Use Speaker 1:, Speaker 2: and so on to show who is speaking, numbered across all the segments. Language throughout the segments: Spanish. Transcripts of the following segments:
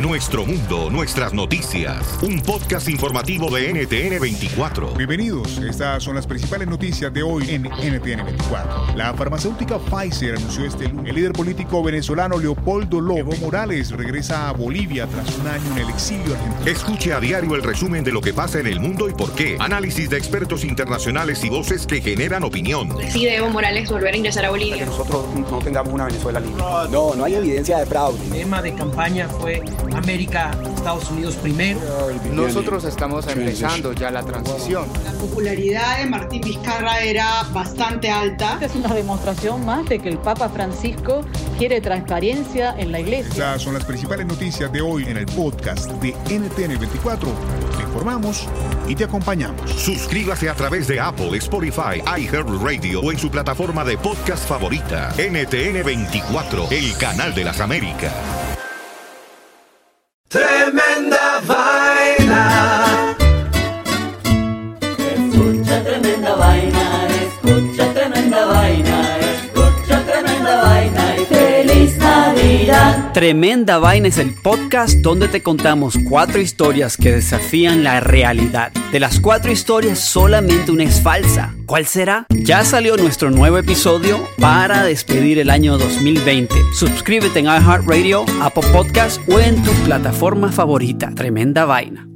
Speaker 1: Nuestro mundo, nuestras noticias. Un podcast informativo de NTN 24.
Speaker 2: Bienvenidos. Estas son las principales noticias de hoy en NTN 24. La farmacéutica Pfizer anunció este lunes. El líder político venezolano Leopoldo Lobo Morales regresa a Bolivia tras un año en el exilio argentino.
Speaker 1: Escuche a diario el resumen de lo que pasa en el mundo y por qué. Análisis de expertos internacionales y voces que generan opinión.
Speaker 3: Decide Evo Morales volver a ingresar a Bolivia.
Speaker 4: Que nosotros no tengamos una Venezuela libre. No, no hay evidencia de fraude.
Speaker 5: El tema de campaña fue América, Estados Unidos primero.
Speaker 6: Nosotros estamos empezando ya la transición.
Speaker 7: La popularidad de Martín Vizcarra era bastante alta.
Speaker 8: Es una demostración más de que el Papa Francisco quiere transparencia en la iglesia.
Speaker 2: Estas son las principales noticias de hoy en el podcast de NTN 24. Te informamos y te acompañamos.
Speaker 1: Suscríbase a través de Apple, Spotify, iHeartRadio o en su plataforma de podcast favorita. NTN 24, el canal de las Américas.
Speaker 9: Tremenda Vaina
Speaker 10: es el podcast donde te contamos cuatro historias que desafían la realidad. De las cuatro historias, solamente una es falsa. ¿Cuál será? Ya salió nuestro nuevo episodio para despedir el año 2020. Suscríbete en iHeartRadio, Apple Podcast o en tu plataforma favorita. Tremenda Vaina.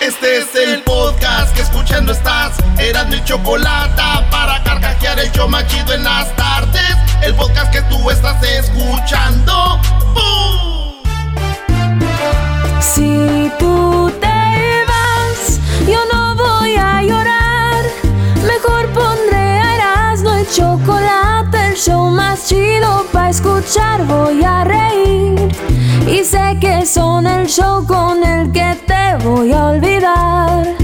Speaker 9: Este es el podcast que escuchando estás. Eran mi chocolate para carcajear el show machido en las tardes. El podcast que tú estás escuchando. ¡Bum!
Speaker 11: Si tú te vas, yo no voy a llorar. Mejor pondré a Erasmo y chocolate, el show más chido para escuchar. Voy a reír y sé que son el show con el que te voy a olvidar.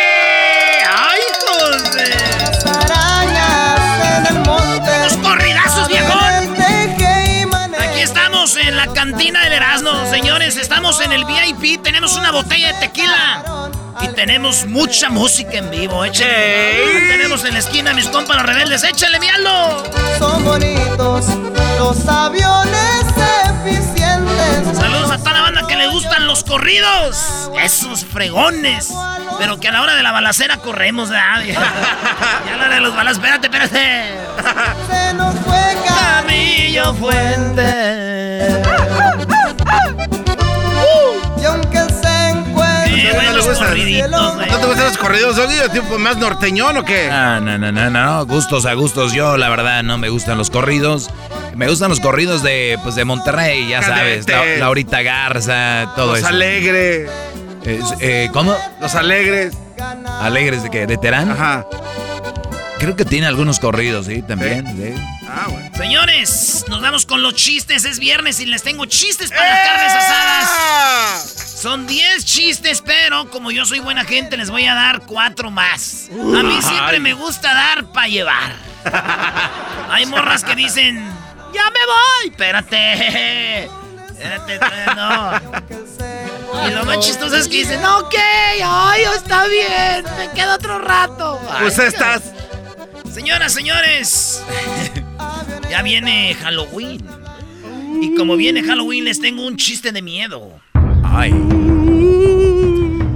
Speaker 12: Estamos en la cantina del Erasmo, señores. Estamos en el VIP. Tenemos una botella de tequila. Y tenemos mucha música en vivo. Échale. Tenemos en la esquina a mis compas los rebeldes. ¡Échale, mialo!
Speaker 13: Son bonitos los aviones
Speaker 12: los corridos. Esos fregones. Pero que a la hora de la balacera corremos, ¿verdad? Ya a la hora de los balas, espérate, espérate.
Speaker 13: Se nos fue
Speaker 12: Camillo Fuente.
Speaker 13: Y aunque
Speaker 12: los corriditos, güey.
Speaker 14: ¿No te gustan los corridos? ¿O tipo más norteñón o qué?
Speaker 15: Ah, no, no, no, no, gustos a gustos. Yo, la verdad, no me gustan los corridos. Me gustan los corridos de, pues, de Monterrey, ya sabes. La, Laurita Garza, todo
Speaker 14: Los
Speaker 15: eso.
Speaker 14: alegres.
Speaker 15: Es- eh, ¿Cómo?
Speaker 14: Los alegres.
Speaker 15: ¿Alegres de qué? ¿De Terán?
Speaker 14: Ajá.
Speaker 15: Creo que tiene algunos corridos, sí, también. sí.
Speaker 14: Ah, bueno.
Speaker 12: Señores, nos vamos con los chistes. Es viernes y les tengo chistes para las carnes asadas. Son 10 chistes, pero como yo soy buena gente, les voy a dar 4 más. A mí siempre me gusta dar para llevar. Hay morras que dicen, ya me voy. Espérate. Espérate, no. Y lo más chistoso es que dicen, ok, ay, está bien, me quedo otro rato.
Speaker 14: Pues
Speaker 12: Ay,
Speaker 14: estás.
Speaker 12: Señoras, señores, ya viene Halloween. Y como viene Halloween, les tengo un chiste de miedo.
Speaker 15: Ay.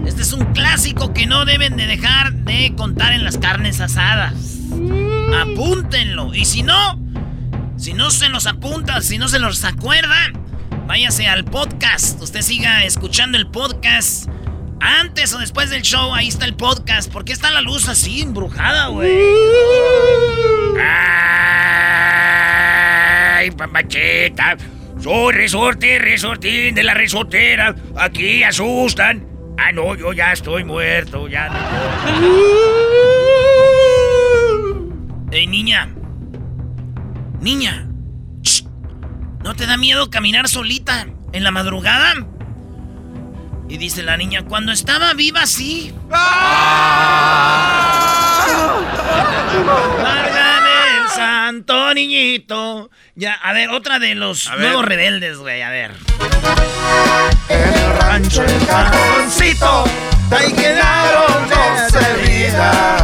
Speaker 12: Este es un clásico que no deben de dejar de contar en las carnes asadas. Apúntenlo. Y si no, si no se los apunta, si no se los acuerda, váyase al podcast. Usted siga escuchando el podcast. Antes o después del show, ahí está el podcast. ¿Por qué está la luz así embrujada, güey? ¡Ay, papachita! Soy resorte, resortín de la resortera. Aquí asustan. Ah, no, yo ya estoy muerto, ya no. Ey, niña. Niña. Shh. ¿No te da miedo caminar solita en la madrugada? Y dice la niña, cuando estaba viva, sí. Niñito. Ya, a ver, otra de los nuevos rebeldes, güey, a ver.
Speaker 13: En el rancho el cajoncito, ahí quedaron doce vidas.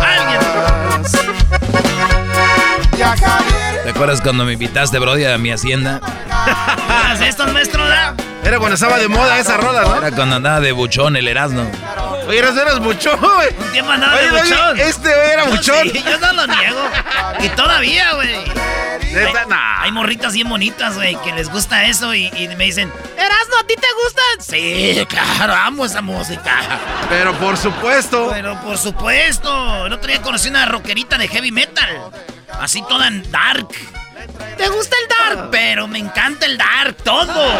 Speaker 15: ¿Te acuerdas cuando me invitaste, Brody, a mi hacienda?
Speaker 12: ¿Haz esto, maestro, da?
Speaker 14: Era cuando estaba de moda esa rola, ¿no?
Speaker 15: Era cuando andaba de buchón el Erasmo.
Speaker 14: Oye, eras, eras buchón, güey.
Speaker 12: Un tiempo andaba de
Speaker 14: Oye,
Speaker 12: buchón.
Speaker 14: Este güey era buchón.
Speaker 12: sí, yo no lo niego. Y todavía, güey. Hay,
Speaker 14: nah.
Speaker 12: hay morritas bien bonitas, güey, que les gusta eso y, y me dicen, Erasmo, ¿a ti te gustan? Sí, claro, amo esa música.
Speaker 14: Pero por supuesto.
Speaker 12: Pero por supuesto, el otro día conocí una rockerita de heavy metal. Así toda en dark. ¿Te gusta el dark? Pero me encanta el dark, todo.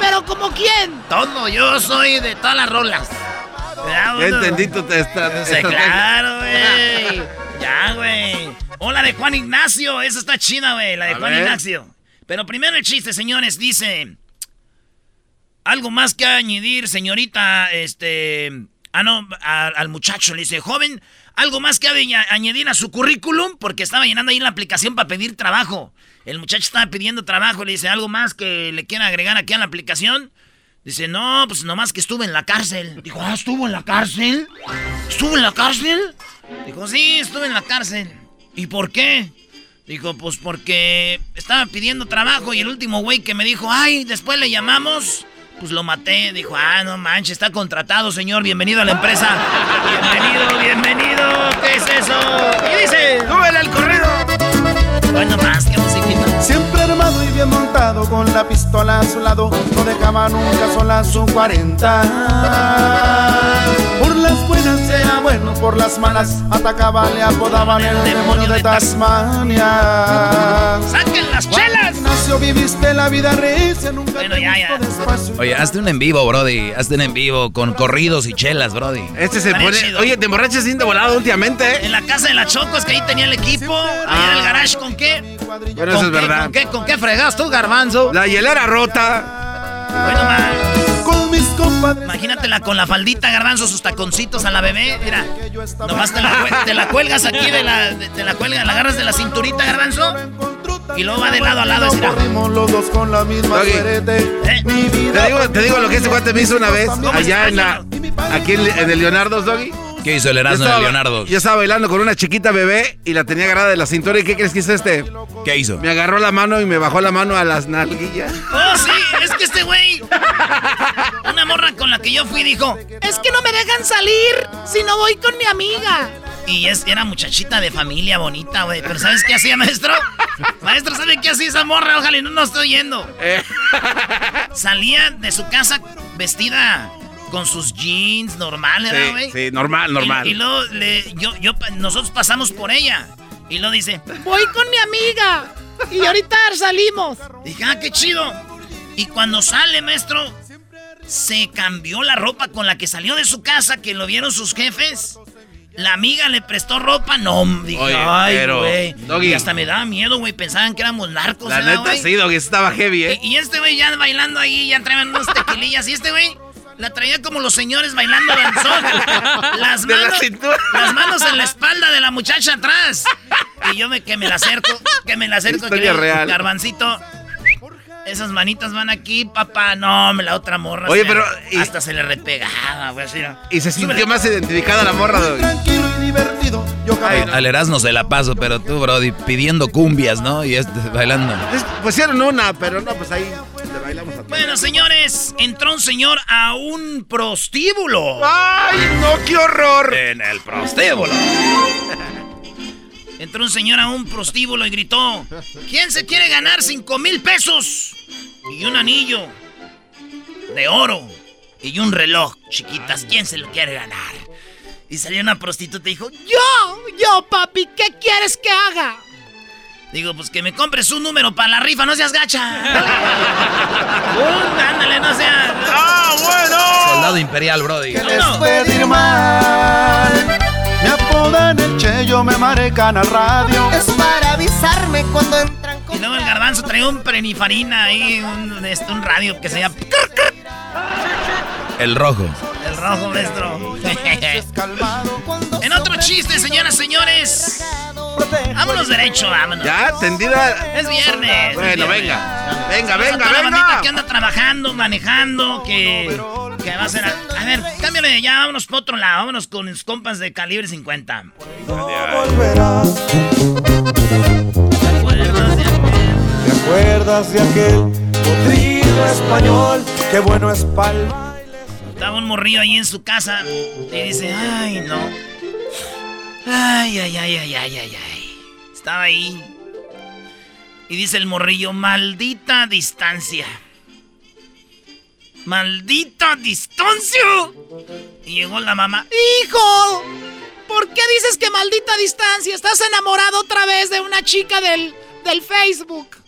Speaker 12: ¿Pero como quién? Todo, yo soy de todas las rolas. ¿Verdad,
Speaker 14: Ya
Speaker 12: uno?
Speaker 14: entendí tu testa.
Speaker 12: Sí, claro, güey. Ya, güey. O la de Juan Ignacio. Esa está chida, güey. La de
Speaker 14: A
Speaker 12: Juan
Speaker 14: ver.
Speaker 12: Ignacio. Pero primero el chiste, señores. Dice. Algo más que añadir, señorita. Este. Ah, no, a- al muchacho le dice, joven, algo más que aña- añadir a su currículum, porque estaba llenando ahí la aplicación para pedir trabajo. El muchacho estaba pidiendo trabajo, le dice, algo más que le quiera agregar aquí a la aplicación. Dice, no, pues nomás que estuve en la cárcel. Dijo, ah, ¿estuvo en la cárcel? ¿Estuvo en la cárcel? Dijo, sí, estuve en la cárcel. ¿Y por qué? Dijo, pues porque estaba pidiendo trabajo y el último güey que me dijo, ay, después le llamamos, pues lo maté. Dijo, ah, no manches, está contratado, señor, bienvenido a la empresa. Bienvenido, bienvenido, ¿qué es eso? ¿Qué dice?
Speaker 14: ¡Súbele al corrido!
Speaker 12: Bueno, más que musiquita.
Speaker 13: Bien montado con la pistola a su lado, no dejaba nunca sola su 40. Por las buenas sea bueno, por las malas atacaba, le apodaban el demonio de Tasmania.
Speaker 12: ¡Saquen las chelas!
Speaker 13: Ignacio, viviste la vida recia, nunca
Speaker 12: Bueno,
Speaker 13: te
Speaker 12: ya, ya.
Speaker 13: gustó despacio.
Speaker 15: Oye, hazte un en vivo, Brody. Hazte un en vivo con corridos y chelas, Brody.
Speaker 14: Este se pone.
Speaker 12: chido.
Speaker 14: Oye, te emborrachas bien de volado últimamente, ¿eh?
Speaker 12: En la casa de la Chocos, que ahí tenía el equipo. Ahí en el garage, ¿con qué?
Speaker 14: Bueno,
Speaker 12: ¿Con
Speaker 14: eso es
Speaker 12: qué,
Speaker 14: verdad.
Speaker 12: ¿Con qué, con qué tú, garbanzo?
Speaker 14: La hielera rota.
Speaker 12: Bueno, ma.
Speaker 13: Con mis compadres.
Speaker 12: Imagínatela con la faldita, garbanzo, sus taconcitos a la bebé. Mira, nomás te la, te la cuelgas aquí de la, de- te la cuelgas, la agarras de la cinturita, garbanzo. Y luego va de lado a lado,
Speaker 13: los dos con la misma.
Speaker 12: ¿Eh?
Speaker 14: Te digo, te digo lo que este cuate me hizo una vez
Speaker 12: ¿Cómo
Speaker 14: allá en la. Aquí en, en el Leonardo Doggy.
Speaker 15: ¿Qué hizo el Erasmo el Leonardo?
Speaker 14: Yo estaba bailando con una chiquita bebé y la tenía agarrada de la cintura. ¿Y qué crees que hizo este?
Speaker 15: ¿Qué hizo?
Speaker 14: Me agarró la mano y me bajó la mano a las nalguillas.
Speaker 12: Oh, sí, es que este güey. Una morra con la que yo fui dijo: Es que no me dejan salir si no voy con mi amiga. Y es, era muchachita de familia bonita, güey. Pero ¿sabes qué hacía, maestro? Maestro, ¿sabe qué hacía esa morra? Ojalá y no nos estoy yendo.
Speaker 14: Eh.
Speaker 12: Salía de su casa vestida con sus jeans normales, ¿verdad,
Speaker 14: Sí,
Speaker 12: güey?
Speaker 14: sí, normal, normal.
Speaker 12: Y, y luego le, yo, yo, nosotros pasamos por ella. Y luego dice, voy con mi amiga. Y ahorita salimos. Dije, ah, qué chido. Y cuando sale, maestro, se cambió la ropa con la que salió de su casa, que lo vieron sus jefes. La amiga le prestó ropa, no, dije,
Speaker 14: Oye,
Speaker 12: ay,
Speaker 14: pero,
Speaker 12: güey.
Speaker 14: Doggy.
Speaker 12: Y hasta me daba miedo, güey, pensaban que éramos narcos,
Speaker 14: La
Speaker 12: ¿verdad,
Speaker 14: neta
Speaker 12: güey?
Speaker 14: sí, Doggy, estaba heavy, ¿eh?
Speaker 12: Y, y este güey ya bailando ahí, ya traían unos tequilillas. Y este güey la traía como los señores bailando danzón. Las
Speaker 14: la
Speaker 12: manos,
Speaker 14: cintura.
Speaker 12: las manos en la espalda de la muchacha atrás. Y yo me, que me la acerco, que me la acerco.
Speaker 14: Historia
Speaker 12: que
Speaker 14: real.
Speaker 12: Garbancito, esas manitas van aquí, papá. No, me la otra morra.
Speaker 14: Oye,
Speaker 12: se-
Speaker 14: pero, y-
Speaker 12: Hasta se le repegaba, güey, así. ¿no?
Speaker 14: Y se sintió
Speaker 12: Súbele.
Speaker 14: más identificada la morra.
Speaker 13: Tranquilo y divertido. Yo
Speaker 15: Ay, al Erasmo se la paso, pero tú, Brody, pidiendo cumbias, ¿no? Y este bailando.
Speaker 14: Es- Pusieron una, pero no, pues ahí bailamos a todos.
Speaker 12: Bueno, señores, entró un señor a un prostíbulo.
Speaker 14: ¡Ay, no, qué horror!
Speaker 15: En el prostíbulo.
Speaker 12: Entró un señor a un prostíbulo y gritó: ¿Quién se quiere ganar cinco mil pesos? Y un anillo de oro y un reloj, chiquitas. ¿Quién se lo quiere ganar? Y salió una prostituta y dijo: ¡Yo! ¡Yo, papi! ¿Qué quieres que haga? Digo, pues que me compres un número para la rifa, no seas gacha. Un, ándale, no seas.
Speaker 14: ¡Ah, bueno!
Speaker 15: Soldado imperial, Brody.
Speaker 13: que les
Speaker 12: no.
Speaker 13: puede ir mal. Me apodan el Cheyo, me marecan al radio.
Speaker 16: Es para avisarme cuando entran
Speaker 12: Y luego el garbanzo traía un prenifarina ahí, un, este, un radio que se llama
Speaker 15: El rojo.
Speaker 12: Rojo, maestro. En otro chiste, señoras, señores.
Speaker 16: protejo.
Speaker 12: Vámonos derecho, vámonos.
Speaker 14: Ya, tendida.
Speaker 12: Es viernes.
Speaker 14: Bueno,
Speaker 12: es viernes.
Speaker 14: venga. Venga, venga,
Speaker 12: bandita
Speaker 14: venga.
Speaker 12: que anda trabajando, manejando, que, que va a ser... A, a ver, cámbiale ya, vámonos por otro lado. Vámonos con los compas de calibre 50.
Speaker 16: volverás. ¿Te acuerdas de aquel potrillo español? Qué bueno es palma.
Speaker 12: Estaba un morrillo ahí en su casa y dice, ay, no. Ay, ay, ay, ay, ay, ay, ay. Estaba ahí. Y dice el morrillo, maldita distancia. Maldita distancia. Y llegó la mamá.
Speaker 17: Hijo, ¿por qué dices que maldita distancia? Estás enamorado otra vez de una chica del, del Facebook.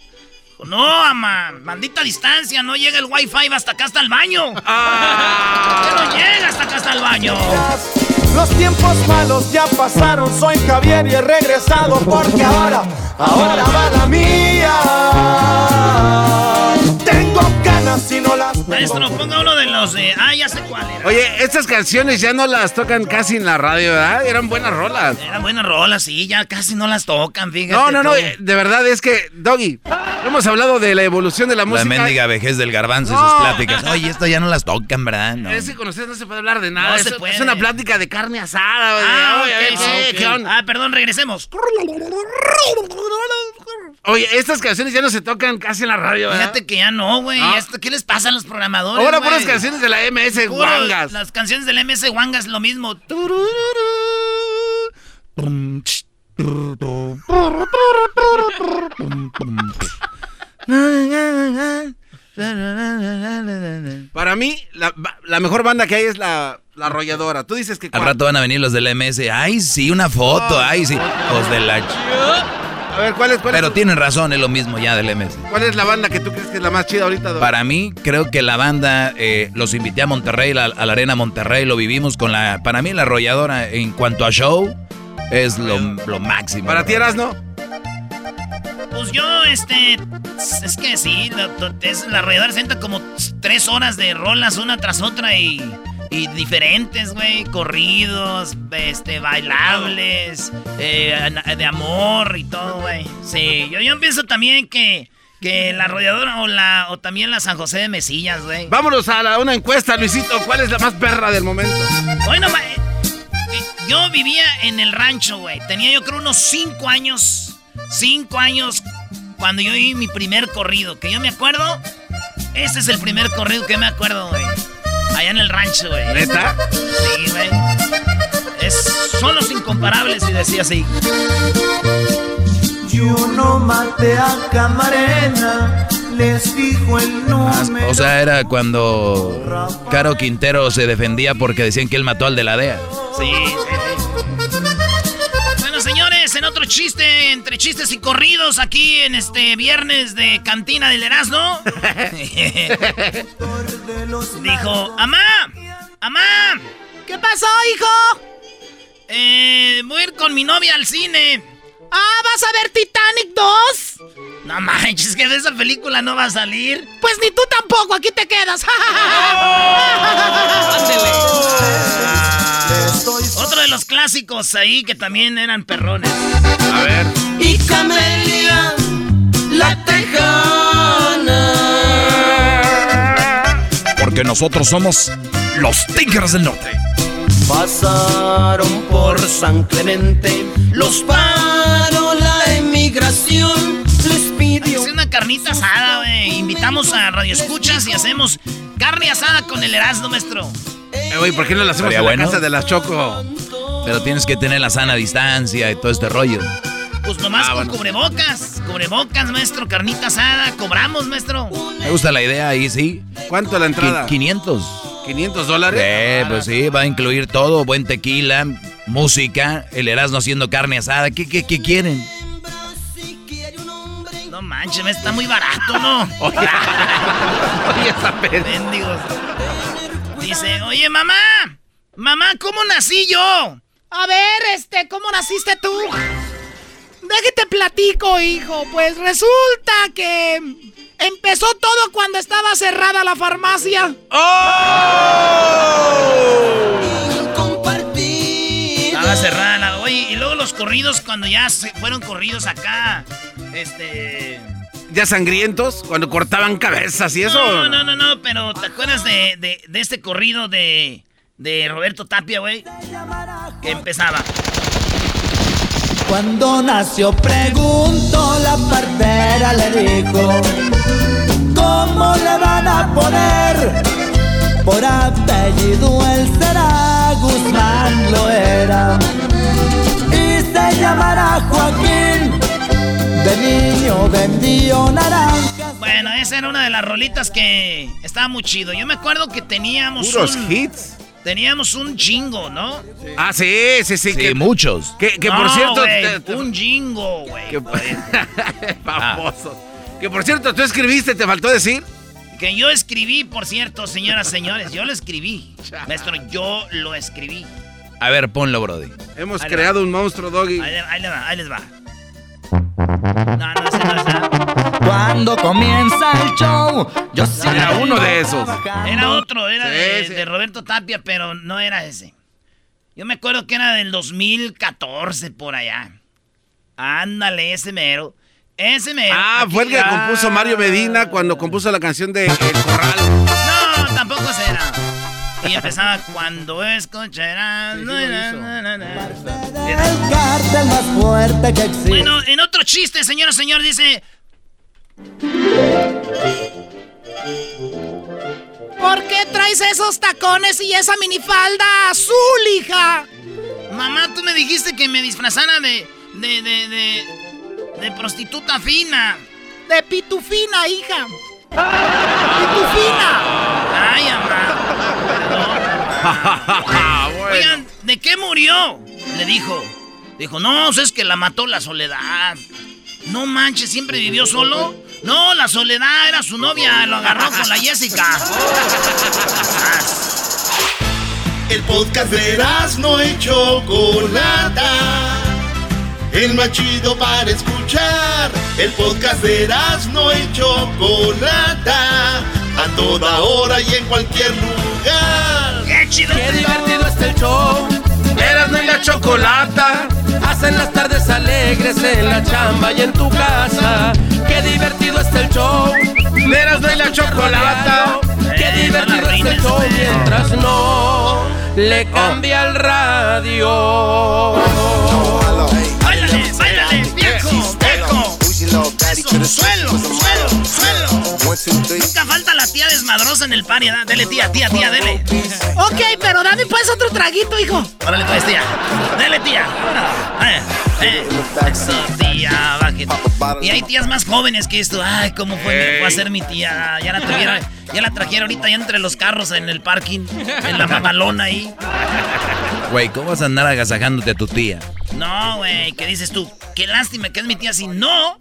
Speaker 12: No, mamá, maldita distancia, no llega el wifi hasta acá hasta el baño. ¿Por qué no llega hasta acá hasta el baño?
Speaker 16: Los tiempos malos ya pasaron, soy Javier y he regresado porque ahora, ahora va la mía. Y no las tengo.
Speaker 12: Maestro, ponga uno de los de... Ah, ya sé cuál era.
Speaker 14: Oye, estas canciones ya no las tocan casi en la radio, ¿verdad? Eran buenas rolas.
Speaker 12: Eran buenas rolas, sí, ya casi no las tocan, fíjate.
Speaker 14: No, no, no, eh, de verdad es que, Doggy, hemos hablado de la evolución de la
Speaker 15: La
Speaker 14: música.
Speaker 15: mendiga vejez del garbanzo y sus pláticas. Oye, esto ya no las tocan, ¿verdad? No.
Speaker 14: Es que con ustedes no se puede hablar de nada.
Speaker 12: No
Speaker 14: es,
Speaker 12: se puede.
Speaker 14: es una plática de carne asada.
Speaker 12: Ah,
Speaker 14: oye, a ver,
Speaker 12: ok,
Speaker 14: ¿qué-
Speaker 12: ok.
Speaker 14: qué onda?
Speaker 12: Ah, perdón, regresemos.
Speaker 14: Oye, estas canciones ya no se tocan casi en la radio, ¿verdad?
Speaker 12: Fíjate que ya no, güey.
Speaker 14: No.
Speaker 12: ¿Qué les pasa a los programadores?
Speaker 14: Ahora
Speaker 12: güey?
Speaker 14: puras canciones de la MS Wangas.
Speaker 12: Las canciones del MS Wangas lo mismo.
Speaker 14: Para mí, la, la mejor banda que hay es la, la arrolladora. Tú dices que
Speaker 15: Al rato van a venir los del MS. Ay, sí, una foto. Ay, sí. Los de la...
Speaker 14: A ver, ¿cuál es, cuál,
Speaker 15: Pero
Speaker 14: es,
Speaker 15: tienen razón, es lo mismo ya del MS.
Speaker 14: ¿cuál es la banda que tú crees que es la más chida ahorita?
Speaker 15: Para mí, creo que la banda, eh, los invité a Monterrey, la- a la Arena Monterrey, lo vivimos con la... Para mí, la arrolladora, en cuanto a show, es lo, lo máximo.
Speaker 14: Para ti, Erasno.
Speaker 12: Pues yo, este. Es que sí, la, es, la arrolladora se entra como tres horas de rolas una tras otra y. Y diferentes, güey, corridos, este, bailables, eh, de amor y todo, güey. Sí, yo, yo pienso también que, que la arrolladora o la o también la San José de Mesillas, güey.
Speaker 14: Vámonos a la- una encuesta, Luisito. ¿Cuál es la más perra del momento?
Speaker 12: Bueno, eh, yo vivía en el rancho, güey. Tenía yo creo unos cinco años. Cinco años cuando yo oí mi primer corrido. Que yo me acuerdo. Ese es el primer corrido que me acuerdo, güey. Allá en el rancho, güey.
Speaker 14: ¿Neta?
Speaker 12: Sí, güey. Es, son los incomparables y decía así.
Speaker 16: Yo no maté a Camarena, les fijo el
Speaker 15: Ah,
Speaker 16: número.
Speaker 15: O sea, era cuando Caro Quintero se defendía porque decían que él mató al de la DEA.
Speaker 12: Sí, sí, sí. Bueno, señores, en otro chiste, entre chistes y corridos, aquí en este viernes de Cantina del Erasmo. Dijo, ¡Amá! ¡Amá!
Speaker 17: ¿Qué pasó, hijo?
Speaker 12: Eh, voy a ir con mi novia al cine.
Speaker 17: Ah, ¿vas a ver Titanic 2?
Speaker 12: No manches, que de esa película no va a salir.
Speaker 17: Pues ni tú tampoco, aquí te quedas.
Speaker 12: Otro de los clásicos ahí que también eran perrones.
Speaker 14: A ver.
Speaker 16: Y Camelia, la tejana.
Speaker 15: Porque nosotros somos los Tigres del Norte.
Speaker 16: Pasaron por San Clemente, los paró la emigración, les pidió.
Speaker 12: Es una carnita asada, güey. Invitamos a Radio Escuchas y hacemos carne asada con el Erasmo, maestro.
Speaker 14: Eh, güey, ¿por qué no la hacemos en la
Speaker 15: bueno.
Speaker 14: casa de las Choco?
Speaker 15: Pero tienes que tener la sana distancia y todo este rollo.
Speaker 12: Pues nomás
Speaker 14: Ah,
Speaker 12: con
Speaker 14: bueno.
Speaker 12: cubrebocas. Cubrebocas, maestro. Carnita asada. Cobramos, maestro.
Speaker 15: Me gusta la idea ahí, sí.
Speaker 14: ¿Cuánto la entrada?
Speaker 15: 500.
Speaker 14: ¿500 dólares?
Speaker 15: Eh, pues sí, va a incluir todo, buen tequila, música, el Erasmo haciendo carne asada. ¿Qué, qué, qué quieren?
Speaker 12: No manches, me está muy barato, ¿no?
Speaker 14: Oye, oye, esa pena.
Speaker 12: Mendigos. Dice, oye, mamá. Mamá, ¿cómo nací yo?
Speaker 17: A ver, este, ¿cómo naciste tú? Déjate platico, hijo. Pues resulta que empezó todo cuando estaba cerrada la farmacia.
Speaker 16: Compartir.
Speaker 12: Estaba cerrada. la- Oye, y luego los los corridos cuando ya se fueron corridos acá. Este.
Speaker 14: ¿Ya sangrientos? Cuando cortaban cabezas y eso.
Speaker 12: No, no, no, no, pero ¿te acuerdas de, de, de este corrido de, de Roberto Tapia, güey? Que empezaba.
Speaker 18: Cuando nació preguntó la partera le dijo ¿Cómo le van a poner? Por apellido él será Guzmán lo era Y se llamará Joaquín De niño vendió naranjas
Speaker 12: Bueno, esa era una de las rolitas que estaba muy chido. Yo me acuerdo que teníamos
Speaker 14: Puros
Speaker 12: un...
Speaker 14: hits.
Speaker 12: Teníamos un jingo, ¿no?
Speaker 14: Ah, sí, sí, sí.
Speaker 15: Sí,
Speaker 14: que,
Speaker 15: muchos.
Speaker 14: que, que
Speaker 12: No,
Speaker 14: por cierto.
Speaker 12: güey,
Speaker 14: te- te-
Speaker 12: un jingo, güey.
Speaker 14: que, famoso. Que por cierto, tú escribiste, te faltó decir.
Speaker 12: Que yo escribí, por cierto, señoras, señores. Yo lo escribí. Maestro, yo lo escribí.
Speaker 15: A ver, ponlo, Brody.
Speaker 14: Hemos
Speaker 12: Ahí
Speaker 14: creado un monstruo, Doggy.
Speaker 12: Ahí, ahí le va, ahí les va. No, no, ese no es nada.
Speaker 18: Cuando comienza el show Yo
Speaker 14: Era uno de esos.
Speaker 12: Era otro, era
Speaker 14: Sí,
Speaker 12: de,
Speaker 14: sí.
Speaker 12: de Roberto Tapia, pero no era ese. Yo me acuerdo que era del 2014 por allá. Ándale, ese mero. Ese mero.
Speaker 14: Ah,
Speaker 12: Aquí-
Speaker 14: fue el que
Speaker 12: Ah.
Speaker 14: compuso Mario Medina cuando compuso la canción de El Corral.
Speaker 12: No, tampoco será. Y empezaba cuando escucharás. Bueno, en otro chiste, señor, señor, dice.
Speaker 17: ¿Por qué traes esos tacones y esa minifalda azul, hija?
Speaker 12: Mamá, tú me dijiste que me disfrazara de. de. de. de, de prostituta fina.
Speaker 17: De pitufina, hija. Pitufina.
Speaker 12: Ay, mamá.
Speaker 14: Bueno.
Speaker 12: Oigan, ¿de qué murió? Le dijo. Dijo, no, es que la mató la soledad. No manches, siempre vivió solo. No, la soledad era su novia, lo agarró con la Jessica.
Speaker 9: El podcast de no y Chocolata. El más chido para escuchar. El podcast de no y Chocolata. A toda hora y en cualquier lugar.
Speaker 12: ¡Qué chido!
Speaker 18: Qué divertido está el show
Speaker 14: Erasmo y la chocolata.
Speaker 18: Hacen las tardes alegres en la chamba y en tu casa. Qué divertido está el show.
Speaker 14: Erasmo y la chocolata.
Speaker 18: Qué divertido está el show mientras no le cambia el radio.
Speaker 12: Eso, suelo, suelo, suelo. Nunca falta la tía desmadrosa en el party. Dele, tía, tía, tía, dele.
Speaker 17: Ok, pero dame pues otro traguito, hijo.
Speaker 12: Órale, pues, tía. Dele, tía. Eh, eh. Eso, tía, bájate. Y hay tías más jóvenes que esto. Ay, cómo fue, fue a ser mi tía. Ya la trajeron, ya la trajeron ahorita ya entre los carros en el parking. En la mamalona ahí.
Speaker 15: Güey, ¿cómo vas a andar agasajándote a tu tía?
Speaker 12: No, güey, ¿qué dices tú? Qué lástima que es mi tía. Si no,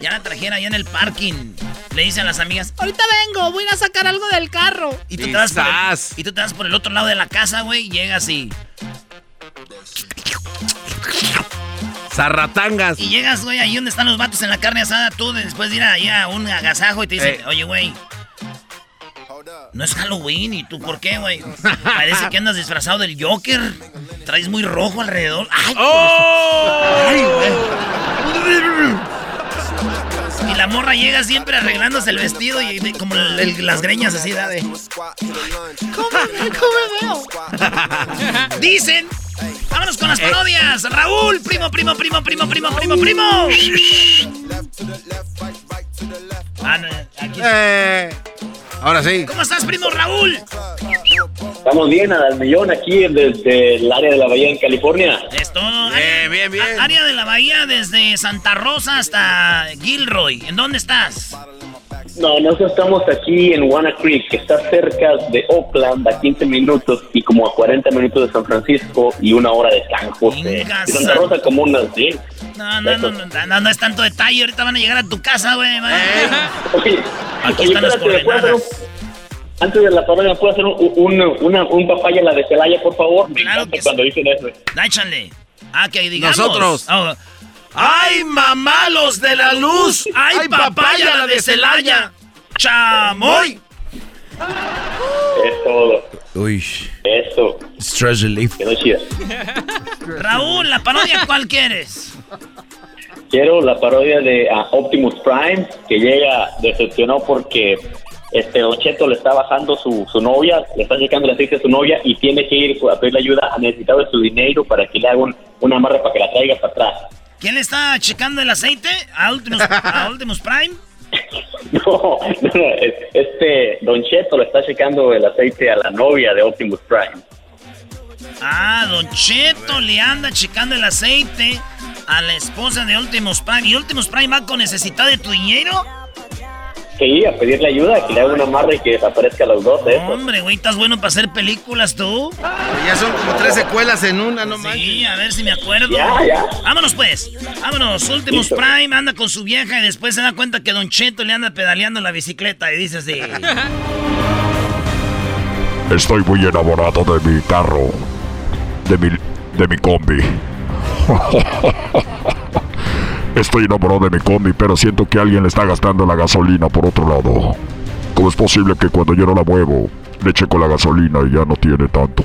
Speaker 12: ya la trajera allá en el parking. Le dicen a las amigas.
Speaker 17: Ahorita vengo, voy a ir a sacar algo del carro.
Speaker 12: Y tú, te vas por el,
Speaker 14: Quizás.
Speaker 12: y tú te vas por el otro lado de la casa, güey, y llegas y...
Speaker 14: Zarratangas.
Speaker 12: Y llegas, güey, ahí donde están los vatos en la carne asada, tú después de ir ahí a un agasajo y te dicen,
Speaker 14: Eh.
Speaker 12: oye, güey, no es Halloween, ¿y tú por qué, güey? Parece que andas disfrazado del Joker. Traes muy rojo alrededor. ¡Ay!
Speaker 14: ¡Oh!
Speaker 12: ¡Ay, güey! Y la morra llega siempre arreglándose el vestido y como el- el- las greñas así, ¿da? De...
Speaker 17: ¿Cómo, cómo veo?
Speaker 12: Dicen. Vámonos con las parodias. Raúl, primo, primo, primo, primo, primo, primo, primo. Ah, no, aquí.
Speaker 14: Eh, ahora sí.
Speaker 12: ¿Cómo estás, primo Raúl?
Speaker 19: Estamos bien al millón aquí desde el área de la Bahía en California.
Speaker 12: Esto.
Speaker 14: Bien, bien, bien.
Speaker 12: área de la bahía desde Santa Rosa hasta Gilroy. ¿En dónde estás?
Speaker 19: No, nosotros estamos aquí en Wanna Creek, que está cerca de Oakland, a 15 minutos y como a 40 minutos de San Francisco y una hora de San José. Y Santa
Speaker 12: San-
Speaker 19: Rosa como unas 10.
Speaker 12: No, no, no, no, no, no es tanto detalle. Ahorita van a llegar a tu casa, güey. Aquí
Speaker 19: oye,
Speaker 12: están las
Speaker 19: espérate, ¿me puedes hacer un-
Speaker 12: coordenadas.
Speaker 19: Antes de la parodia, ¿me puedes hacer un, un, una- un papaya la de Celaya, por favor? Me
Speaker 12: Claro
Speaker 19: encanta
Speaker 12: que
Speaker 19: cuando dicen eso.
Speaker 12: Échale. Ah, que digamos.
Speaker 14: Nosotros.
Speaker 12: ¡Ay, mamá, los de la luz! ¡Ay,
Speaker 14: ¡Ay,
Speaker 12: papaya, la de Celaya! ¡Chamoy!
Speaker 19: Es todo.
Speaker 15: Uy.
Speaker 19: Eso.
Speaker 15: Stress relief.
Speaker 19: Quedó chida.
Speaker 12: Raúl, ¿la parodia cuál quieres?
Speaker 19: Quiero la parodia de ah, Optimus Prime, que llega decepcionado porque este Don Cheto le está bajando su, su novia, le está checando el aceite a su novia y tiene que ir a pedirle ayuda a necesitado de su dinero para que le haga un, un amarre para que la traiga para atrás.
Speaker 12: ¿Quién le está checando el aceite? ¿A Optimus, a Optimus Prime?
Speaker 19: No, no, es- este Don Cheto le está checando el aceite a la novia de Optimus Prime.
Speaker 12: Ah, Don Cheto le anda checando el aceite a la esposa de Optimus Prime. ¿Y Optimus Prime va con necesidad de tu dinero?
Speaker 19: Sí, a pedirle ayuda, que le haga un amarre y que desaparezca a los dos de esos.
Speaker 12: Hombre, güey, ¿estás bueno para hacer películas tú?
Speaker 14: Ya son como tres secuelas en una, no
Speaker 12: Sí, a ver si me acuerdo.
Speaker 19: Ya, ya.
Speaker 12: Vámonos pues. Vámonos.
Speaker 19: Listo.
Speaker 12: Prime anda con su vieja y después se da cuenta que Don Cheto le anda pedaleando la bicicleta y dice así.
Speaker 20: Estoy muy enamorado de mi carro. De mi, de mi combi. Estoy enamorado de mi combi, pero siento que alguien le está gastando la gasolina por otro lado. ¿Cómo es posible que cuando yo no la muevo, le checo la gasolina y ya no tiene tanto?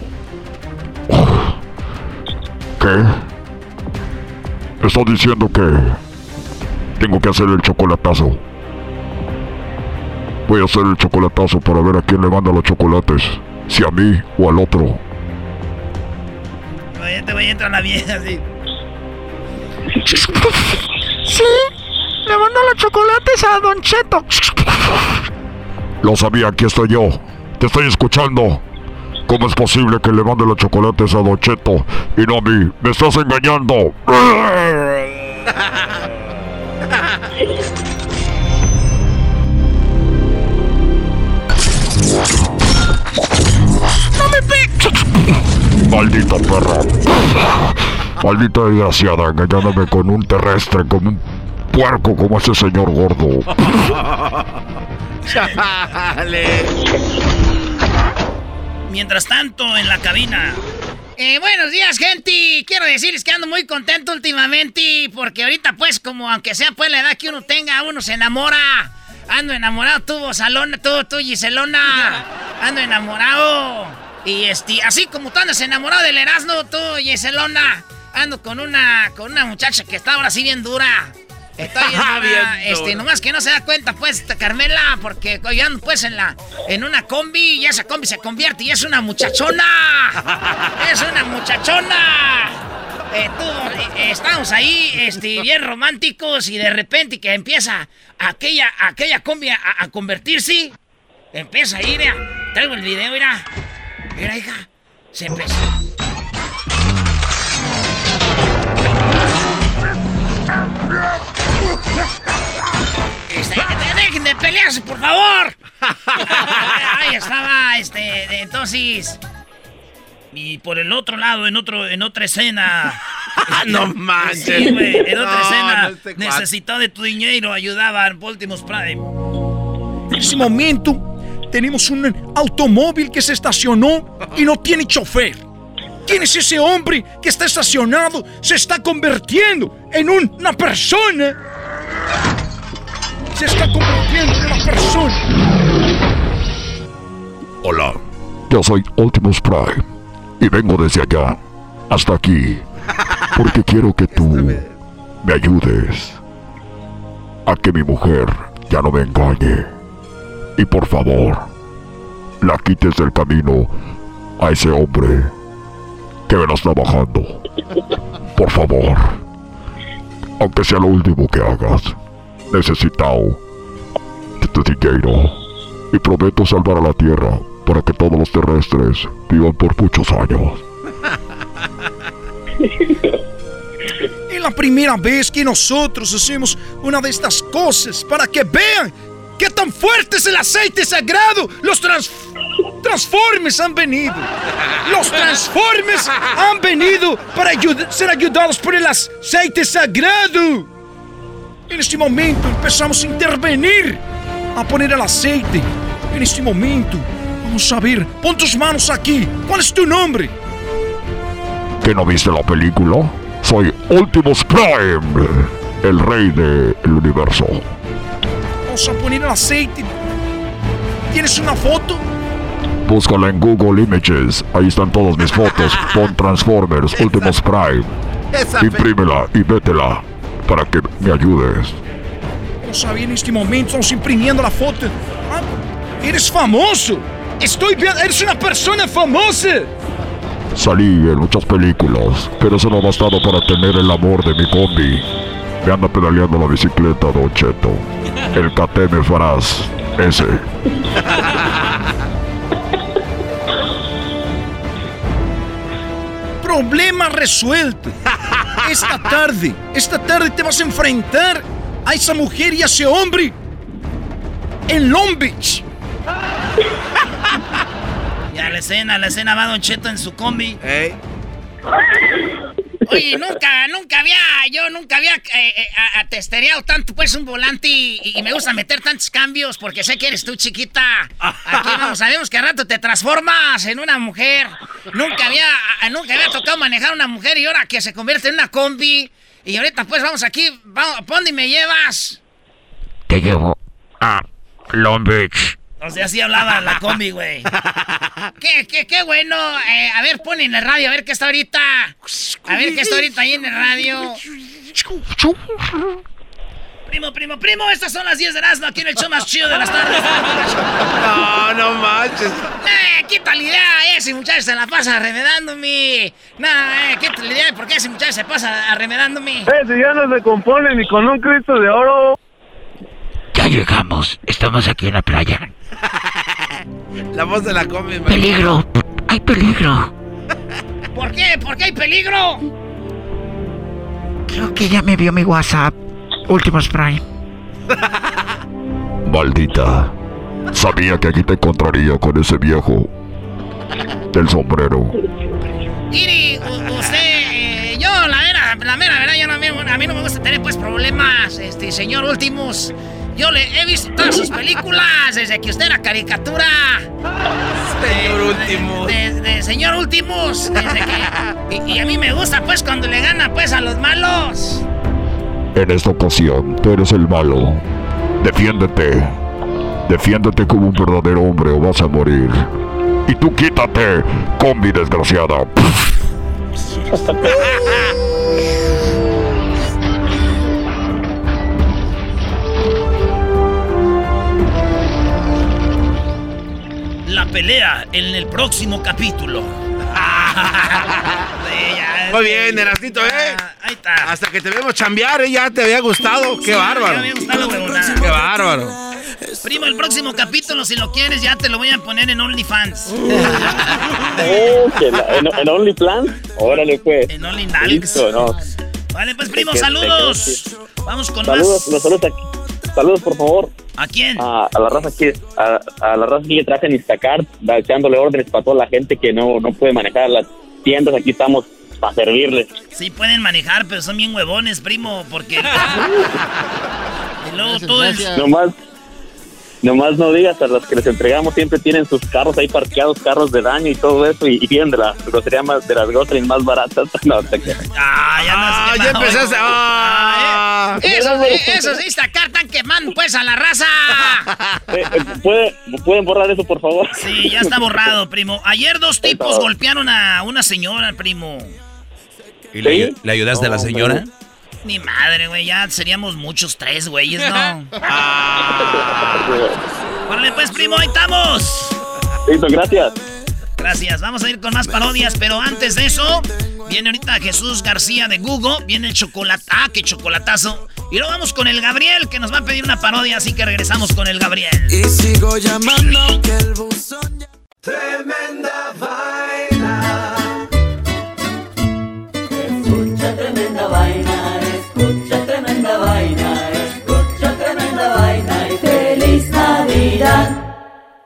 Speaker 20: ¿Qué? Estoy diciendo que tengo que hacer el chocolatazo. Voy a hacer el chocolatazo para ver a quién le manda los chocolates. Si a mí o al otro.
Speaker 12: Te voy a entrar la vieja así.
Speaker 17: Sí, le mando los chocolates a Don Cheto.
Speaker 20: Lo sabía, aquí estoy yo. Te estoy escuchando. ¿Cómo es posible que le mande los chocolates a Don Cheto y no a mí? ¡Me estás engañando!
Speaker 17: ¡No me pegues!
Speaker 20: ¡Maldita perra! Maldita desgraciada, engañándome con un terrestre, como un puerco como ese señor gordo.
Speaker 14: Chale.
Speaker 12: Mientras tanto, en la cabina. Eh, buenos días, gente. Quiero decirles que ando muy contento últimamente porque ahorita, pues, como aunque sea pues la edad que uno tenga, uno se enamora. Ando enamorado, tú, Salona, tú, tú, Giselona. Ando enamorado. Y este, así como tú andas enamorado del Erasmo, tú, Giselona. Ando con una, con una muchacha que está ahora sí bien dura. Está bien dura.
Speaker 14: Bien
Speaker 12: este,
Speaker 14: dura.
Speaker 12: nomás que no se da cuenta, pues, Carmela, porque ando pues en la, en una combi y esa combi se convierte y es una muchachona. es una muchachona. Eh, tú, eh, estamos ahí, este, bien románticos y de repente que empieza aquella, aquella combi a, a convertirse, empieza a ir, mira, traigo el video, mira, mira, hija, se empezó. Dejen de pelearse, por favor. Ahí estaba, este, de- entonces. Y por el otro lado, en otro, en otra escena.
Speaker 14: no manches.
Speaker 12: Sí, güey, en otra
Speaker 14: No,
Speaker 12: escena.
Speaker 14: no, este
Speaker 12: necesitaba de tu dinero, ayudaban Optimus Prime.
Speaker 17: En ese momento tenemos un automóvil que se estacionó y no tiene chofer. ¿Quién es ese hombre que está estacionado? Se está convirtiendo en un- una persona. Se está convirtiendo en una persona.
Speaker 20: Hola, yo soy Optimus Prime y vengo desde allá hasta aquí porque quiero que tú me ayudes a que mi mujer ya no me engañe y por favor la quites del camino a ese hombre que me la está bajando. Por favor, aunque sea lo último que hagas, necesitado de tu dinero y prometo salvar a la Tierra para que todos los terrestres vivan por muchos años.
Speaker 17: Es la primera vez que nosotros hacemos una de estas cosas para que vean qué tan fuerte es el aceite sagrado. Los trans transformes han venido. Los transformes han venido para ser ayudados por el aceite sagrado. En este momento empezamos a intervenir, a poner el aceite. En este momento, vamos a ver, pon tus manos aquí. ¿Cuál es tu nombre?
Speaker 20: ¿Que no viste la película? Soy Optimus Prime, el rey del universo.
Speaker 17: Vamos a poner el aceite. ¿Tienes una foto?
Speaker 20: Búscala en Google Images. Ahí están todas mis fotos. Pon Transformers Optimus Prime. Imprímela y vétela para que me ayudes.
Speaker 17: No sabía en este momento, estamos imprimiendo la foto. Ah, eres famoso. Estoy viendo, eres una persona famosa.
Speaker 20: Salí en muchas películas, pero eso no ha bastado para tener el amor de mi combi. Me anda pedaleando la bicicleta, Don Cheto. El KTM farás. Ese.
Speaker 17: Problema resuelto. Esta tarde, esta tarde te vas a enfrentar a esa mujer y a ese hombre en Long Beach.
Speaker 12: Ya la escena, la escena va Don Cheto en su combi. Oye, nunca, nunca había, yo nunca había eh, eh, tanto pues un volante y, me gusta meter tantos cambios porque sé que eres tú chiquita. Aquí vamos, sabemos que a rato te transformas en una mujer. Nunca había, nunca había tocado manejar una mujer y ahora que se convierte en una combi. Y ahorita pues vamos aquí, vamos, ¿a dónde me llevas?
Speaker 20: Te llevo a Long Beach.
Speaker 12: O sea, así hablaba la combi, güey. ¿Qué, qué, qué bueno? Eh, a ver, pon en el radio, a ver qué está ahorita. A ver qué está ahorita ahí en el radio. Primo, primo, primo, estas son las 10 de Erasmo aquí en el show más chido de las tardes.
Speaker 14: No, no manches.
Speaker 12: Eh, quita la idea, ese muchacho se la pasa arremedándome. No, eh, quita la idea de por qué ese muchacho se pasa arremedándome.
Speaker 21: Ese ya no se compone ni con un Cristo de oro.
Speaker 22: Ya llegamos, estamos aquí en la playa.
Speaker 14: La voz de la combi.
Speaker 22: Peligro, hay peligro.
Speaker 12: ¿Por qué? ¿Por qué hay peligro?
Speaker 22: Creo que ya me vio mi WhatsApp. Últimos Prime.
Speaker 20: Maldita. Sabía que aquí te encontraría con ese viejo del sombrero.
Speaker 12: Iri, usted, eh, yo la mera, la mera verdad, yo no, a mí no me gusta tener pues problemas, este, señor Últimos. Yo le he visto todas sus películas desde que usted era caricatura.
Speaker 14: Señor Últimos.
Speaker 12: De, de, de, señor Últimos. Desde que, y, y, a mí me gusta pues cuando le gana pues a los malos.
Speaker 20: En esta ocasión, tú eres el malo. Defiéndete. Defiéndete como un verdadero hombre o vas a morir. Y tú quítate, combi desgraciada.
Speaker 12: La pelea en el próximo capítulo.
Speaker 14: Muy bien, Erasnito, ¿eh?
Speaker 12: ahí está.
Speaker 14: Hasta que te vemos chambear, ¿eh? Ya te había gustado. Qué
Speaker 12: Sí,
Speaker 14: bárbaro.
Speaker 12: me había gustado, huevona.
Speaker 14: Qué bárbaro.
Speaker 12: Primo, el próximo capítulo, si lo quieres, ya te lo voy a poner en OnlyFans.
Speaker 19: Oh, la- en, en OnlyPlan. Órale, pues.
Speaker 12: En OnlyNalks.
Speaker 19: Listo, no.
Speaker 12: Vale, pues, primo, saludos. Vamos con
Speaker 19: Saludos,
Speaker 12: más.
Speaker 19: los saludos aquí. Saludos, por favor.
Speaker 12: ¿A quién?
Speaker 19: A, a la raza aquí, a, a la raza aquí que traje en Instacart, echándole órdenes para toda la gente que no, no puede manejar las tiendas. Aquí estamos para servirles.
Speaker 12: Sí pueden manejar, pero son bien huevones, primo, porque... y luego todo el...
Speaker 19: Nomás, nomás no digas, a los que les entregamos siempre tienen sus carros ahí parqueados, carros de daño y todo eso, y, y vienen de la grosería más, de las groserías más baratas. No, te creas.
Speaker 12: Ah, ya,
Speaker 14: Ah, ya empezaste. Ah.
Speaker 12: Esos, esos de Instacart están quemando, pues, a la raza.
Speaker 19: Eh, eh, ¿puede- ¿Pueden borrar eso, por favor?
Speaker 12: Sí, ya está borrado, primo. Ayer dos tipos golpearon a una señora, primo.
Speaker 15: ¿Y le, le ayudaste a la señora?
Speaker 12: Ni madre, güey, ya seríamos muchos tres, güeyes, ¿no? Órale, pues, primo, ahí estamos.
Speaker 19: Listo, gracias.
Speaker 12: Gracias, vamos a ir con más parodias, pero antes de eso, viene ahorita Jesús García de Google, viene el chocolate, ah, qué chocolatazo. Y luego vamos con el Gabriel, que nos va a pedir una parodia, así que regresamos con el Gabriel.
Speaker 23: Y sigo llamando que el buzón ya... Tremenda vaina.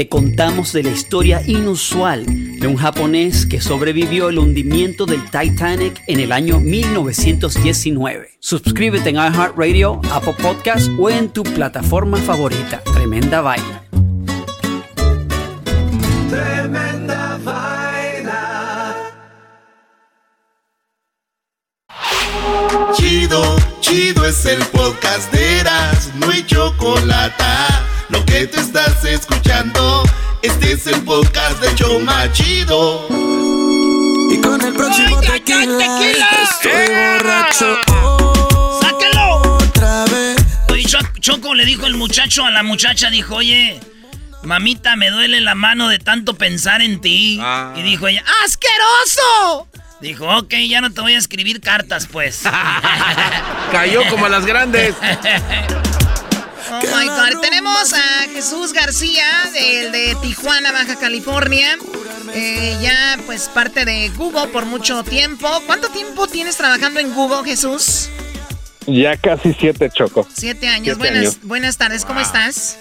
Speaker 10: te contamos de la historia inusual de un japonés que sobrevivió el hundimiento del Titanic en el año 1919. Suscríbete en iHeartRadio, Apple Podcast o en tu plataforma favorita. Tremenda vaina.
Speaker 23: Tremenda vaina.
Speaker 9: Chido, chido es el podcast de Eras, no hay chocolate. Lo que te estás escuchando, este es el podcast de Choma Chido.
Speaker 23: Y con el próximo tequila, estoy borracho
Speaker 12: ¡Sáquelo!
Speaker 23: otra vez.
Speaker 12: Oye, Cho- Choco le dijo el muchacho a la muchacha, dijo, oye, mamita, me duele la mano de tanto pensar en ti.
Speaker 14: Ah.
Speaker 12: Y dijo ella, ¡asqueroso! Dijo, ok, ya no te voy a escribir cartas, pues.
Speaker 14: Cayó como a las grandes.
Speaker 24: Oh my God. Tenemos a Jesús García, del de Tijuana, Baja California. Eh, ya, pues, parte de Google por mucho tiempo. ¿Cuánto tiempo tienes trabajando en Google, Jesús?
Speaker 25: Ya casi siete, Choco.
Speaker 24: Siete años.
Speaker 25: Siete
Speaker 24: buenas,
Speaker 25: años.
Speaker 24: buenas tardes, ¿cómo estás?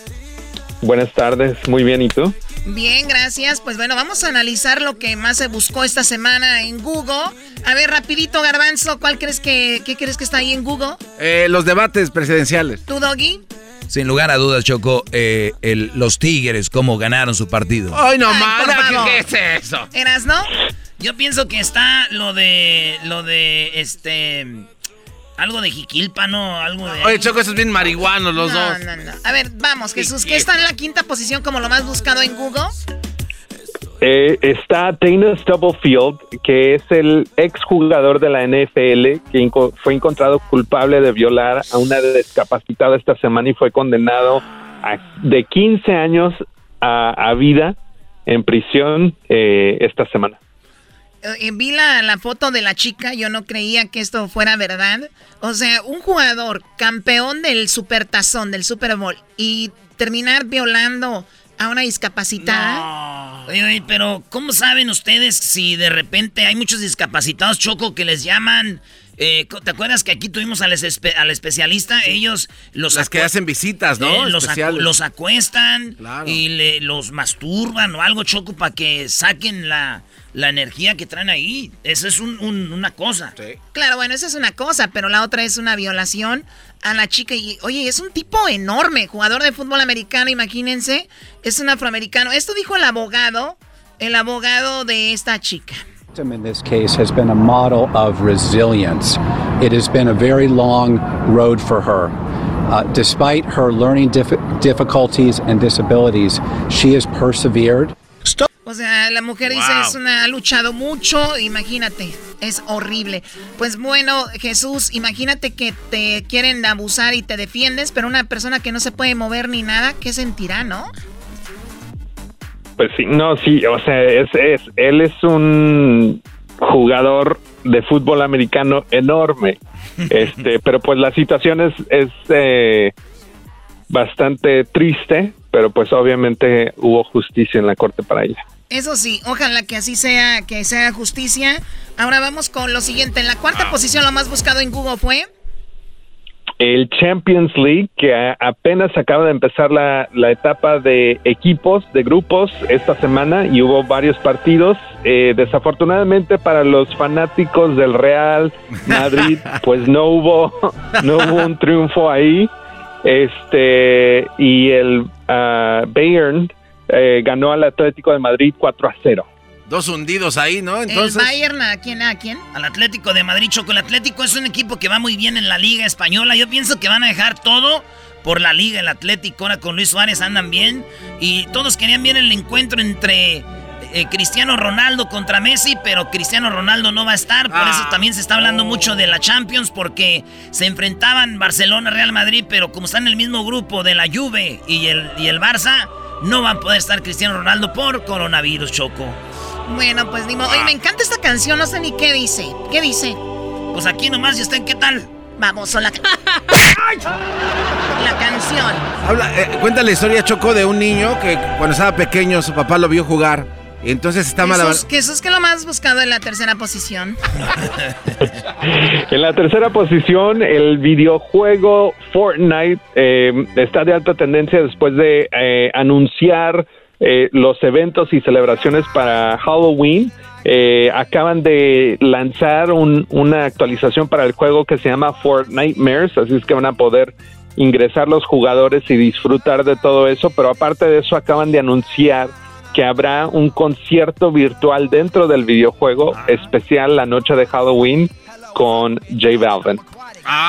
Speaker 25: Buenas tardes, muy bien, ¿y tú?
Speaker 24: Bien, gracias. Pues bueno, vamos a analizar lo que más se buscó esta semana en Google. A ver, rapidito, Garbanzo, ¿cuál crees que, qué crees que está ahí en Google?
Speaker 14: Eh, los debates presidenciales.
Speaker 24: ¿Tú, Doggy?
Speaker 15: Sin lugar a dudas, Choco, eh, el- los Tigres, cómo ganaron su partido.
Speaker 14: Ay, no
Speaker 24: por
Speaker 14: ¿Qué, es eso?
Speaker 24: ¿Eras, no?
Speaker 12: Yo pienso que está lo de, lo de, este, algo de Jiquilpa, ¿no? Algo de...
Speaker 14: Oye, Choco, esos bien marihuanos los
Speaker 24: no,
Speaker 14: dos.
Speaker 24: no, no. A ver, vamos, Jesús, ¿qué está en la quinta posición como lo más buscado en Google?
Speaker 25: Eh, está Dana Stubblefield, que es el exjugador de la NFL, que fue encontrado culpable de violar a una discapacitada esta semana y fue condenado a, de 15 años a, a vida en prisión eh, esta semana.
Speaker 24: Eh, vi la, la foto de la chica, yo no creía que esto fuera verdad. O sea, un jugador campeón del supertazón, del Super Bowl, y terminar violando a una discapacitada.
Speaker 12: Oye, oye, pero ¿cómo saben ustedes si de repente hay muchos discapacitados, Choco, que les llaman... eh, ¿Te acuerdas que aquí tuvimos al, espe- al especialista? Ellos los
Speaker 14: Las que hacen visitas, ¿no?
Speaker 12: Eh, los, acu-
Speaker 14: Especiales.
Speaker 12: los acuestan
Speaker 14: Claro.
Speaker 12: y le- los masturban o algo, Choco, para que saquen la, la energía que traen ahí. Eso es un- un- una cosa.
Speaker 24: Claro, bueno, esa es una cosa, pero la otra es una violación a la chica. Y oye, es un tipo enorme, jugador de fútbol americano, imagínense. Es un afroamericano. Esto dijo el abogado, el abogado de esta chica.
Speaker 26: In this case has been a model of resilience. It has been a very long road for her. Uh, despite her learning dif- difficulties and disabilities, she has persevered.
Speaker 24: O sea, la mujer dice,
Speaker 26: Wow.
Speaker 24: es una, ha luchado mucho, imagínate, es horrible. Pues bueno, Jesús, imagínate que te quieren abusar y te defiendes, pero una persona que no se puede mover ni nada, ¿qué sentirá, no?
Speaker 25: Pues sí, no, sí, o sea, es, es, él es un jugador de fútbol americano enorme, este, pero pues la situación es, es eh, bastante triste, pero pues obviamente hubo justicia en la corte para ella.
Speaker 24: Eso sí, ojalá que así sea, que sea justicia. Ahora vamos con lo siguiente. En la cuarta posición, lo más buscado en Google fue...
Speaker 25: El Champions League, que apenas acaba de empezar la, la etapa de equipos, de grupos esta semana y hubo varios partidos. Eh, desafortunadamente para los fanáticos del Real Madrid, pues no hubo, no hubo un triunfo ahí. Este, y el ah, Bayern eh, ganó al Atlético de Madrid 4 a 0.
Speaker 14: Dos hundidos ahí, ¿no? Entonces.
Speaker 24: el Bayern, ¿a quién? ¿A quién?
Speaker 12: Al Atlético de Madrid, Choco. El Atlético es un equipo que va muy bien en la Liga Española. Yo pienso que van a dejar todo por la Liga. El Atlético ahora con Luis Suárez andan bien. Y todos querían ver el encuentro entre eh, Cristiano Ronaldo contra Messi, pero Cristiano Ronaldo no va a estar. Por eso también se está hablando mucho de la Champions, porque se enfrentaban Barcelona-Real Madrid, pero como están en el mismo grupo de la Juve y el, y el Barça, no va a poder estar Cristiano Ronaldo por coronavirus, Choco.
Speaker 24: Bueno, pues ni modo. Oye, me encanta esta canción, no sé ni qué dice. ¿Qué dice?
Speaker 12: Pues aquí nomás, ¿y usted qué tal?
Speaker 24: Vamos, la... la canción.
Speaker 14: Habla, eh, cuenta la historia, Choco, de un niño que cuando estaba pequeño su papá lo vio jugar. Y entonces está mal.
Speaker 24: Jesús, Jesús, ¿qué es lo más buscado en la tercera posición?
Speaker 25: En la tercera posición, el videojuego Fortnite eh, está de alta tendencia después de eh, anunciar eh, los eventos y celebraciones para Halloween. Eh, acaban de lanzar un- una actualización para el juego que se llama Fortnite Mares, así es que van a poder ingresar los jugadores y disfrutar de todo eso, pero aparte de eso acaban de anunciar que habrá un concierto virtual dentro del videojuego especial la noche de Halloween con J Balvin.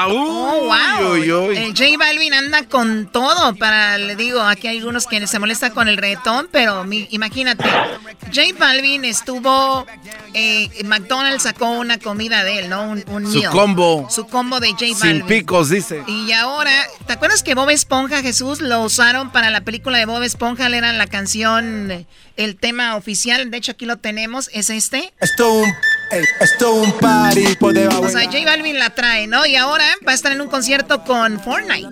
Speaker 24: Oh, wow. El J Balvin anda con todo para, le digo, aquí hay algunos que se molestan con el reggaetón, pero mi- imagínate, J Balvin estuvo, eh, McDonald's sacó una comida de él, ¿no? Un, un
Speaker 14: Su
Speaker 24: meal.
Speaker 14: combo.
Speaker 24: Su combo de J Balvin.
Speaker 14: Sin picos, dice.
Speaker 24: Y ahora, ¿te acuerdas que Bob Esponja, Jesús, lo usaron para la película de Bob Esponja? Le Era la canción, eh, el tema oficial. De hecho, aquí lo tenemos. ¿Es este?
Speaker 16: Esto un, ey, esto un party por debajo.
Speaker 24: O sea, J Balvin la trae, ¿no? Y ahora va a estar en un concierto con Fortnite.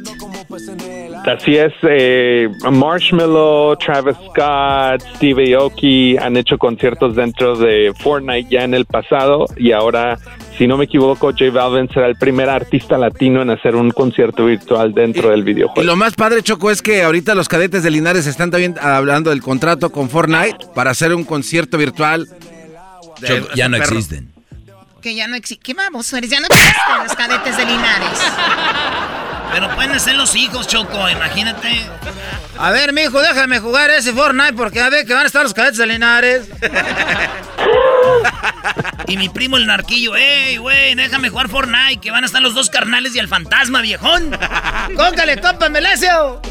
Speaker 25: Así es, eh, Marshmallow, Travis Scott, Steve Aoki han hecho conciertos dentro de Fortnite ya en el pasado y ahora, si no me equivoco, J Balvin será el primer artista latino en hacer un concierto virtual dentro del
Speaker 14: Y
Speaker 25: videojuego.
Speaker 14: lo más padre, Choco, es que ahorita los cadetes de Linares están también hablando del contrato con Fortnite para hacer un concierto virtual. de
Speaker 15: Choco, ya no existen.
Speaker 24: Que ya no existe. ¿Qué vamos, eres? Ya no existen los cadetes de Linares.
Speaker 12: Pero pueden ser los hijos, Choco, imagínate.
Speaker 17: A ver, mijo, déjame jugar ese Fortnite porque a ver que van a estar los cadetes de Linares.
Speaker 12: Y mi primo el narquillo, ey, güey, déjame jugar Fortnite, que van a estar los dos carnales y el fantasma, viejón.
Speaker 17: ¡Cócale, compa Melesio!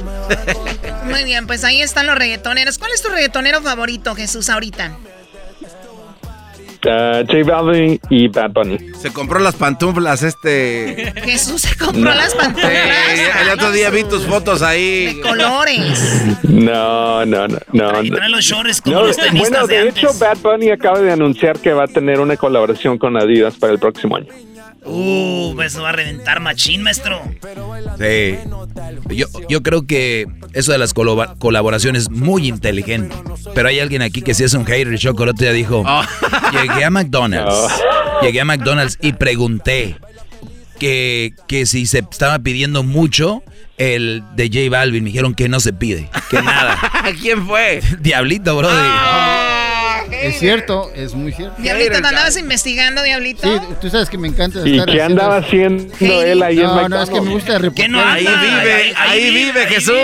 Speaker 24: Muy bien, pues ahí están los reggaetoneros. ¿Cuál es tu reggaetonero favorito, Jesús, ahorita?
Speaker 25: Uh, J Balvin y Bad Bunny.
Speaker 14: Se compró las pantuflas este...
Speaker 24: Jesús se compró
Speaker 25: No.
Speaker 24: las
Speaker 14: Sí,
Speaker 24: pantuflas.
Speaker 14: el otro día vi tus fotos ahí.
Speaker 24: De colores.
Speaker 25: No, no, no, no.
Speaker 12: Trae los shorts como
Speaker 25: No,
Speaker 12: los tenistas
Speaker 25: bueno,
Speaker 12: de
Speaker 25: de
Speaker 12: antes.
Speaker 25: hecho, Bad Bunny acaba de anunciar que va a tener una colaboración con Adidas para el próximo año.
Speaker 12: Uh, eso va a reventar machín, maestro.
Speaker 15: Sí. Yo, yo creo que eso de las colaboraciones es muy inteligente. Pero hay alguien aquí que sí es un hater. El otro día dijo: Llegué a McDonald's. Llegué a McDonald's y pregunté que, que si se estaba pidiendo mucho el de J Balvin. Me dijeron que no se pide. Que nada.
Speaker 14: ¿Quién fue?
Speaker 15: Diablito, bro.
Speaker 27: Es cierto, es muy cierto.
Speaker 24: Diablito, ¿te andabas investigando, Diablito?
Speaker 27: Sí, tú sabes que me encanta
Speaker 25: ¿Y
Speaker 27: estar
Speaker 25: qué
Speaker 27: haciendo-
Speaker 25: andaba haciendo él ahí en
Speaker 27: No, no, es que me
Speaker 25: McDonald's?
Speaker 27: gusta reportar.
Speaker 12: no
Speaker 14: Ahí vive,
Speaker 12: Ahí-
Speaker 14: ahí,
Speaker 12: ahí
Speaker 14: vive,
Speaker 12: vive, ahí
Speaker 14: Jesús.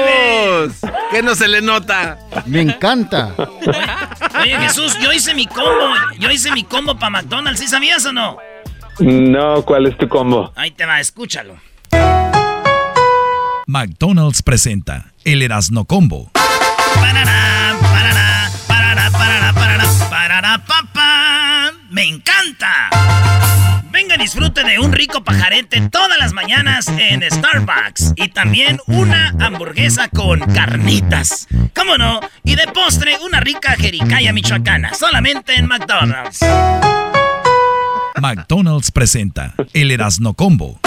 Speaker 14: ¿Qué no se le nota?
Speaker 27: Me encanta.
Speaker 12: Oye, Jesús, yo hice mi combo. Yo hice mi combo para McDonald's. ¿Sí sabías o no?
Speaker 25: No, ¿cuál es tu combo?
Speaker 12: Ahí te va, escúchalo.
Speaker 28: McDonald's presenta el Erasno Combo.
Speaker 12: Parará, parará, papá. ¡Me encanta! Venga, disfrute de un rico pajarete todas las mañanas en Starbucks. Y también una hamburguesa con carnitas. ¿Cómo no? Y de postre, una rica jericaya michoacana. Solamente en McDonald's.
Speaker 28: McDonald's presenta el Erasno Combo.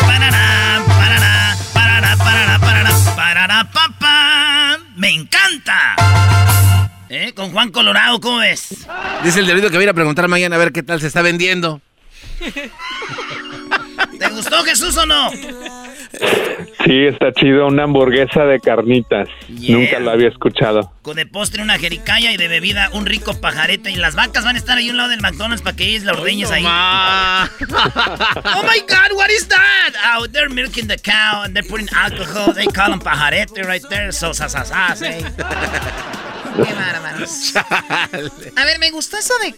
Speaker 12: Parará, parará, parará, parará, parará, parará, papá. ¡Me encanta! ¿Eh? Con Juan Colorado, ¿cómo ves?
Speaker 14: Dice el delito que voy a ir a preguntar mañana a ver qué tal se está vendiendo.
Speaker 12: ¿Te gustó Jesús o no?
Speaker 25: Sí, está chido, una hamburguesa de carnitas. Nunca lo había escuchado.
Speaker 12: Con de postre una jericaya y de bebida un rico pajarete. Y las vacas van a estar ahí a un lado del McDonald's para que ellos la ordeñes ahí. oh my God, what is that? Oh, they're milking the cow and they're putting alcohol. They call them pajarete right there. So, sa, sa, sa, eh.
Speaker 24: Qué bárbaros. A ver, me gustó eso de...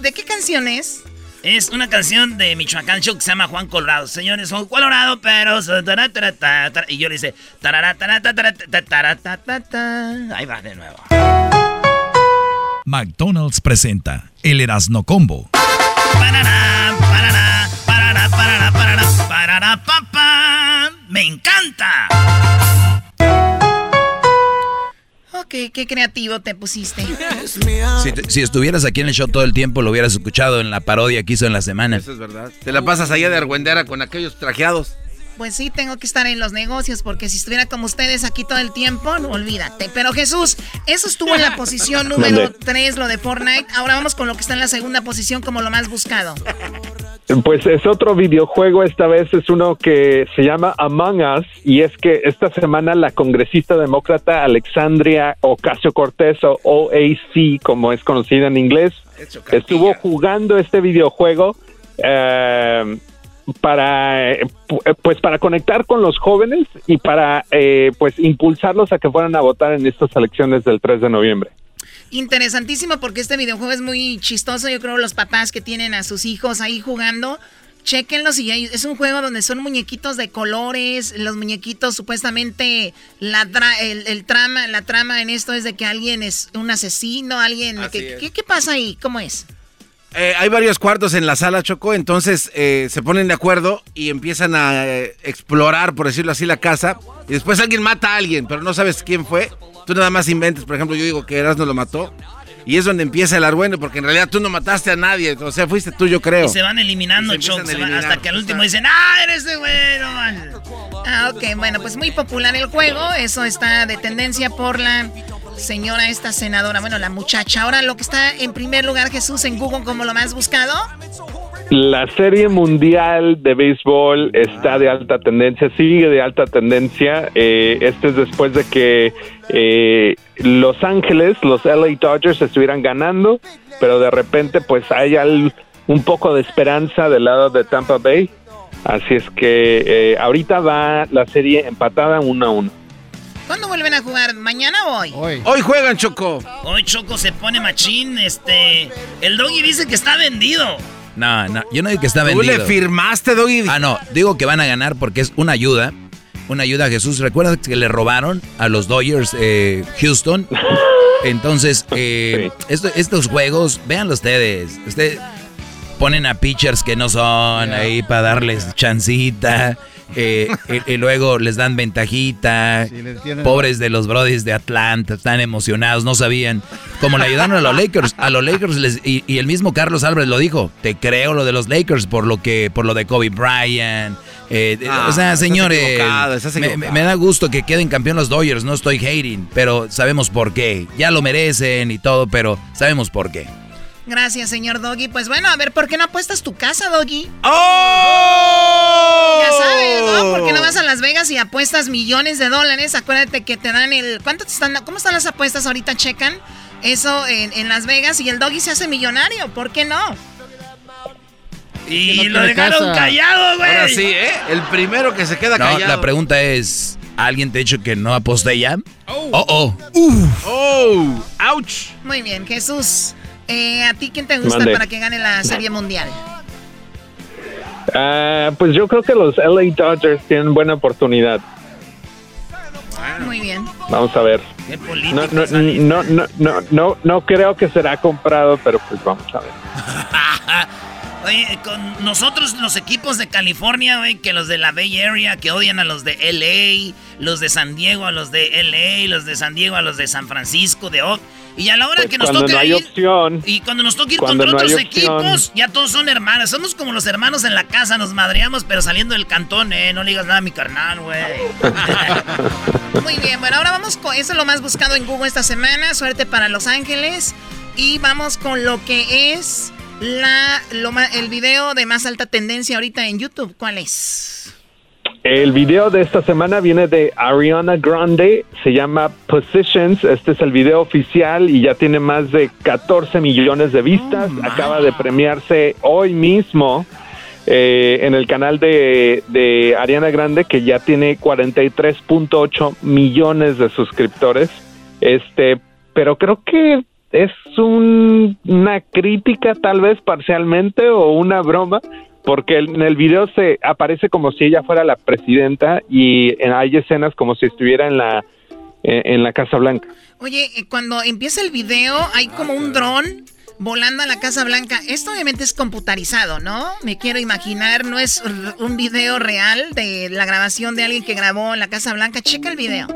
Speaker 24: ¿De qué canción es?
Speaker 12: Es una canción de Michoacán Show que se llama Juan Colorado. Señores, son Colorado, pero... Y yo le hice... Ahí va de nuevo.
Speaker 28: McDonald's presenta el Erasno Combo.
Speaker 12: ¡Me encanta!
Speaker 24: Qué creativo te pusiste.
Speaker 15: Si, si estuvieras aquí en el show todo el tiempo, lo hubieras escuchado en la parodia que hizo en la semana.
Speaker 14: Eso es verdad. Te la pasas allá de argüendera con aquellos trajeados.
Speaker 24: Pues sí, tengo que estar en los negocios porque si estuviera como ustedes aquí todo el tiempo, no, olvídate. Pero Jesús, eso estuvo en la posición número
Speaker 25: Mande.
Speaker 24: 3, lo de Fortnite. Ahora vamos con lo que está en la segunda posición como lo más buscado.
Speaker 25: Pues es otro videojuego, esta vez es uno que se llama Among Us y es que esta semana la congresista demócrata Alexandria Ocasio Cortez o OAC, como es conocida en inglés, estuvo jugando este videojuego eh, para eh, pu- pues para conectar con los jóvenes y para eh, pues impulsarlos a que fueran a votar en estas elecciones del 3 de noviembre.
Speaker 24: Interesantísimo porque este videojuego es muy chistoso. Yo creo los papás que tienen a sus hijos ahí jugando, chequenlos y hay- es un juego donde son muñequitos de colores. Los muñequitos supuestamente la tra- el, el trama, la trama en esto es de que alguien es un asesino, alguien.
Speaker 14: Así
Speaker 24: que-
Speaker 14: es.
Speaker 24: ¿qué, qué pasa ahí? ¿Cómo es?
Speaker 14: Eh, hay varios cuartos en la sala, Choco, entonces eh, se ponen de acuerdo y empiezan a eh, explorar, por decirlo así, la casa. Y después alguien mata a alguien, pero no sabes quién fue. Tú nada más inventes, por ejemplo, yo digo que Erasmo lo mató. Y es donde empieza el argüende, porque en realidad tú no mataste a nadie. O sea, fuiste tú, yo creo.
Speaker 12: Y se van eliminando,
Speaker 14: Y se
Speaker 12: Choc,
Speaker 14: empiezan a
Speaker 12: se van-
Speaker 14: eliminar.
Speaker 12: hasta que al último dicen, ¡ah, eres de bueno! man".
Speaker 24: Ah, ok, bueno, pues muy popular el juego. Eso está de tendencia por la señora, esta senadora, bueno, la muchacha. Ahora lo que está en primer lugar, Jesús, en Google como lo más buscado.
Speaker 25: La serie mundial de béisbol está de alta tendencia, sigue de alta tendencia. Eh, este es después de que eh, Los Ángeles, los LA Dodgers estuvieran ganando, pero de repente pues hay al- un poco de esperanza del lado de Tampa Bay. Así es que eh, ahorita va la serie empatada uno a uno.
Speaker 24: ¿Cuándo vuelven a jugar? ¿Mañana o hoy?
Speaker 14: Hoy juegan, Choco.
Speaker 12: Hoy Choco se pone machín, este... El doggy dice que está vendido.
Speaker 15: No, no, yo no digo que está
Speaker 14: ¿Tú
Speaker 15: vendido.
Speaker 14: le firmaste, Doggy?
Speaker 15: Ah, no, digo que van a ganar porque es una ayuda. Una ayuda a Jesús. ¿Recuerdas que le robaron a los Dodgers eh, Houston? Entonces, eh, esto- estos juegos, véanlo ustedes. Ustedes ponen a pitchers que no son ahí para darles chancita. Eh, y, y luego les dan ventajita.
Speaker 27: les
Speaker 15: Pobres de los brodis de Atlanta, están emocionados, no sabían. Como le ayudaron a los Lakers, a los Lakers les- y, y el mismo Carlos Álvarez lo dijo, te creo lo de los Lakers por lo que, por lo de Kobe Bryant. eh,
Speaker 14: Ah,
Speaker 15: o sea,
Speaker 14: estás
Speaker 15: señores, me, me da gusto que queden campeón los Dodgers, no estoy hating, pero sabemos por qué. Ya lo merecen y todo, pero sabemos por qué.
Speaker 24: Gracias, señor Doggy. Pues bueno, a ver, ¿por qué no apuestas tu casa, Doggy?
Speaker 14: ¡Oh!
Speaker 24: Ya sabes, ¿no? ¿Por qué no vas a Las Vegas y apuestas millones de dólares? Acuérdate que te dan el... ¿Cuánto te están ¿Cómo están las apuestas ahorita? Checan eso en, en Las Vegas y el Doggy se hace millonario. ¿Por qué no?
Speaker 12: Y
Speaker 14: no
Speaker 12: lo dejaron
Speaker 14: casa.
Speaker 12: callado, güey.
Speaker 14: Ahora sí, ¿eh? El primero que se queda
Speaker 15: No,
Speaker 14: callado.
Speaker 15: la pregunta es, ¿alguien te ha dicho que no aposté ya? Oh, oh.
Speaker 14: ¡Oh! ¡Ouch!
Speaker 24: Muy bien, Jesús. Eh, ¿A ti quién te gusta
Speaker 25: Mande.
Speaker 24: para que gane la Serie Mundial?
Speaker 25: Ah, pues yo creo que los LA Dodgers tienen buena oportunidad.
Speaker 24: Muy bien.
Speaker 25: Vamos a ver.
Speaker 12: Qué
Speaker 25: No, no, no, no, no, no, no creo que será comprado, pero pues vamos a ver.
Speaker 12: Oye, con nosotros los equipos de California, güey, que los de la Bay Area, que odian a los de LA, los de San Diego a los de LA, los de San Diego a los de San Francisco, de Oak. Y a la hora
Speaker 25: Pues
Speaker 12: que nos
Speaker 25: cuando
Speaker 12: toque
Speaker 25: no
Speaker 12: ir,
Speaker 25: opción.
Speaker 12: y cuando nos toque ir contra
Speaker 25: no
Speaker 12: otros equipos, ya todos son hermanos. Somos como los hermanos en la casa, nos madreamos, pero saliendo del cantón, eh. No le digas nada a mi carnal, güey.
Speaker 24: Muy bien, bueno, ahora vamos con eso es lo más buscado en Google esta semana. Suerte para Los Ángeles. Y vamos con lo que es la, lo el video de más alta tendencia ahorita en YouTube. ¿Cuál es?
Speaker 25: El video de esta semana viene de Ariana Grande, se llama Positions, este es el video oficial y ya tiene más de 14 millones de vistas, acaba de premiarse hoy mismo eh, en el canal de, de Ariana Grande que ya tiene 43.8 millones de suscriptores, este, pero creo que es un- una crítica tal vez parcialmente o una broma porque en el video se aparece como si ella fuera la presidenta y hay escenas como si estuviera en la eh, en la Casa Blanca.
Speaker 24: Oye, eh, cuando empieza el video hay como un dron volando a la Casa Blanca. Esto obviamente es computarizado, ¿no? Me quiero imaginar, no es un video real de la grabación de alguien que grabó en la Casa Blanca. Checa el video.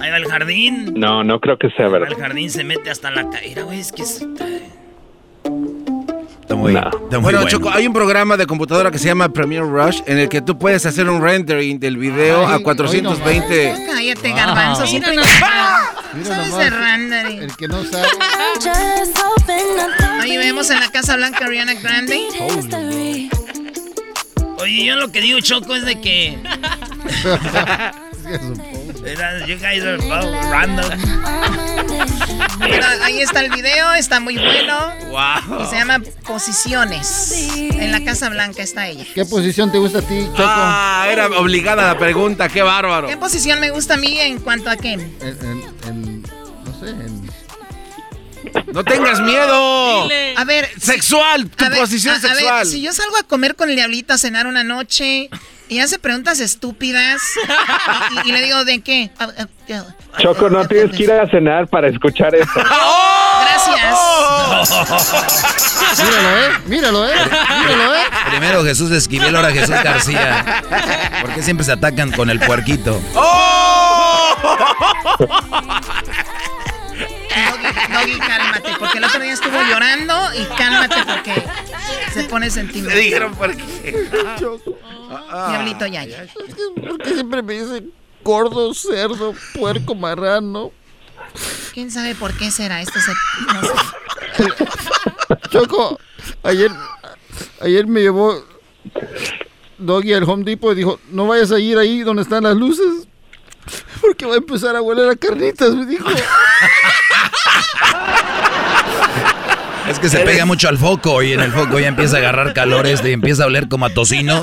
Speaker 12: Ahí va el jardín.
Speaker 25: No, no creo que sea
Speaker 12: Ahí va
Speaker 25: verdad.
Speaker 12: el jardín se mete hasta la caída, güey. Es que es...
Speaker 15: Está muy, está muy
Speaker 14: bueno,
Speaker 15: bueno.
Speaker 14: Choco, hay un programa de computadora que se llama Premiere Rush en el que tú puedes hacer un rendering del video
Speaker 27: Ay,
Speaker 14: a 420.
Speaker 24: Cállate,
Speaker 27: Wow.
Speaker 24: garbanzo. Siempre
Speaker 27: Mira
Speaker 24: Sabes
Speaker 27: nomás,
Speaker 24: de rendering.
Speaker 27: El que no sabe.
Speaker 24: Ahí vemos en la Casa Blanca Ariana Grande.
Speaker 12: Oye, yo lo que digo, Choco, es de que. you guys are random.
Speaker 24: Ahí está el video, está muy bueno.
Speaker 14: Wow.
Speaker 24: Y se llama Posiciones. En la Casa Blanca está ella.
Speaker 27: ¿Qué posición te gusta a ti, Choco?
Speaker 14: Ah, era obligada la pregunta, qué bárbaro.
Speaker 24: ¿Qué posición me gusta a mí en cuanto a qué?
Speaker 27: En, en- en- no sé, en...
Speaker 14: No tengas miedo.
Speaker 24: A ver.
Speaker 14: Sexual, tu
Speaker 24: a ver,
Speaker 14: posición
Speaker 24: a- a ver,
Speaker 14: sexual.
Speaker 24: si yo salgo a comer con el diablito a cenar una noche y hace preguntas estúpidas y, le digo, ¿de qué? Ah, ah.
Speaker 25: Choco, no tienes que ir a cenar para escuchar eso.
Speaker 24: Gracias.
Speaker 27: Míralo, ¿eh? Míralo, ¿eh? Míralo, ¿eh?
Speaker 15: Primero Jesús Esquivel, ahora Jesús García. ¿Por qué siempre se atacan con el puerquito?
Speaker 24: Doggy, Doggy, cálmate, porque el otro día estuvo llorando y cálmate porque se pone sentimental.
Speaker 14: Le dijeron por qué.
Speaker 24: Diablito, ya, ya.
Speaker 27: ¿Por qué siempre me dicen gordo, cerdo, puerco, marrano?
Speaker 24: ¿Quién sabe por qué será esto? Se, no sé.
Speaker 27: Choco, ayer, ayer me llevó Doggy al Home Depot y dijo, no vayas a ir ahí donde están las luces, porque va a empezar a hueler a carnitas, me dijo.
Speaker 15: Es que se pega mucho al foco y en el foco ya empieza a agarrar calor este y empieza a oler como a tocino.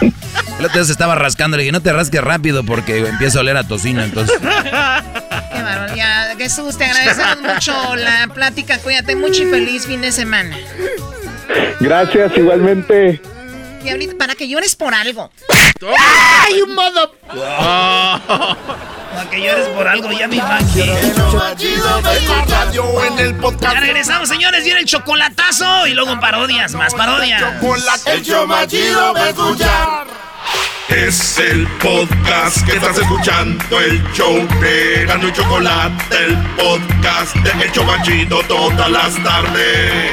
Speaker 15: El otro día se estaba rascando, le dije, no te rasques rápido porque empieza a oler a tocino, entonces...
Speaker 24: Qué bárbaro. Ya, Jesús, te agradecemos mucho la plática. Cuídate mucho y feliz fin de semana.
Speaker 25: Gracias, igualmente.
Speaker 24: Para que llores por algo.
Speaker 27: ¡Ay, un modo!
Speaker 12: Para que llores por algo, ya me imagino. Ya regresamos, señores. Viene el chocolatazo y luego parodias, más parodias.
Speaker 9: El show más chido de escuchar. Es el podcast que estás escuchando, el show de Gano y Chocolate, el podcast de El Chobachito todas las tardes.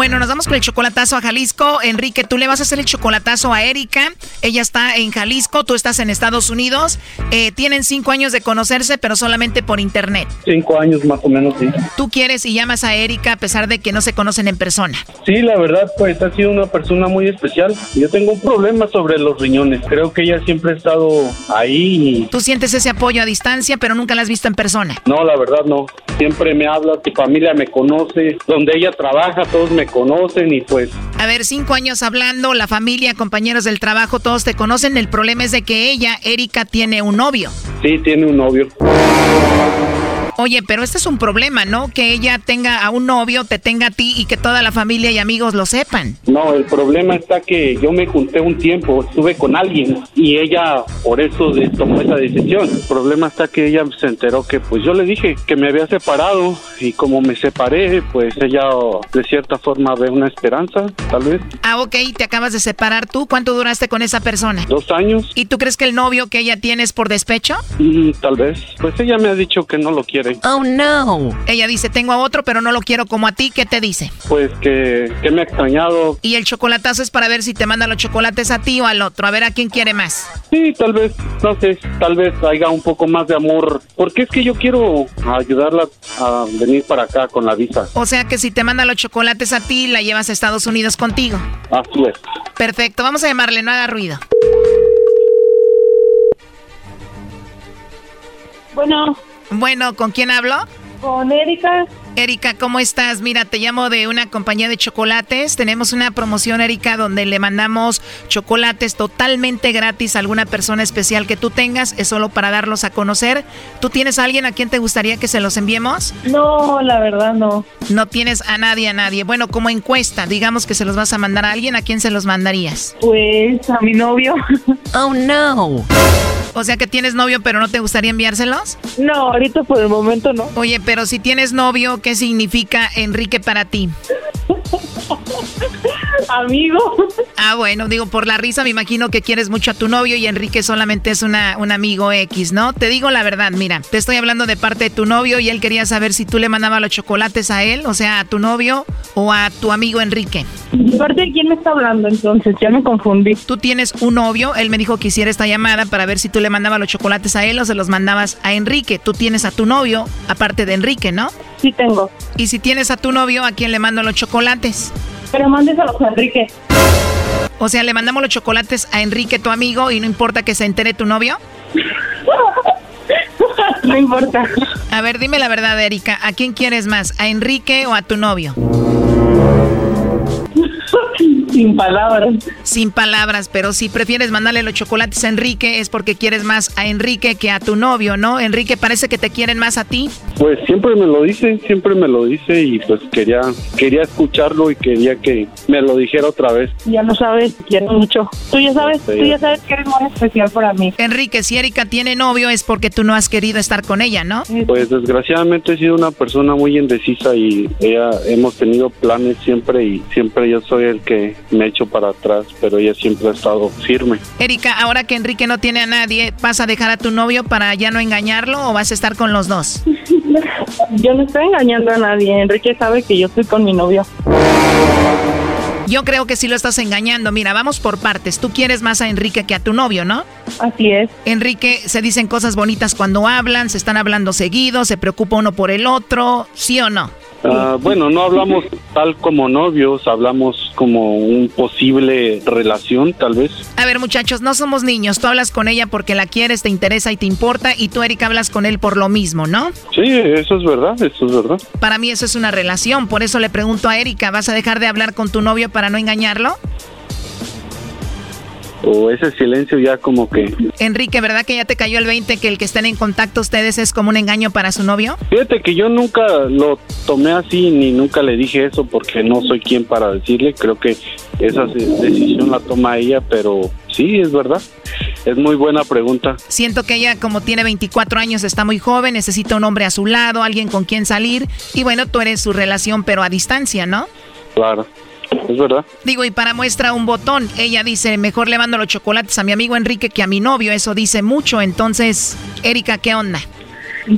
Speaker 24: Bueno, nos vamos con el chocolatazo a Jalisco. Enrique, tú le vas a hacer el chocolatazo a Erika. Ella está en Jalisco, tú estás en Estados Unidos. Eh, tienen cinco años de conocerse, pero solamente por internet.
Speaker 29: Cinco años más o menos, sí.
Speaker 24: Tú quieres y llamas a Erika a pesar de que no se conocen en persona.
Speaker 29: Sí, la verdad, pues ha sido una persona muy especial. Yo tengo un problema sobre los riñones. Creo que ella siempre ha estado ahí
Speaker 24: Tú sientes ese apoyo a distancia, pero nunca la has visto en persona.
Speaker 29: y... No, la verdad no. Siempre me habla, su familia me conoce, donde ella trabaja, todos me conocen y pues
Speaker 24: A ver, cinco años hablando, la familia, compañeros del trabajo, todos te conocen. El problema es de que ella, Erika, tiene un novio.
Speaker 29: sí, tiene un novio.
Speaker 24: Oye, pero este es un problema, ¿no? Que ella tenga a un novio, te tenga a ti y que toda la familia y amigos lo sepan.
Speaker 29: No, el problema está que yo me junté un tiempo, estuve con alguien y ella por eso tomó esa decisión. El problema está que ella se enteró que pues yo le dije que me había separado y como me separé, pues ella de cierta forma ve una esperanza, tal vez.
Speaker 24: Ah, ok, te acabas de separar tú. ¿Cuánto duraste con esa persona?
Speaker 29: Dos años.
Speaker 24: ¿Y tú crees que el novio que ella tiene es por despecho?
Speaker 29: Mm, tal vez. Pues ella me ha dicho que no lo quiere.
Speaker 24: Oh, no. Ella dice, tengo a otro, pero no lo quiero como a ti. ¿Qué te dice?
Speaker 29: Pues que, que me ha extrañado.
Speaker 24: Y el chocolatazo es para ver si te manda los chocolates a ti o al otro. A ver a quién quiere más.
Speaker 29: Sí, tal vez, no sé, tal vez haya un poco más de amor. Porque es que yo quiero ayudarla a venir para acá con la visa.
Speaker 24: O sea que si te manda los chocolates a ti, la llevas a Estados Unidos contigo.
Speaker 29: Así es.
Speaker 24: Perfecto, vamos a llamarle, no haga ruido.
Speaker 30: Bueno.
Speaker 24: Bueno, ¿con quién hablo?
Speaker 30: Con Erika.
Speaker 24: Erika, ¿cómo estás? Mira, te llamo de una compañía de chocolates. Tenemos una promoción, Erika, donde le mandamos chocolates totalmente gratis a alguna persona especial que tú tengas. Es solo para darlos a conocer. ¿Tú tienes a alguien a quien te gustaría que se los enviemos?
Speaker 30: No, la verdad no.
Speaker 24: No tienes a nadie, a nadie. Bueno, como encuesta, digamos que se los vas a mandar a alguien, ¿a quién se los mandarías?
Speaker 30: Pues a mi novio.
Speaker 24: Oh, no. O sea que tienes novio, pero no te gustaría enviárselos?
Speaker 30: No, ahorita por el momento no.
Speaker 24: Oye, pero si tienes novio, ¿qué significa Enrique para ti?
Speaker 30: Amigo.
Speaker 24: Ah, bueno, digo, por la risa me imagino que quieres mucho a tu novio y Enrique solamente es una, un amigo X, ¿no? Te digo la verdad, mira, te estoy hablando de parte de tu novio y él quería saber si tú le mandabas los chocolates a él, o sea, a tu novio o a tu amigo Enrique.
Speaker 30: ¿De parte de quién me está hablando entonces? Ya me confundí.
Speaker 24: Tú tienes un novio, él me dijo que hiciera esta llamada para ver si tú le mandabas los chocolates a él o se los mandabas a Enrique. Tú tienes a tu novio, aparte de Enrique, ¿no?
Speaker 30: Sí tengo.
Speaker 24: Y si tienes a tu novio, ¿a quién le mando los chocolates?
Speaker 30: Pero mándeselos a Enrique.
Speaker 24: O sea, le mandamos los chocolates a Enrique, tu amigo, y no importa que se entere tu novio.
Speaker 30: no importa.
Speaker 24: A ver, dime la verdad, Erika. ¿A quién quieres más? ¿A Enrique o a tu novio?
Speaker 30: Sin palabras.
Speaker 24: Sin palabras, pero si prefieres mandarle los chocolates a Enrique es porque quieres más a Enrique que a tu novio, ¿no? Enrique parece que te quieren más a ti.
Speaker 29: Pues siempre me lo dice, siempre me lo dice y pues quería quería escucharlo y quería que me lo dijera otra vez.
Speaker 30: Ya lo sabes, quiero mucho. Tú ya sabes, tú ya sabes que eres muy especial para mí.
Speaker 24: Enrique, si Erika tiene novio es porque tú no has querido estar con ella, ¿no?
Speaker 29: Pues desgraciadamente he sido una persona muy indecisa y ella hemos tenido planes siempre y siempre yo soy el que me echo para atrás, pero ella siempre ha estado firme.
Speaker 24: Erika, ahora que Enrique no tiene a nadie, ¿vas a dejar a tu novio para ya no engañarlo o vas a estar con los dos?
Speaker 30: Yo no estoy engañando a nadie. Enrique sabe que yo estoy con mi novio.
Speaker 24: Yo creo que sí lo estás engañando. Mira, vamos por partes. Tú quieres más a Enrique que a tu novio, ¿no?
Speaker 30: Así es.
Speaker 24: Enrique, se dicen cosas bonitas cuando hablan, se están hablando seguido, se preocupa uno por el otro, ¿sí o no?
Speaker 29: Ah, bueno, no hablamos tal como novios, hablamos como un posible relación, tal vez.
Speaker 24: A ver, muchachos, no somos niños. Tú hablas con ella porque la quieres, te interesa y te importa, y tú, Erika, hablas con él por lo mismo, ¿no?
Speaker 29: Sí, eso es verdad, eso es verdad.
Speaker 24: Para mí eso es una relación, por eso le pregunto a Erika, ¿vas a dejar de hablar con tu novio para no engañarlo?
Speaker 29: O ese silencio ya como que...
Speaker 24: Enrique, ¿verdad que ya te cayó el 20 que el que estén en contacto ustedes es como un engaño para su novio?
Speaker 29: Fíjate que yo nunca lo tomé así ni nunca le dije eso porque no soy quien para decirle. Creo que esa de- decisión la toma ella, pero sí, es verdad. Es muy buena pregunta.
Speaker 24: Siento que ella, como tiene 24 años, está muy joven, necesita un hombre a su lado, alguien con quien salir. Y bueno, tú eres su relación, pero a distancia, ¿no?
Speaker 29: Claro, es verdad.
Speaker 24: Digo, y para muestra un botón, ella dice, mejor le mando los chocolates a mi amigo Enrique que a mi novio. Eso dice mucho. Entonces, Erika, ¿qué onda?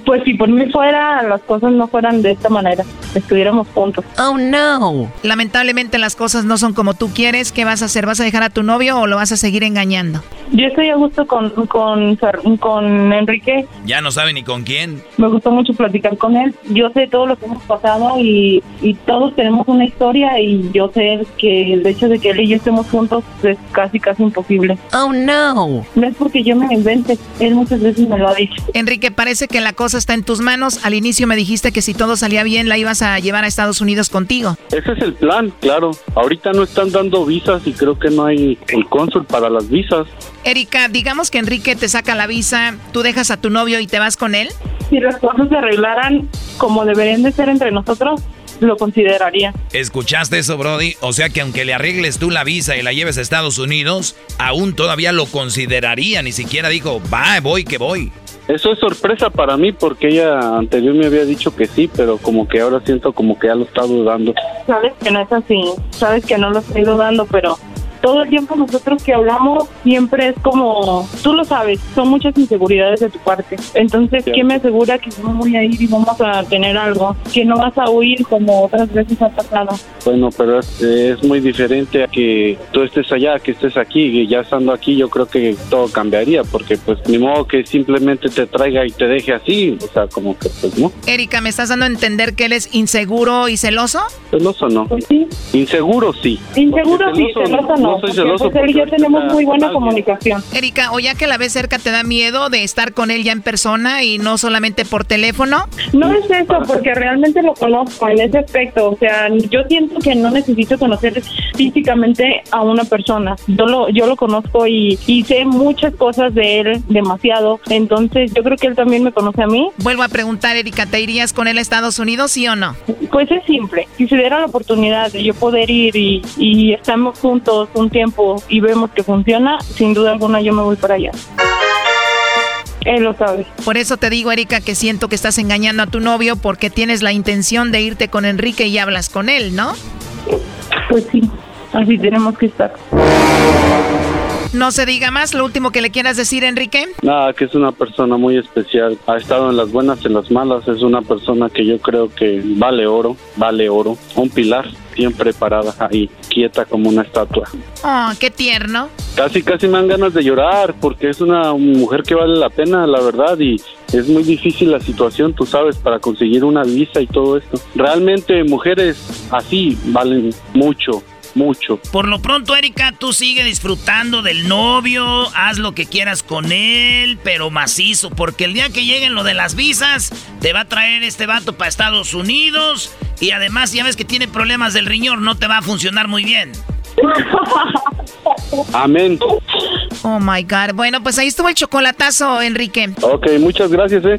Speaker 30: Pues si por mí fuera, las cosas no fueran de esta manera. Estuviéramos juntos.
Speaker 24: Oh, no. Lamentablemente las cosas no son como tú quieres. ¿Qué vas a hacer? ¿Vas a dejar a tu novio o lo vas a seguir engañando?
Speaker 30: Yo estoy a gusto con, con, con Enrique.
Speaker 15: Ya no sabe ni con quién.
Speaker 30: Me gustó mucho platicar con él. Yo sé todo lo que hemos pasado y, y todos tenemos una historia y yo sé que el hecho de que él y yo estemos juntos es casi, casi imposible.
Speaker 24: Oh, no.
Speaker 30: No es porque yo me lo invente. Él muchas veces me lo ha dicho.
Speaker 24: Enrique, parece que la cosa está en tus manos. Al inicio me dijiste que si todo salía bien la ibas a llevar a Estados Unidos contigo.
Speaker 29: Ese es el plan, claro. Ahorita no están dando visas y creo que no hay el cónsul para las visas.
Speaker 24: Erika, digamos que Enrique te saca la visa, tú dejas a tu novio y te vas con él.
Speaker 30: Si las cosas se arreglaran como deberían de ser entre nosotros, lo consideraría.
Speaker 15: ¿Escuchaste eso, Brody? O sea que aunque le arregles tú la visa y la lleves a Estados Unidos, aún todavía lo consideraría. Ni siquiera dijo, va, voy, que voy.
Speaker 29: Eso es sorpresa para mí porque ella anterior me había dicho que sí, pero como que ahora siento como que ya lo está dudando.
Speaker 30: Sabes que no es así, sabes que no lo estoy dudando, pero todo el tiempo nosotros que hablamos siempre es como, tú lo sabes, son muchas inseguridades de tu parte. Entonces, ¿quién me asegura que no voy a ir y vamos a tener algo? Que no vas a huir como otras veces ha pasado.
Speaker 29: Bueno, pero es, es muy diferente a que tú estés allá, que estés aquí, y ya estando aquí yo creo que todo cambiaría, porque pues ni modo que simplemente te traiga y te deje así, o sea, como que pues no.
Speaker 24: Erika, ¿me estás dando a entender que él es inseguro y celoso?
Speaker 29: Celoso no. Inseguro sí.
Speaker 30: Inseguro
Speaker 29: Porque
Speaker 30: sí, celoso no.
Speaker 29: no soy celoso
Speaker 30: pues, él y yo tenemos muy buena
Speaker 29: con
Speaker 30: comunicación.
Speaker 24: Erika, o ya que la ves cerca, ¿te da miedo de estar con él ya en persona y no solamente por teléfono?
Speaker 30: No es eso, porque realmente lo conozco en ese aspecto. O sea, yo siento que no necesito conocer físicamente a una persona. Yo lo, yo lo conozco y, y sé muchas cosas de él, demasiado. Entonces, yo creo que él también me conoce a mí.
Speaker 24: Vuelvo a preguntar, Erika, ¿te irías con él a Estados Unidos, sí o no?
Speaker 30: Pues es simple. Si se diera la oportunidad de yo poder ir y, y estamos juntos un tiempo y vemos que funciona, sin duda alguna yo me voy para allá. Él lo sabe.
Speaker 24: Por eso te digo, Erika, que siento que estás engañando a tu novio porque tienes la intención de irte con Enrique y hablas con él, ¿no?
Speaker 30: Pues sí. Así tenemos que estar.
Speaker 24: No se diga más, lo último que le quieras decir, Enrique.
Speaker 29: Nada, que es una persona muy especial. Ha estado en las buenas y en las malas. Es una persona que yo creo que vale oro, vale oro. Un pilar, siempre parada ahí, quieta como una estatua.
Speaker 24: Oh, qué tierno.
Speaker 29: Casi, casi me dan ganas de llorar porque es una mujer que vale la pena, la verdad, y es muy difícil la situación, tú sabes, para conseguir una visa y todo esto. Realmente mujeres así valen mucho, mucho.
Speaker 12: Por lo pronto, Erika, tú sigue disfrutando del novio, haz lo que quieras con él, pero macizo, porque el día que lleguen lo de las visas, te va a traer este vato para Estados Unidos y además ya ves que tiene problemas del riñón, no te va a funcionar muy bien.
Speaker 29: Amén.
Speaker 24: Oh my God. Bueno, pues ahí estuvo el chocolatazo, Enrique.
Speaker 29: Ok, muchas gracias, eh.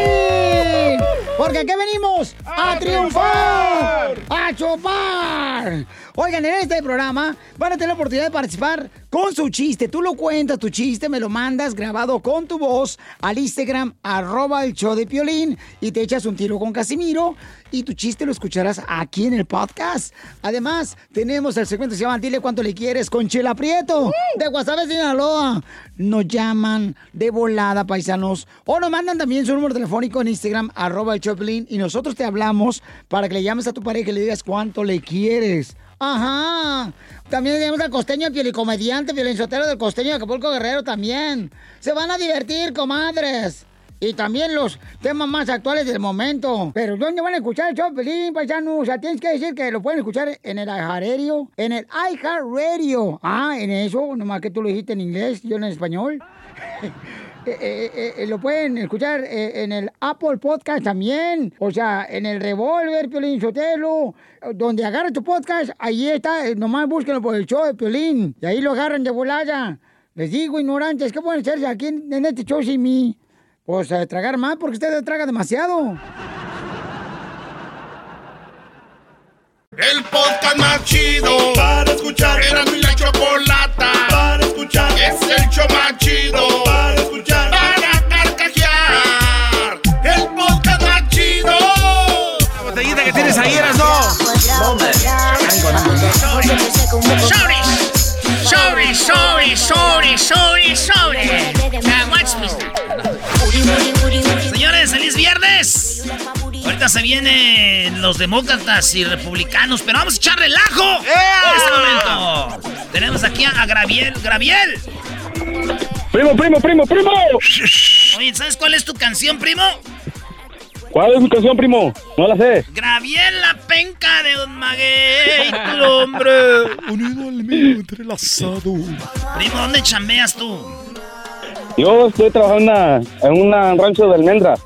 Speaker 31: Porque aquí venimos a, triunfar, a chupar. Oigan, en este programa van a tener la oportunidad de participar con su chiste. Tú lo cuentas, tu chiste, me lo mandas grabado con tu voz al Instagram, arroba el show de Piolín, y te echas un tiro con Casimiro, y tu chiste lo escucharás aquí en el podcast. Además, tenemos el segmento que se llama Dile cuánto le quieres con Chela Prieto, de Guasave, Sinaloa. Nos llaman de volada, paisanos, o nos mandan también su número telefónico en Instagram, arroba el Piolín, y nosotros te hablamos para que le llames a tu pareja y le digas cuánto le quieres. Ajá. También tenemos al costeño, el pielicomediante, violinsotero del costeño de Acapulco Guerrero también. Se van a divertir, comadres. Y también los temas más actuales del momento. Pero ¿dónde van a escuchar el show, Pelín, paisano? O sea, tienes que decir que lo pueden escuchar en el iHeartRadio. En el iHeartRadio. Ah, en eso, nomás que tú lo dijiste en inglés, yo en español. Eh, eh, eh, lo pueden escuchar eh, en el Apple Podcast también. O sea, en el Revolver, Piolín Sotelo. Donde agarran tu podcast, ahí está. eh, Nomás búsquenlo por el show de Piolín. Y ahí lo agarran de volada. Les digo, ignorantes, ¿qué pueden hacerse aquí en, en este show sin mí? Pues a tragar más porque ustedes tragan demasiado.
Speaker 9: El podcast más chido para escuchar. Era mi la chocolata para escuchar. Es el show más chido para escuchar. Para carcajear. El podcast más chido.
Speaker 14: La botellita que tienes ahí, eras no.
Speaker 12: Sobre, sobre, sobre, sobre, sobre. Now watch me. Señores, feliz viernes. Ahorita se vienen los demócratas y republicanos, pero vamos a echar relajo en este momento. Tenemos aquí a Graviel. Graviel.
Speaker 32: Primo, primo, primo, primo.
Speaker 12: Oye, ¿sabes cuál es tu canción, primo?
Speaker 32: ¿Cuál es su canción, primo? No la sé.
Speaker 12: Graviel la penca de Don Maguey, tu hombre.
Speaker 17: Unido al mío, entrelazado.
Speaker 12: Primo, ¿dónde chambeas tú?
Speaker 32: Yo estoy trabajando en un rancho de almendras.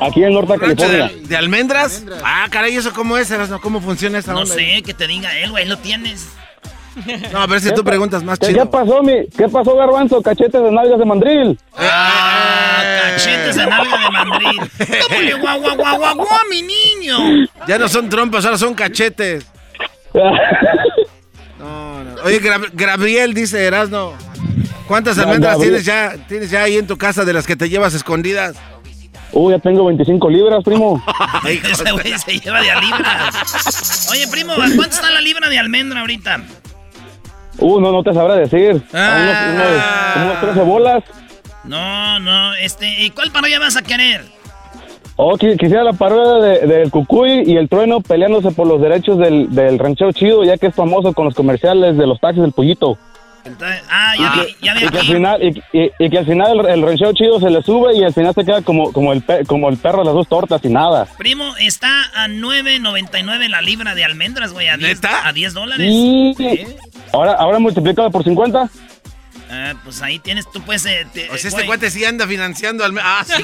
Speaker 32: Aquí en Norte
Speaker 14: ¿Rancho
Speaker 32: California.
Speaker 14: de, de almendras? Ah, caray, ¿eso cómo es, Erasno? ¿Cómo funciona esa
Speaker 12: No
Speaker 14: onda?
Speaker 12: sé, que te diga él, güey, lo tienes.
Speaker 14: No, a ver si tú preguntas más
Speaker 32: ¿Qué,
Speaker 14: chido.
Speaker 32: ¿Qué pasó, mi? ¿Qué pasó, Garbanzo? Cachetes de nalgas de mandril.
Speaker 12: Ah, cachetes de nalga de mandril. ¿Cómo le guau, guau, guau, guau, guau, mi niño?
Speaker 14: Ya no son trompas, ahora son cachetes. No, no. Oye, Gra- Gabriel dice Erasno. ¿Cuántas almendras
Speaker 32: Gabriel.
Speaker 14: tienes ya, tienes ya ahí en tu casa de las que te llevas escondidas?
Speaker 32: Uy, ya tengo 25 libras, primo.
Speaker 12: Ese güey se lleva de a libras. Oye, primo, ¿a cuánto está la libra de almendra ahorita?
Speaker 32: Uh, no, no te sabrá decir.
Speaker 12: Ah.
Speaker 32: Unos, unos- unos 13 bolas.
Speaker 12: No, no, este, ¿y cuál parodia vas a querer?
Speaker 32: Oh, qui- quisiera la parodia de- del Cucuy y el Trueno peleándose por los derechos del, del ranchero chido, ya que es famoso con los comerciales de los taxis del Pollito.
Speaker 12: Entonces, ah, ya vi, ya vi
Speaker 32: Y que al final, y, y- y que al final el, el ranchero chido se le sube y al final se queda como, como, el, pe- como el perro de las dos tortas y nada.
Speaker 12: Primo, está a 9.99 la libra de almendras, güey, a 10, a 10 dólares.
Speaker 32: Y ahora, ahora multiplicado por 50.
Speaker 12: Ah, pues ahí tienes, tú puedes... eh, te-
Speaker 14: O sea, este
Speaker 12: güey,
Speaker 14: cuate sí anda financiando al... Ah, sí,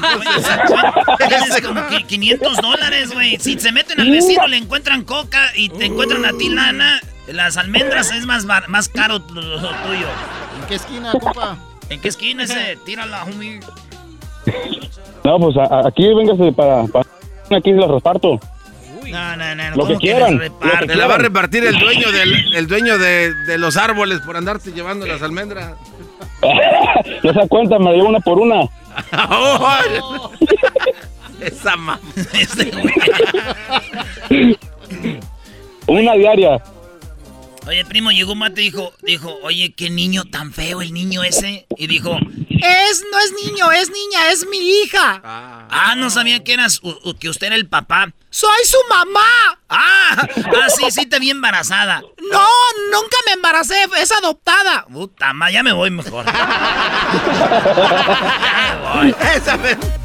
Speaker 12: Tienes como que 500 dólares, güey. Si se meten al vecino, le encuentran coca y te encuentran a ti lana, Las almendras es más, más caro lo, lo tuyo.
Speaker 27: ¿En qué esquina, compa?
Speaker 12: ¿En qué esquina ese? Tírala, homie.
Speaker 32: No, pues a- a- aquí véngase para, para- Aquí se las reparto.
Speaker 12: No, no, no.
Speaker 32: Lo
Speaker 12: ¿cómo
Speaker 32: que quieran, lo que
Speaker 12: reparte?
Speaker 14: Te la va a repartir el dueño del el dueño de, de los árboles por andarte llevando las almendras.
Speaker 32: no se da cuenta, me llevo una por una.
Speaker 14: Oh, Esa mamá.
Speaker 32: Una diaria.
Speaker 12: Oye, primo, llegó un mate y dijo, dijo, oye, qué niño tan feo el niño ese. Y dijo,
Speaker 33: Es, no es niño, es niña, es mi hija.
Speaker 12: ah, no sabía que eras, u- u- que usted era el papá.
Speaker 33: ¡Soy su mamá!
Speaker 12: Ah, ah, sí, sí, te vi embarazada.
Speaker 33: No, nunca me embaracé, es adoptada.
Speaker 12: Puta ma, ya me voy mejor.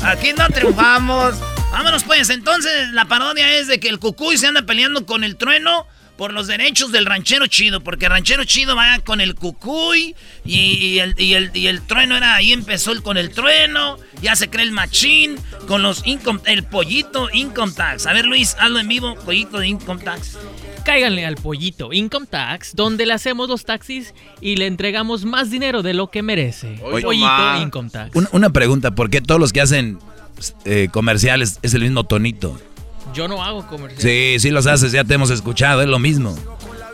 Speaker 12: Aquí no triunfamos. Vámonos pues, entonces la parodia es de que el cucuy se anda peleando con el trueno por los derechos del ranchero chido, porque el ranchero chido va con el cucuy y, y el, y, el, y el trueno era, ahí empezó el con el trueno, ya se cree el machín, con los income, el pollito income tax. A ver Luis, hazlo en vivo, pollito de income tax.
Speaker 34: Cáiganle al pollito Income Tax, donde le hacemos los taxis y le entregamos más dinero de lo que merece.
Speaker 15: Oye,
Speaker 34: pollito
Speaker 15: ma.
Speaker 34: Income Tax.
Speaker 15: Una, una pregunta, ¿por qué todos los que hacen eh, comerciales es el mismo tonito?
Speaker 34: Yo no hago comercial.
Speaker 15: Sí, sí los haces, ya te hemos escuchado, es lo mismo.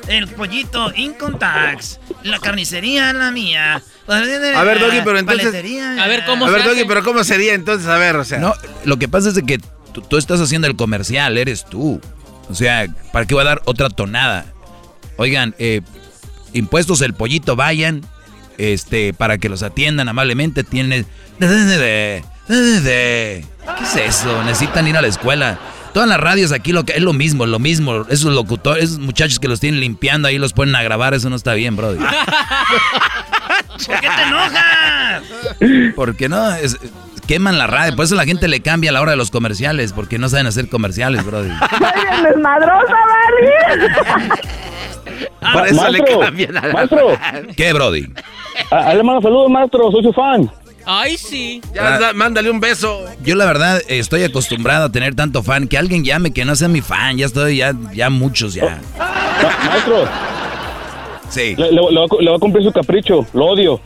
Speaker 12: El pollito income tax, la carnicería la mía.
Speaker 14: A ver, Doggy, pero entonces.
Speaker 34: A ver, ¿cómo
Speaker 14: A ver,
Speaker 34: se
Speaker 14: Doggy,
Speaker 34: hace?
Speaker 14: pero ¿cómo sería entonces? A ver, o sea.
Speaker 15: No, lo que pasa es de que tú, tú estás haciendo el comercial, eres tú. O sea, ¿para qué voy a dar otra tonada? Oigan, eh, impuestos el pollito, vayan, este, para que los atiendan amablemente. Tienen... ¿Qué es eso? Necesitan ir a la escuela. Todas las radios aquí lo que es lo mismo, lo mismo. Esos locutores, esos muchachos que los tienen limpiando ahí los ponen a grabar, eso no está bien, brother.
Speaker 12: ¿Por qué te enojas?
Speaker 15: Porque no, es- queman la radio. Por eso la gente le cambia a la hora de los comerciales, porque no saben hacer comerciales,
Speaker 30: bien desmadrosa, Barbie.
Speaker 14: Por eso le
Speaker 32: maestro,
Speaker 14: cambian a la
Speaker 32: maestro.
Speaker 15: ¿Qué, brody?
Speaker 32: A- Le mando saludos, maestro, soy su fan.
Speaker 34: Ay, sí.
Speaker 14: Ya, da- mándale un beso.
Speaker 15: Yo la verdad estoy acostumbrado a tener tanto fan. Que alguien llame que no sea mi fan. Ya estoy, ya, ya muchos ya.
Speaker 32: Ma- maestro,
Speaker 15: Sí,
Speaker 32: le, le- le va, a cu- le va a cumplir su capricho, lo odio.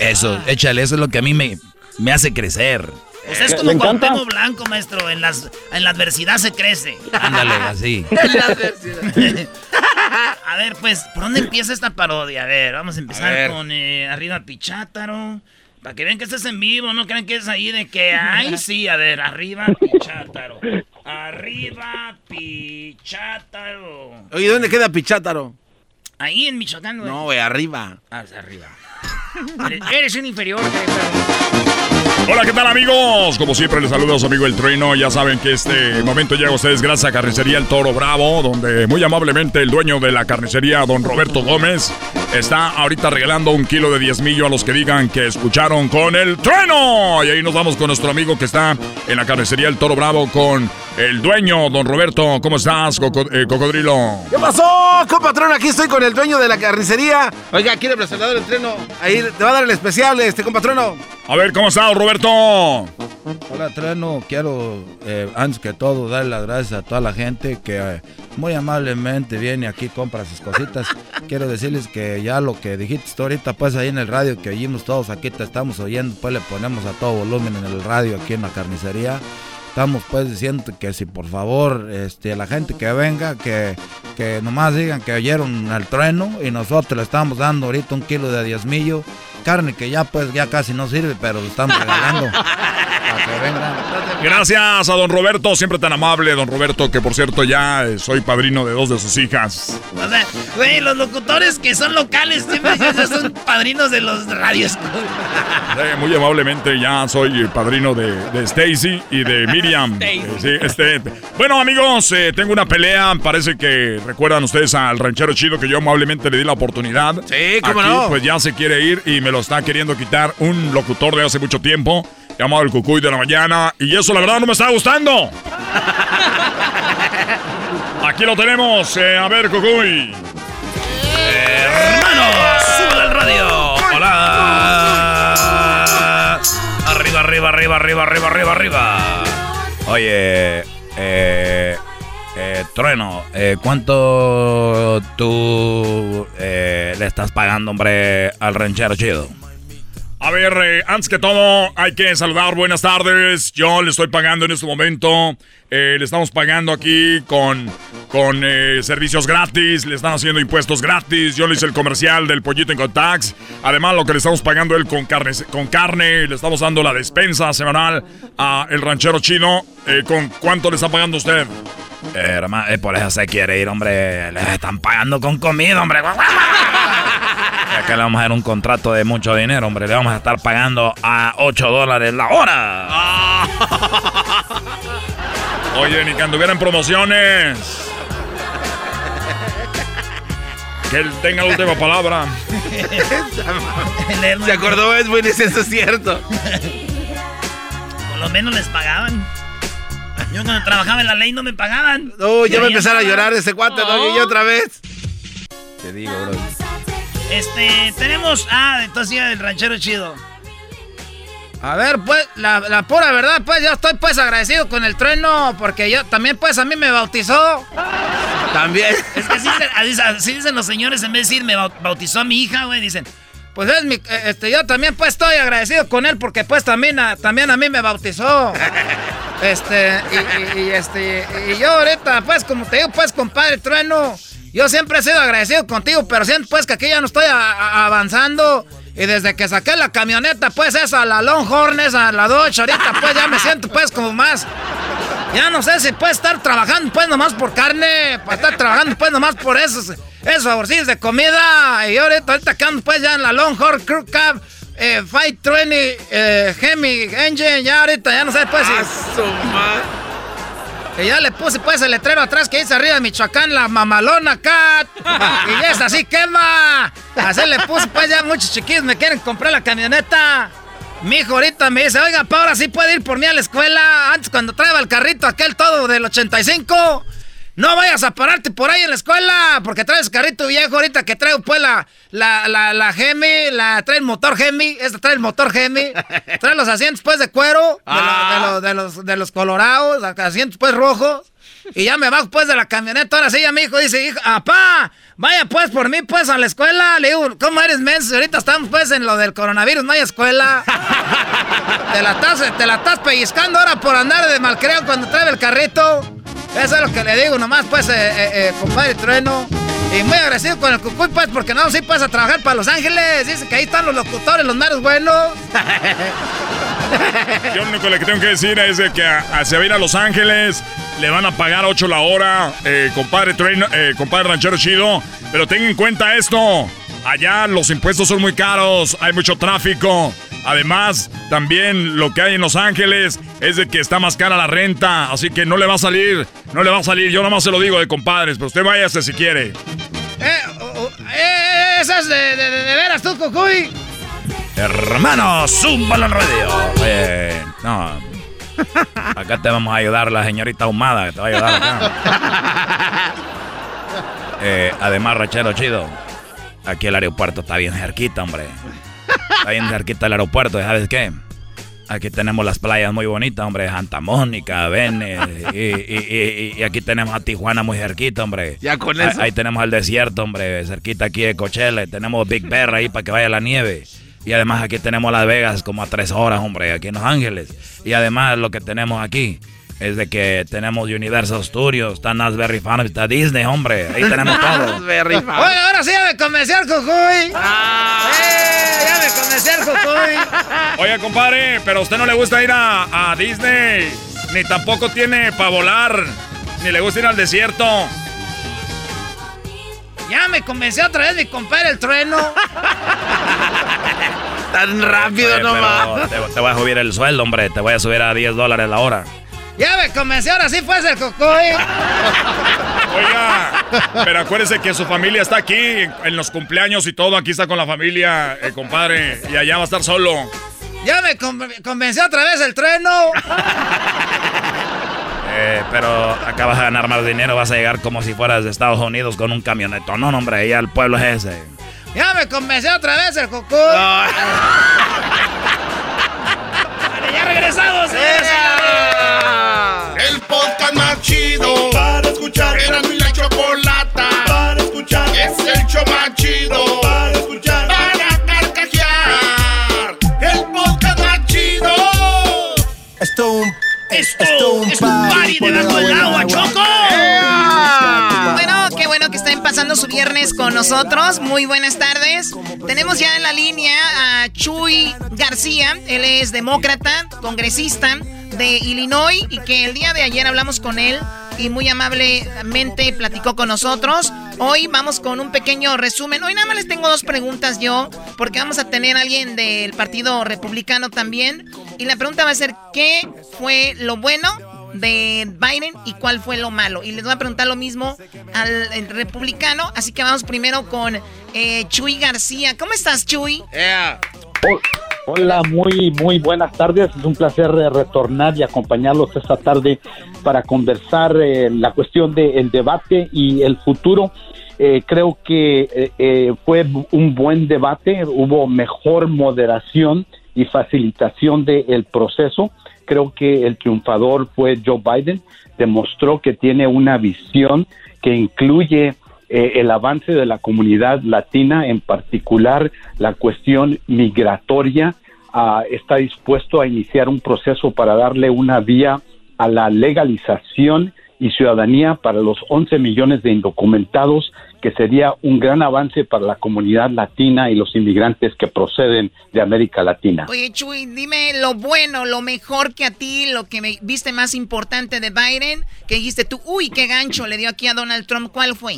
Speaker 15: eso, échale, eso es lo que a mí me, me hace crecer.
Speaker 12: Pues es
Speaker 32: ¿Le-
Speaker 12: como? Cuauhtémoc Blanco, maestro. En, las, en la adversidad se crece.
Speaker 15: Ándale, así.
Speaker 12: A ver, pues, ¿por dónde empieza esta parodia? A ver, vamos a empezar
Speaker 14: A ver.
Speaker 12: con eh, Arriba Pichátaro. Para que vean que estás en vivo, no crean que es ahí de que, ay, sí, a ver, Arriba Pichátaro. Arriba Pichátaro.
Speaker 14: Oye, ¿dónde queda Pichátaro?
Speaker 12: Ahí en Michoacán, güey.
Speaker 14: No, güey, arriba.
Speaker 12: Ah, arriba. Eres, un inferior,
Speaker 35: Hola, ¿qué tal amigos? Como siempre les saluda a su amigo El Trueno. Ya saben que este momento llega a ustedes gracias a Carnicería El Toro Bravo, donde muy amablemente el dueño de la carnicería, don Roberto Gómez, está ahorita regalando un kilo de diezmillo a los que digan que escucharon con El Trueno. Y ahí nos vamos con nuestro amigo que está en la carnicería El Toro Bravo con el dueño, don Roberto. ¿Cómo estás, Coco- eh, Cocodrilo?
Speaker 14: ¿Qué pasó, compatrón? Aquí estoy con el dueño de la carnicería. Oiga, ¿quiere presentar el estreno? Ahí te va a dar el especial, este compatrono.
Speaker 35: A ver, ¿cómo estás, Roberto?
Speaker 15: Hola, Treno. Quiero, eh, antes que todo, dar las gracias a toda la gente que eh, muy amablemente viene aquí, compra sus cositas. Quiero decirles que ya lo que dijiste tú ahorita, pues ahí en el radio que oímos todos aquí, te estamos oyendo, pues le ponemos a todo volumen en el radio aquí en la carnicería. Estamos pues diciendo que si por favor este, la gente que venga, que, que nomás digan que oyeron al trueno y nosotros le estamos dando ahorita un kilo de diezmillo. Carne que ya pues ya casi no sirve, pero lo estamos regalando.
Speaker 35: Gracias a don Roberto, siempre tan amable, don Roberto, que por cierto ya eh, soy padrino de dos de sus hijas.
Speaker 12: O sea, güey, los locutores que son locales siempre ya son padrinos de los radios.
Speaker 35: Eh, muy amablemente ya soy padrino de, de Stacy y de Miriam. Sí, este, bueno amigos, eh, tengo una pelea, parece que recuerdan ustedes al ranchero chido que yo amablemente le di la oportunidad.
Speaker 14: Sí, cómo
Speaker 35: Aquí,
Speaker 14: no.
Speaker 35: Pues ya se quiere ir y me lo está queriendo quitar un locutor de hace mucho tiempo, llamado el Cucuy de la Mañana, y eso la verdad no me está gustando. Aquí lo tenemos, eh, a ver Cucuy.
Speaker 12: Hermanos, sube al radio. Hola. Arriba, arriba, arriba, arriba, arriba, arriba, arriba.
Speaker 15: Oye, eh, Eh, Trueno, eh, ¿cuánto tú eh, le estás pagando, hombre, al ranchero chido?
Speaker 35: A ver, eh, antes que todo, hay que saludar. Buenas tardes. Yo le estoy pagando en este momento. eh, le estamos pagando aquí con, con eh, servicios gratis. Le están haciendo impuestos gratis. Yo le hice el comercial del pollito en Tax. Además, lo que le estamos pagando él con carne. Con carne le estamos dando la despensa semanal a el ranchero chino. ¿Con cuánto le está pagando usted?
Speaker 15: Eh, hermano, eh, por eso se quiere ir, hombre. Le están pagando con comida, hombre. Acá le vamos a dar un contrato de mucho dinero, hombre. Le vamos a estar pagando a 8 dólares la hora.
Speaker 35: Oye, ni que anduviera en promociones. Que él tenga la última palabra.
Speaker 14: Se acordó, es muy eso es cierto.
Speaker 36: Por lo menos les pagaban. Yo cuando trabajaba en la ley no me pagaban.
Speaker 14: No, ya va a empezar a llorar ese cuate, Doggy, y otra vez.
Speaker 15: Te digo, bro.
Speaker 36: Este, tenemos. Ah, entonces ya el ranchero chido.
Speaker 12: A ver, pues, la, la pura verdad, pues, yo estoy, pues, agradecido con el trueno, porque yo también, pues, a mí me bautizó.
Speaker 14: También.
Speaker 36: Es que así, dicen- así- así dicen los señores en vez de decir me bau- bautizó a mi hija, güey, dicen.
Speaker 12: Pues es mi, eh, este, yo también, pues, estoy agradecido con él, porque, pues, también a, también a mí me bautizó. Este, y, este, y yo ahorita, pues, como te digo, pues, compadre Trueno, yo siempre he sido agradecido contigo, pero siento, pues, que aquí ya no estoy avanzando. Y desde que saqué la camioneta, pues, esa, la Longhorn, esa, la Dodge, ahorita, pues, ya me siento, pues, como más... Ya no sé si puede estar trabajando, pues, nomás por carne, para estar trabajando, pues, nomás por esos, esos favorcillos de comida. Y ahorita, ahorita que ando, pues, ya en la Longhorn Crew Cab, eh, Fight 20, eh, Hemi Engine, ya ahorita, ya no sé, pues. Y ya le puse pues el letrero atrás que dice arriba Michoacán, la mamalona cat. y ya es así quema. Así le puse pues ya muchos chiquillos me quieren comprar la camioneta. Mi hijo ahorita me dice, oiga, pa, ahora sí puede ir por mí a la escuela. Antes cuando traeba el carrito aquel todo del 85. No vayas a pararte por ahí en la escuela, porque traes carrito viejo ahorita que traigo pues la, la, la, la Gemi, la, trae el motor Gemi, esta trae el motor Gemi, trae los asientos pues de cuero, de, lo- de lo- de los, de los colorados, asientos pues rojos, y ya me bajo pues de la camioneta, ahora sí ya mi hijo dice, hijo, apá, vaya pues por mí pues a la escuela, le digo, ¿cómo eres menso? Ahorita estamos pues en lo del coronavirus, no hay escuela, te la estás, te la estás pellizcando ahora por andar de malcreo cuando trae el carrito. Eso es lo que le digo nomás, pues, eh, eh, eh, compadre Trueno. Y muy agradecido con el Cucuy, pues, porque no, sí vas a trabajar para Los Ángeles. Dice que ahí están los locutores, los meros buenos.
Speaker 35: Yo lo único que tengo que decir es de que a, a- se va a Los Ángeles, le van a pagar 8 la hora, eh, compadre, Trueno- eh, compadre ranchero chido, pero tengan en cuenta esto, allá los impuestos son muy caros, hay mucho tráfico, además también lo que hay en Los Ángeles es de que está más cara la renta, así que no le va a salir, no le va a salir, yo nomás se lo digo de compadres, pero usted váyase si quiere.
Speaker 12: Eh, oh, oh, eh, esas de, de, de- veras tú, Cucuy.
Speaker 15: Hermano, zúmbalo al radio. Oye, no. Acá te vamos a ayudar la señorita Ahumada, que te va a ayudar acá. Eh, además, Rachero Chido, aquí el aeropuerto está bien cerquita, hombre. Está bien cerquita el aeropuerto, ¿sabes qué? Aquí tenemos las playas muy bonitas, hombre. Santa Mónica, Vene. Y, y- y- y aquí tenemos a Tijuana muy cerquita, hombre.
Speaker 14: Ya con eso.
Speaker 15: Ahí, tenemos el desierto, hombre. Cerquita aquí de Coachella. y Tenemos Big Bear ahí para que vaya la nieve. Y además aquí tenemos Las Vegas como a tres horas, hombre. Aquí en Los Ángeles. Y además lo que tenemos aquí es de que tenemos Universal Studios. Está Nasberry Farm, está Disney, hombre. Ahí tenemos todo.
Speaker 12: Oye, ahora sí ya me convenció el Cucuy. Eh, ya me convenció el Cucuy.
Speaker 35: Oye, compadre, pero a usted no le gusta ir a, a Disney, ni tampoco tiene para volar, ni le gusta ir al desierto.
Speaker 12: Ya me convenció otra vez mi compadre el trueno.
Speaker 14: Tan rápido
Speaker 15: Oye,
Speaker 14: nomás.
Speaker 15: te, te voy a subir el sueldo, hombre. Te voy a subir a 10 dólares la hora.
Speaker 12: Ya me convenció, ahora sí fue el Cucuy.
Speaker 35: Oiga, pero acuérdese que su familia está aquí, en, en los cumpleaños y todo, aquí está con la familia, eh, compadre, y allá va a estar solo.
Speaker 12: Ya me con- convenció otra vez el trueno.
Speaker 15: Eh, pero acá vas a ganar más dinero, vas a llegar como si fueras de Estados Unidos con un camionetón. No, no, hombre, ya el pueblo es ese.
Speaker 12: Ya me convenció otra vez el Cucuy.
Speaker 36: Ya regresamos, señores.
Speaker 9: El podcast más chido para escuchar. Era mi la chocolata. Para escuchar. Es el show más chido. Para escuchar. Para carcajear. El podcast más chido.
Speaker 23: Esto un.
Speaker 12: Esto, es un party debajo del agua, Choco.
Speaker 24: Bueno, qué bueno que estén pasando su viernes con nosotros. Muy buenas tardes. Tenemos ya en la línea a Chuy García. Él es demócrata, congresista de Illinois y que el día de ayer hablamos con él y muy amablemente platicó con nosotros. Hoy vamos con un pequeño resumen. Hoy nada más les tengo dos preguntas yo, porque vamos a tener a alguien del Partido Republicano también. Y la pregunta va a ser, ¿qué fue lo bueno de Biden y cuál fue lo malo? Y les voy a preguntar lo mismo al republicano. Así que vamos primero con eh, Chuy García. ¿Cómo estás, Chuy?
Speaker 37: Oh, Hola, muy, muy buenas tardes. Es un placer eh, retornar y acompañarlos esta tarde para conversar eh, la cuestión del debate y el futuro. Eh, creo que eh, eh, fue un buen debate, hubo mejor moderación y facilitación del proceso. Creo que el triunfador fue Joe Biden, demostró que tiene una visión que incluye eh, el avance de la comunidad latina, en particular la cuestión migratoria, ah, está dispuesto a iniciar un proceso para darle una vía a la legalización y ciudadanía para los 11 millones de indocumentados, que sería un gran avance para la comunidad latina y los inmigrantes que proceden de América Latina.
Speaker 24: Oye, Chuy, dime lo bueno, lo mejor que a ti, lo que me viste más importante de Biden, que dijiste tú, uy, qué gancho le dio aquí a Donald Trump, ¿cuál fue?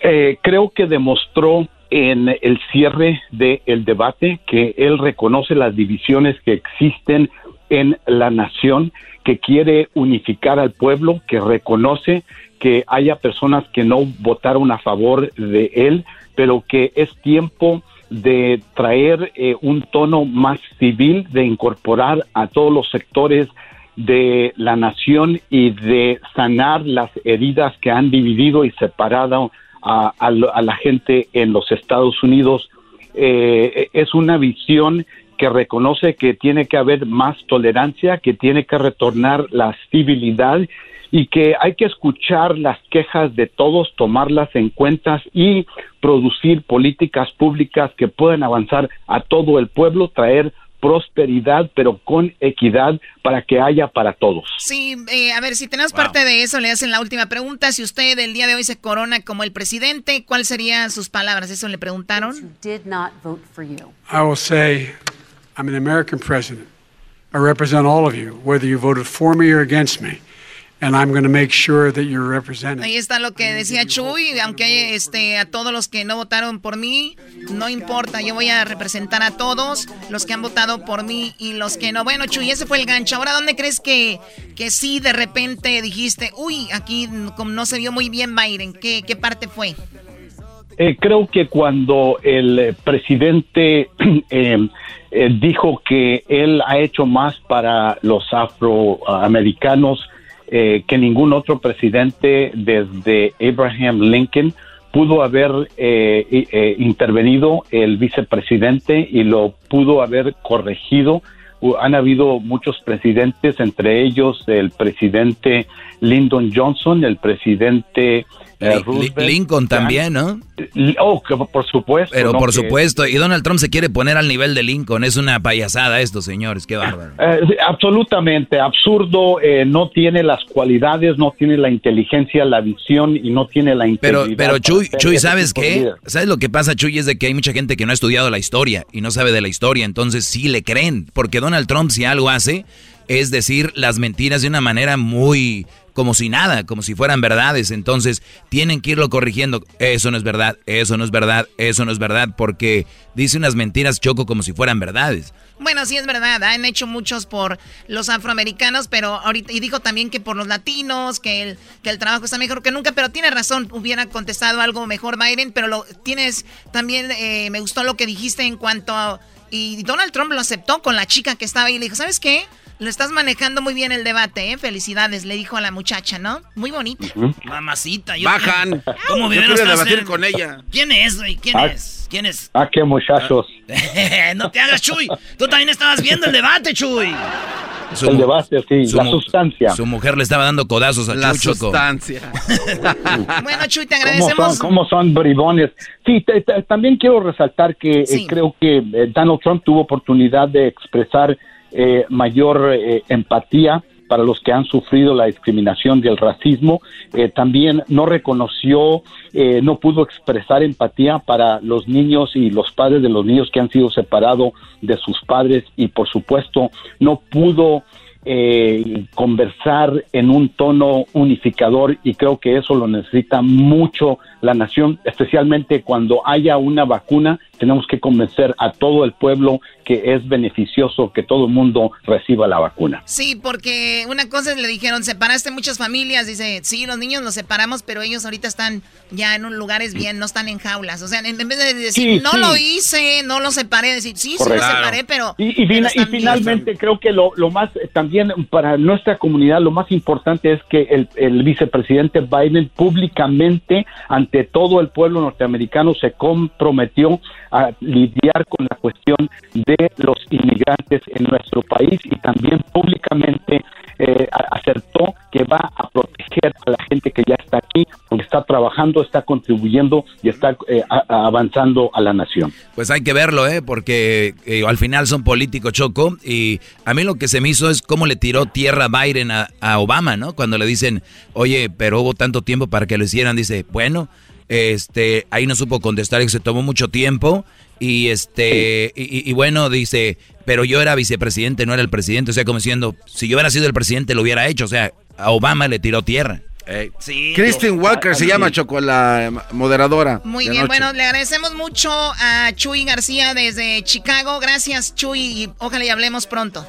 Speaker 37: Eh, creo que demostró en el cierre del debate que él reconoce las divisiones que existen en la nación, que quiere unificar al pueblo, que reconoce que haya personas que no votaron a favor de él, pero que es tiempo de traer eh, un tono más civil, de incorporar a todos los sectores de la nación y de sanar las heridas que han dividido y separado a, a la gente en los Estados Unidos. Eh, es una visión que reconoce que tiene que haber más tolerancia, que tiene que retornar la civilidad y que hay que escuchar las quejas de todos, tomarlas en cuenta y producir políticas públicas que puedan avanzar a todo el pueblo, traer prosperidad, pero con equidad para que haya para todos.
Speaker 24: Sí, eh, a ver, si tenemos parte de eso, le hacen la última pregunta. Si usted el día de hoy se corona como el presidente, ¿cuáles serían sus palabras? ¿Eso le preguntaron?
Speaker 38: I will say, I'm an American president. I represent all of you, whether you voted for me or against me. Sure that you're represented.
Speaker 24: Ahí está lo que decía Chuy, aunque este a todos los que no votaron por mí, no importa, yo voy a representar a todos los que han votado por mí y los que no. Bueno, Chuy, ese fue el gancho. Ahora, ¿dónde crees que, que sí de repente dijiste, uy, aquí como no se vio muy bien Biden? ¿Qué, qué parte fue?
Speaker 37: Eh, creo que cuando el eh, presidente eh, eh, dijo que él ha hecho más para los afroamericanos eh, que ningún otro presidente desde Abraham Lincoln, pudo haber eh, eh, intervenido el vicepresidente y lo pudo haber corregido. Han habido muchos presidentes, entre ellos el presidente Lyndon Johnson, el presidente eh,
Speaker 15: Lincoln también, ¿no?
Speaker 37: Oh, que por supuesto.
Speaker 15: Pero
Speaker 37: ¿no?
Speaker 15: por
Speaker 37: Que-
Speaker 15: supuesto, y Donald Trump se quiere poner al nivel de Lincoln. Es una payasada esto, señores, qué bárbaro.
Speaker 37: Eh, absolutamente absurdo, eh, no tiene las cualidades, no tiene la inteligencia, la visión y no tiene la
Speaker 15: Pero,
Speaker 37: integridad.
Speaker 15: pero
Speaker 37: para
Speaker 15: Chuy, Chuy, ¿sabes qué? ¿Sabes lo que pasa, Chuy? Es de que hay mucha gente que no ha estudiado la historia y no sabe de la historia, entonces sí le creen, porque Donald Trump si algo hace es decir las mentiras de una manera muy como si nada, como si fueran verdades, entonces tienen que irlo corrigiendo. Eso no es verdad, eso no es verdad, eso no es verdad, porque dice unas mentiras choco como si fueran verdades.
Speaker 24: Bueno, sí es verdad, han hecho muchos por los afroamericanos, pero ahorita, y dijo también que por los latinos, que el, que el trabajo está mejor que nunca, pero tiene razón, hubiera contestado algo mejor Biden, pero lo tienes también, eh, me gustó lo que dijiste en cuanto a, y Donald Trump lo aceptó con la chica que estaba ahí y le dijo, ¿sabes qué? Lo estás manejando muy bien el debate, ¿eh? Felicidades, le dijo a la muchacha, ¿no? Muy bonita.
Speaker 12: Mamacita, yo
Speaker 14: Bajan.
Speaker 12: ¿Cómo
Speaker 14: Yo quiero debatir con ella.
Speaker 12: ¿Quién es, güey? ¿Quién
Speaker 37: Ah.
Speaker 12: es? ¿Quién es?
Speaker 37: Ah, qué muchachos.
Speaker 12: no te hagas, Chuy. Tú también estabas viendo el debate, Chuy.
Speaker 37: el debate, sí, la sustancia.
Speaker 15: Su mujer le estaba dando codazos a
Speaker 14: La
Speaker 15: Chuy, Choco.
Speaker 14: sustancia.
Speaker 24: bueno, Chuy, te
Speaker 37: ¿Cómo
Speaker 24: agradecemos.
Speaker 37: son, cómo son bribones? Sí, te- te- también quiero resaltar que eh, creo que eh, Donald Trump tuvo oportunidad de expresar eh, mayor eh, empatía para los que han sufrido la discriminación y el racismo. Eh, también no reconoció, eh, no pudo expresar empatía para los niños y los padres de los niños que han sido separados de sus padres y por supuesto no pudo eh, conversar en un tono unificador y creo que eso lo necesita mucho la nación, especialmente cuando haya una vacuna, tenemos que convencer a todo el pueblo que es beneficioso que todo el mundo reciba la vacuna.
Speaker 24: Sí, porque una cosa es, le dijeron, separaste muchas familias. Dice, sí, los niños los separamos, pero ellos ahorita están ya en un lugares bien, no están en jaulas. O sea, en, vez de decir,
Speaker 37: Sí,
Speaker 24: no
Speaker 37: sí.
Speaker 24: lo hice, no lo separé, decir, sí, sí
Speaker 37: Correcto.
Speaker 24: lo separé, pero...
Speaker 37: Y, y fina- y finalmente creo que lo, lo más eh, también para nuestra comunidad lo más importante es que el, el vicepresidente Biden públicamente ante todo el pueblo norteamericano se comprometió a lidiar con la cuestión de los inmigrantes en nuestro país y también públicamente eh, acertó que va a proteger a la gente que ya está aquí porque está trabajando, está contribuyendo y está eh, avanzando a la nación.
Speaker 15: Pues hay que verlo, ¿eh? Porque eh, al final son políticos, Choco. Y a mí lo que se me hizo es cómo le tiró tierra Biden a Obama, ¿no? Cuando le dicen, oye, pero hubo tanto tiempo para que lo hicieran. Dice, bueno, este, ahí no supo contestar, que se tomó mucho tiempo. Y este, y, y- y bueno, dice, pero yo era vicepresidente, no era el presidente. O sea, como diciendo, si yo hubiera sido el presidente, lo hubiera hecho. O sea, a Obama le tiró tierra.
Speaker 14: Sí. Kristen Walker se llama Choco, la moderadora.
Speaker 24: Muy bien, bueno, le agradecemos mucho a Chuy García desde Chicago. Gracias, Chuy, y ojalá y hablemos pronto.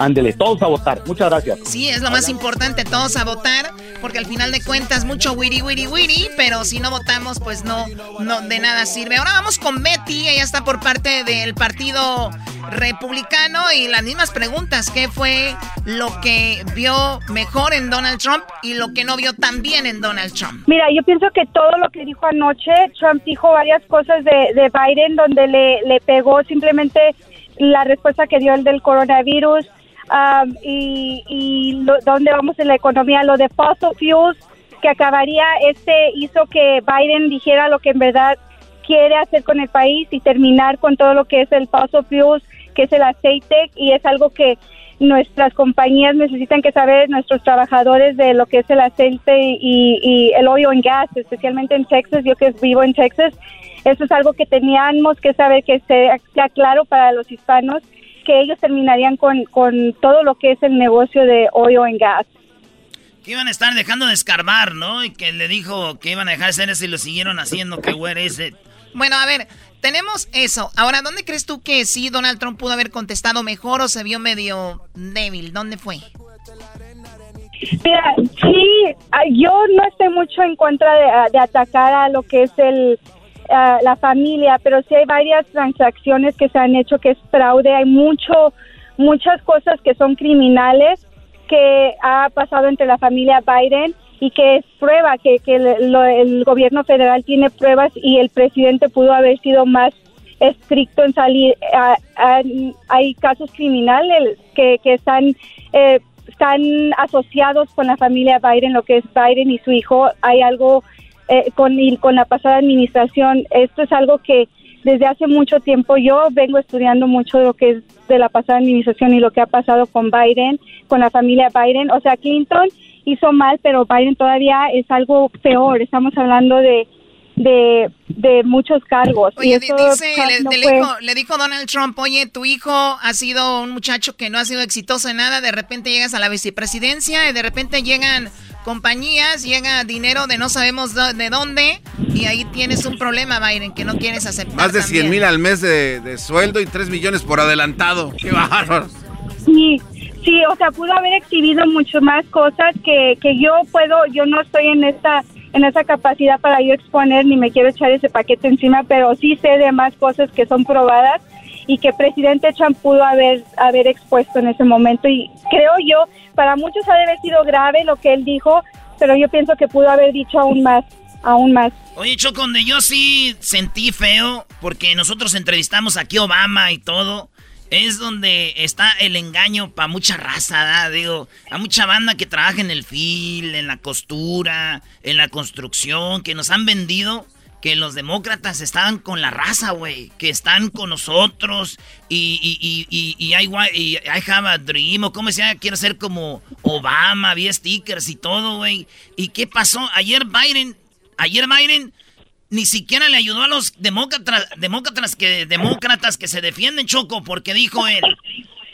Speaker 37: Ándele, todos a votar. Muchas gracias.
Speaker 24: Sí, es lo más importante, todos a votar, porque al final de cuentas mucho wiri wiri wiri, pero si no votamos, pues no, no de nada sirve. Ahora vamos con Betty, ella está por parte del Partido Republicano y las mismas preguntas, ¿qué fue lo que vio mejor en Donald Trump y lo que no vio tan bien en Donald Trump?
Speaker 39: Mira, yo pienso que todo lo que dijo anoche, Trump dijo varias cosas de, de Biden donde le, le pegó simplemente la respuesta que dio el del coronavirus um, y, y lo- dónde vamos en la economía, lo de fossil fuels que acabaría, este hizo que Biden dijera lo que en verdad quiere hacer con el país y terminar con todo lo que es el fossil fuels, que es el aceite y es algo que nuestras compañías necesitan que saber, nuestros trabajadores de lo que es el aceite y, el oil and gas, especialmente en Texas, yo que vivo en Texas, eso es algo que teníamos que saber que sea, sea claro para los hispanos, que ellos terminarían con, con todo lo que es el negocio de oil and gas.
Speaker 12: Que iban a estar dejando de escarbar, ¿no? Y que le dijo que iban a dejar de hacer eso y lo siguieron haciendo. Que güey ese.
Speaker 24: Bueno, a ver, tenemos eso. Ahora, ¿dónde crees tú que sí Donald Trump pudo haber contestado mejor o se vio medio débil? ¿Dónde fue?
Speaker 39: Mira, sí, ah, yo no estoy mucho en contra de, ah, de atacar a lo que es el ah, la familia, pero sí hay varias transacciones que se han hecho que es fraude, hay mucho muchas cosas que son criminales que ha pasado entre la familia Biden y que es prueba que, que el, lo- el gobierno federal tiene pruebas y el presidente pudo haber sido más estricto en salir. Ah, hay casos criminales que, que están eh, están asociados con la familia Biden, lo que es Biden y su hijo. Hay algo eh, con, con la pasada administración. Esto es algo que desde hace mucho tiempo yo vengo estudiando mucho de lo que es de la pasada administración y lo que ha pasado con Biden, con la familia Biden. O sea, Clinton hizo mal, pero Biden todavía es algo peor. Estamos hablando de de, de muchos cargos.
Speaker 24: Oye,
Speaker 39: y
Speaker 24: di-
Speaker 39: eso
Speaker 24: dice,
Speaker 39: Trump
Speaker 24: le,
Speaker 39: no
Speaker 24: le
Speaker 39: fue-
Speaker 24: dijo, le dijo Donald Trump, oye, tu hijo ha sido un muchacho que no ha sido exitoso en nada, de repente llegas a la vicepresidencia y de repente llegan compañías, llega dinero de no sabemos de dónde y ahí tienes un problema, Biden, que no quieres aceptar.
Speaker 14: Más de 100
Speaker 24: también.
Speaker 14: mil al mes de, de sueldo y 3 millones por adelantado. ¡Qué bárbaro!
Speaker 39: Sí, sí, o sea, pudo haber exhibido mucho más cosas que, que yo puedo, yo no estoy en esta en esa capacidad para yo exponer ni me quiero echar ese paquete encima, pero sí sé de más cosas que son probadas y que presidente Trump pudo haber haber expuesto en ese momento y creo yo, para muchos ha de haber sido grave lo que él dijo, pero yo pienso que pudo haber dicho aún más, aún más.
Speaker 12: Oye, Choco, donde yo sí sentí feo, porque nosotros entrevistamos aquí Obama y todo, es donde está el engaño para mucha raza, digo, a mucha banda que trabaja en el fil, en la costura, en la construcción, que nos han vendido que los demócratas estaban con la raza, güey, que están con nosotros y, y, y, y, y I have a dream, o como quiero ser como Obama, había stickers y todo, güey. ¿Y qué pasó? Ayer Biden, ayer Biden ni siquiera le ayudó a los demócratas, demócratas que, demócratas que se defienden, Choco, porque dijo él,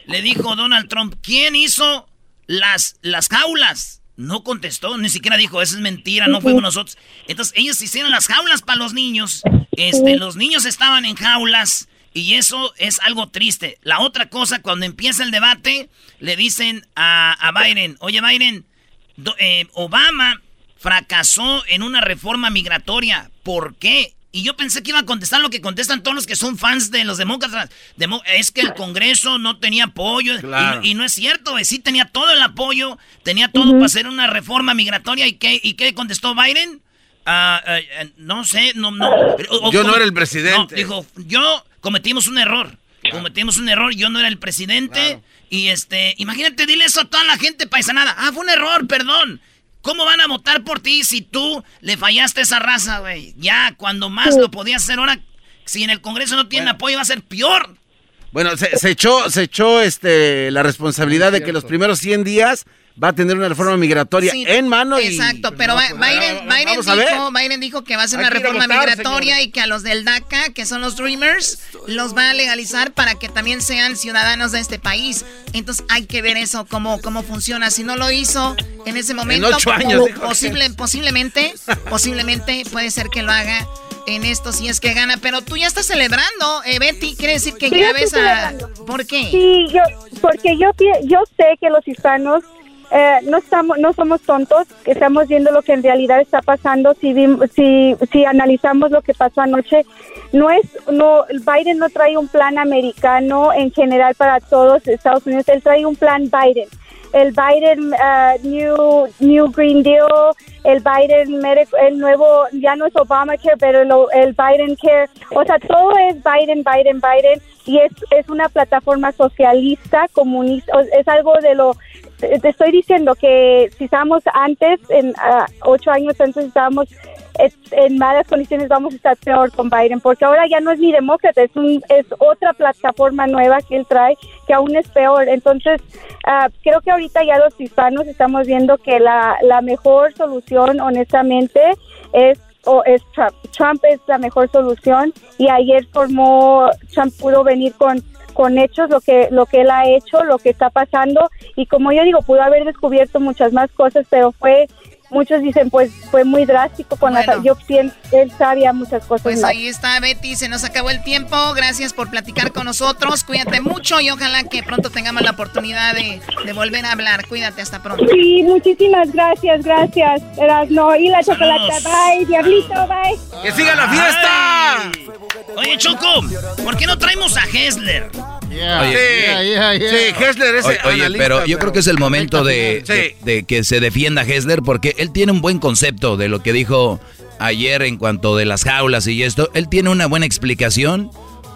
Speaker 12: le dijo Donald Trump, ¿quién hizo las, las jaulas? No contestó, ni siquiera dijo, eso es mentira, no fuimos nosotros. Entonces ellos hicieron las jaulas para los niños, este, los niños estaban en jaulas y eso es algo triste. La otra cosa, cuando empieza el debate, le dicen a, a Biden, oye Biden, eh, Obama fracasó en una reforma migratoria. ¿Por qué? Y yo pensé que iba a contestar lo que contestan todos los que son fans de los demócratas. es que el Congreso no tenía apoyo. Y, no es cierto, sí tenía todo el apoyo, tenía todo para hacer una reforma migratoria. ¿Y qué, y qué contestó Biden? Ah, ah, eh, no sé, no, no.
Speaker 14: yo no era el presidente.
Speaker 12: dijo, yo cometimos un error. Cometimos un error, yo no era el presidente. Y este, imagínate, dile eso a toda la gente paisanada. Ah, fue un error, perdón. ¿Cómo van a votar por ti si tú le fallaste a esa raza, güey? Ya, cuando más lo podías hacer ahora, si en el Congreso no tienen apoyo, va a ser peor.
Speaker 14: Bueno, se, se, echó, se echó este, la responsabilidad de que los primeros 100 días va a tener una reforma migratoria en mano.
Speaker 24: Exacto, pero Biden, dijo, Biden, dijo, que va a ser una reforma migratoria y que a los del DACA, que son los Dreamers, los va a legalizar para que también sean ciudadanos de este país. Entonces hay que ver eso, cómo, cómo funciona. Si no lo hizo en ese momento, posible, posiblemente, posiblemente puede ser que lo haga en esto si es que gana, pero tú ya estás celebrando, eh, Betty, quiere decir que ya ves a... ¿Por qué?
Speaker 39: Sí, yo, porque yo, yo sé que los hispanos eh, no estamos no somos tontos estamos viendo lo que en realidad está pasando. Si si si analizamos lo que pasó anoche no es no Biden no trae un plan americano en general para todos Estados Unidos. Él trae un plan Biden el Biden uh, New New Green Deal, el Biden el nuevo ya no es Obamacare, pero el Biden Care, o sea, todo es Biden, Biden, Biden y es es una plataforma socialista, comunista, es algo de lo te estoy diciendo que si estábamos antes, en ah, ocho años antes estábamos en malas condiciones, vamos a estar peor con Biden, porque ahora ya no es ni demócrata, es, un, es otra plataforma nueva que él trae que aún es peor. Entonces, uh, creo que ahorita ya los hispanos estamos viendo que la, la mejor solución, honestamente, es o es Trump. Trump es la mejor solución y ayer formó, Trump pudo venir con con hechos lo que lo que él ha hecho, lo que está pasando y como yo digo, pudo haber descubierto muchas más cosas, pero fue muchos dicen pues fue muy drástico con la yo pienso él sabía muchas cosas
Speaker 24: pues ahí está Betty se nos acabó el tiempo. Gracias por platicar con nosotros. Cuídate mucho y ojalá que pronto tengamos la oportunidad de, volver a hablar. Cuídate hasta pronto.
Speaker 39: Sí muchísimas gracias gracias. Erasno y la chocolate. Bye diablito bye.
Speaker 14: Que siga la fiesta.
Speaker 12: Oye Choco ¿por qué no traemos a Hessler?
Speaker 14: sí, Hessler es
Speaker 15: Oye, pero yo creo que es el momento de, de, que se defienda Hessler porque él tiene un buen concepto de lo que dijo ayer en cuanto de las jaulas y esto. Él tiene una buena explicación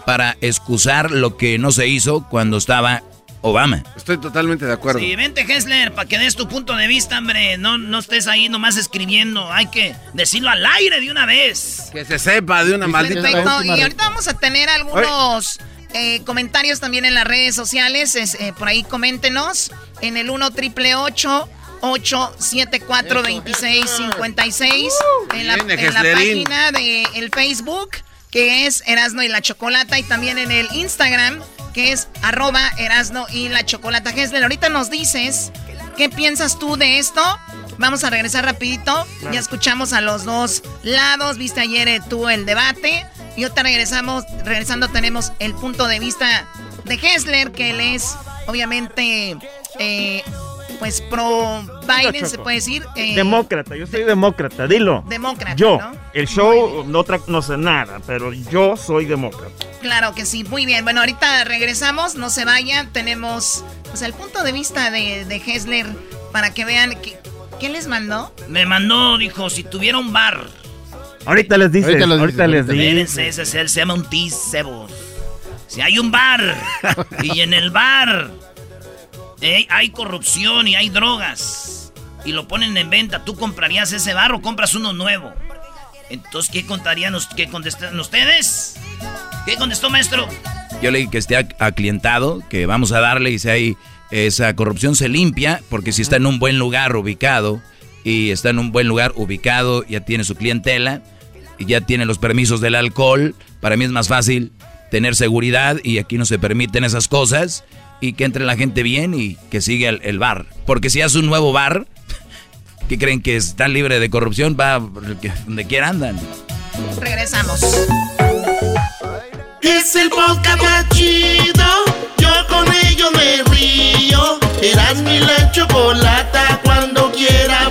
Speaker 15: para excusar lo que no se hizo cuando estaba Obama.
Speaker 14: Estoy totalmente de acuerdo.
Speaker 12: Sí, vente, Hessler, para que des tu punto de vista, hombre. No, no estés ahí nomás escribiendo. Hay que decirlo al aire de una vez.
Speaker 14: Que se sepa de una maldita
Speaker 24: vez. Y ahorita vamos a tener algunos eh, comentarios también en las redes sociales. Eh, por ahí coméntenos en el 1 triple 874 2656 en la, en la página de el Facebook que es Erasno y la Chocolata y también en el Instagram que es arroba Erasno y la Chocolata. Gesler, ahorita nos dices qué piensas tú de esto. Vamos a regresar rapidito. Ya escuchamos a los dos lados. Viste ayer eh, tú el debate. Y ahorita regresamos, regresando tenemos el punto de vista de Hessler, que él es obviamente eh, pues pro Biden, se puede decir.
Speaker 40: Eh, demócrata, yo soy demócrata, dilo.
Speaker 24: Demócrata.
Speaker 40: Yo, el show no, no sé nada, pero yo soy demócrata.
Speaker 24: Claro que sí, muy bien. Bueno, ahorita regresamos, no se vayan. Tenemos pues, el punto de vista de, de Hessler para que vean que, ¿qué les mandó.
Speaker 12: Me mandó, dijo, si tuviera un bar
Speaker 40: Ahorita les dice. Ahorita, les dice.
Speaker 12: Ese, se llama un tisebo. Si hay un bar y en el bar hay corrupción y hay drogas y lo ponen en venta, ¿tú comprarías ese bar o compras uno nuevo? Entonces, ¿qué contarían, contestan ustedes? ¿Qué contestó, maestro?
Speaker 15: Yo le dije que esté aclientado, que vamos a darle y si hay esa corrupción se limpia, porque si está en un buen lugar ubicado y está en un buen lugar ubicado, ya tiene su clientela y ya tiene los permisos del alcohol, para mí es más fácil tener seguridad y aquí no se permiten esas cosas y que entre la gente bien y que siga el, bar. Porque si hace un nuevo bar, que creen que está libre de corrupción, va donde quiera andan.
Speaker 24: Regresamos.
Speaker 9: Es el podcast más chido. Yo con ello me río. Eras mi la chocolata. Cuando quiera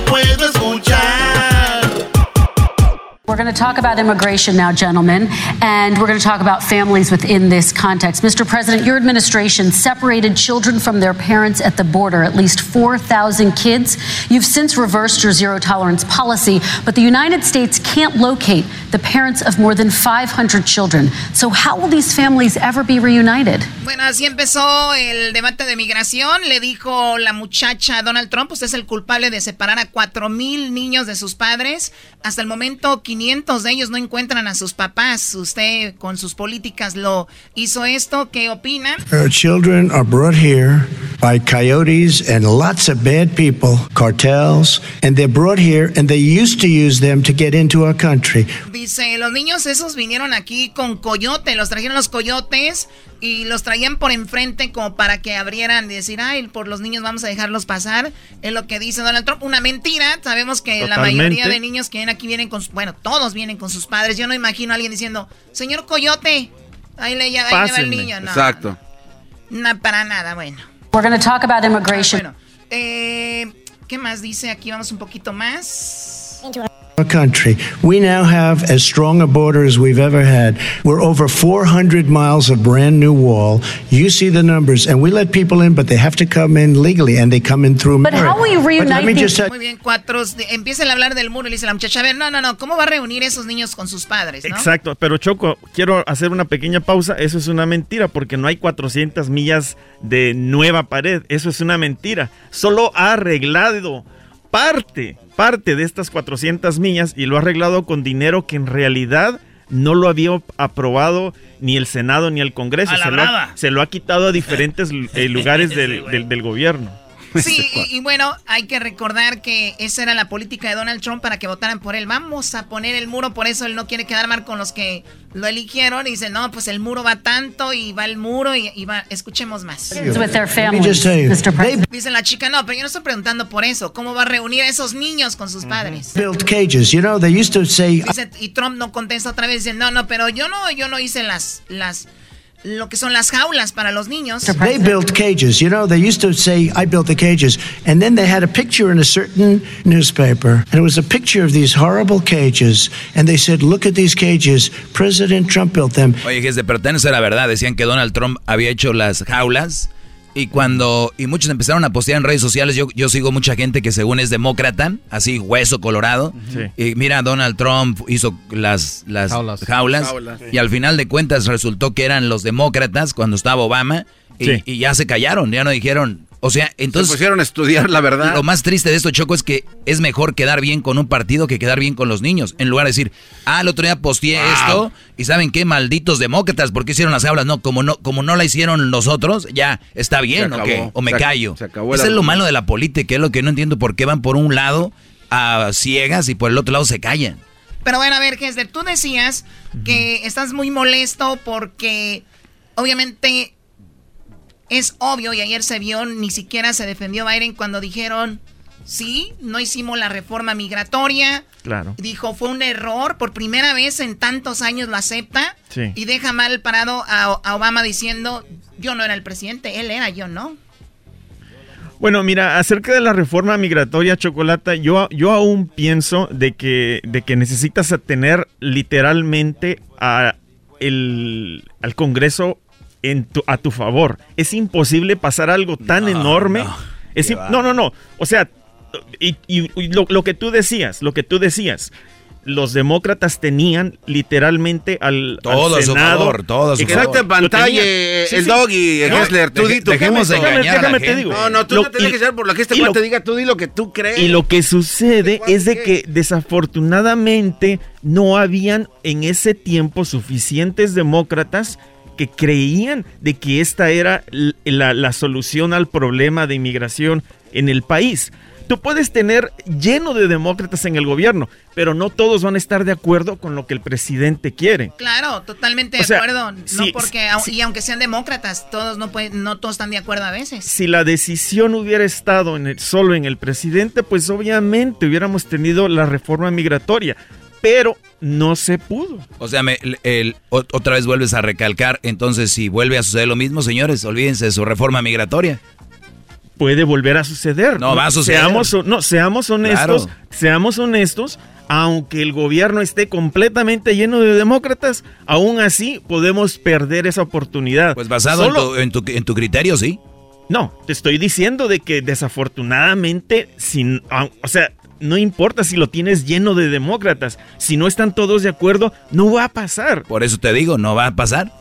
Speaker 41: We're going to talk about immigration now, gentlemen, and we're going to talk about families within this context. Mr. President, your administration separated children from their parents at the border, at least 4,000 kids. You've since reversed your zero tolerance policy, but the United States can't locate the parents of more than 500 children. So, how will these families ever be reunited?
Speaker 24: Bueno, así empezó el debate de migración. Le dijo la muchacha Donald Trump: Usted es el culpable de separar a 4,000 niños de sus padres. Hasta el momento, 500 500 de ellos no encuentran a sus papás. Usted con sus políticas lo hizo esto. ¿Qué opina?
Speaker 42: Our children are brought here by coyotes and lots of bad people, cartels, and they're brought here and they used to use them to get into our country.
Speaker 24: Dice, los niños esos vinieron aquí con coyote, los trajeron los coyotes y los traían por enfrente como para que abrieran y decir, ay, por los niños vamos a dejarlos pasar. Es lo que dice Donald Trump. Una mentira. Sabemos que la mayoría de niños que vienen aquí vienen con, bueno, todos vienen con sus padres. Yo no imagino a alguien diciendo, señor Coyote, ahí le, lleva el niño. No,
Speaker 14: Exacto.
Speaker 24: No, para nada, bueno.
Speaker 41: We're going to talk about immigration.
Speaker 24: bueno, eh, ¿qué más dice? Aquí vamos un poquito más.
Speaker 42: Our country. We now have as strong a border as we've ever had. We're over 400 miles of brand new wall. You see the numbers, and we let people in, but they have to come in legally, and they come in through
Speaker 41: But how will you reunite these?
Speaker 24: Muy bien, cuatro. Empieza a hablar del muro y dice la muchacha, a ver, no, no, no, ¿cómo va a reunir esos niños con sus padres? ¿no?
Speaker 40: Exacto, pero Choco, quiero hacer una pequeña pausa. Eso es una mentira, porque no hay 400 millas de nueva pared. Eso es una mentira. Solo ha arreglado parte, parte de estas 400 millas y lo ha arreglado con dinero que en realidad no lo había aprobado ni el Senado ni el Congreso. Se lo, ha, se lo ha quitado a diferentes eh, lugares del, del- del gobierno.
Speaker 24: Sí, y, y bueno, hay que recordar que esa era la política de Donald Trump para que votaran por él. Vamos a poner el muro, por eso él no quiere quedar mal con los que lo eligieron. Y dice, no, pues el muro va tanto y va el muro y, y va. Escuchemos más. Dice la chica, no, pero yo no estoy preguntando por eso. ¿Cómo va a reunir a esos niños con sus padres?
Speaker 42: built cages. You know, they used to say,
Speaker 24: Dice, y Trump no contesta otra vez, dice, no, no, pero yo no, yo no hice las, las, lo que son las jaulas para los niños.
Speaker 42: They built cages. You know, they used to say, I built the cages. And then they had a picture in a certain newspaper. And it was a picture of these horrible cages. And they said, look at these cages. President Trump built them.
Speaker 15: Oye, que de pertenece a la verdad. Decían que Donald Trump había hecho las jaulas. Y cuando. Y muchos empezaron a postear en redes sociales. Yo, yo sigo mucha gente que según es demócrata, así hueso colorado.
Speaker 40: Sí.
Speaker 15: Y mira, Donald Trump hizo las, las
Speaker 27: Jaulas.
Speaker 15: jaulas.
Speaker 14: Jaulas.
Speaker 15: Y al final de cuentas resultó que eran los demócratas cuando estaba Obama. Y,
Speaker 40: Sí.
Speaker 15: y ya se callaron, ya no dijeron. O sea,
Speaker 14: Se
Speaker 15: entonces.
Speaker 14: pusieron a estudiar la verdad.
Speaker 15: Lo más triste de esto, Choco, es que es mejor quedar bien con un partido que quedar bien con los niños. En lugar de decir, ah, el otro día posteé
Speaker 14: Wow.
Speaker 15: esto y ¿saben qué? Malditos demócratas, ¿por qué hicieron las aulas? No, como no, como no la hicieron nosotros, ya está bien,
Speaker 14: Se
Speaker 15: ¿o qué? O me
Speaker 14: Se
Speaker 15: callo.
Speaker 14: se acabó
Speaker 15: es lo malo de la política, es lo que no entiendo por qué van por un lado a ciegas y por el otro lado se callan.
Speaker 24: Pero bueno, a ver, Hesder, tú decías que estás muy molesto porque obviamente es obvio y ayer se vio, ni siquiera se defendió Biden cuando dijeron, sí, no hicimos la reforma migratoria.
Speaker 40: Claro.
Speaker 24: Dijo, fue un error, por primera vez en tantos años lo acepta.
Speaker 40: Sí.
Speaker 24: Y deja mal parado a, a Obama diciendo, yo no era el presidente, él era, yo no.
Speaker 40: Bueno, mira, acerca de la reforma migratoria, Chocolata, yo, yo aún pienso de que, de que necesitas tener literalmente a el, al Congreso en tu- a tu favor. Es imposible pasar algo tan enorme. Es no, no, no. O sea, y, y- y lo, lo que tú decías, lo que tú decías, los demócratas tenían literalmente al,
Speaker 15: todo
Speaker 40: al Senado.
Speaker 15: favor, todo su
Speaker 14: Exacto, en
Speaker 15: favor.
Speaker 14: pantalla,
Speaker 40: tenía.
Speaker 14: eh,
Speaker 40: Sí,
Speaker 14: el
Speaker 40: sí.
Speaker 14: doggy,
Speaker 40: No,
Speaker 14: Hessler. Tú
Speaker 40: deje-
Speaker 14: di, tú
Speaker 15: dejemos
Speaker 40: déjame te
Speaker 15: gente.
Speaker 40: digo.
Speaker 14: No, no, tú
Speaker 40: Lo-
Speaker 14: no tienes que ser por lo que este cuate diga, tú di lo que tú crees.
Speaker 40: Y lo que sucede es de que desafortunadamente no habían en ese tiempo suficientes demócratas creían de que esta era la, la solución al problema de inmigración en el país. Tú puedes tener lleno de demócratas en el gobierno, pero no todos van a estar de acuerdo con lo que el presidente quiere.
Speaker 24: Claro, totalmente de
Speaker 40: O sea,
Speaker 24: acuerdo. No porque, y aunque sean demócratas, todos no pueden, no todos están de acuerdo a veces.
Speaker 40: Si la decisión hubiera estado en el- solo en el presidente, pues obviamente hubiéramos tenido la reforma migratoria, pero no se pudo.
Speaker 15: O sea, me- el- el- o- otra vez vuelves a recalcar, entonces si vuelve a suceder lo mismo, señores, olvídense de su reforma migratoria.
Speaker 40: puede volver a suceder.
Speaker 15: No, va a suceder.
Speaker 40: Seamos, no, seamos honestos,
Speaker 15: Claro.
Speaker 40: seamos honestos, aunque el gobierno esté completamente lleno de demócratas, aún así podemos perder esa oportunidad.
Speaker 15: Pues basado en tu- en, tu, en tu criterio, sí.
Speaker 40: No, te estoy diciendo de que desafortunadamente, sin, o sea, no importa si lo tienes lleno de demócratas, si no están todos de acuerdo, no va a pasar.
Speaker 15: Por eso te digo, no va a pasar.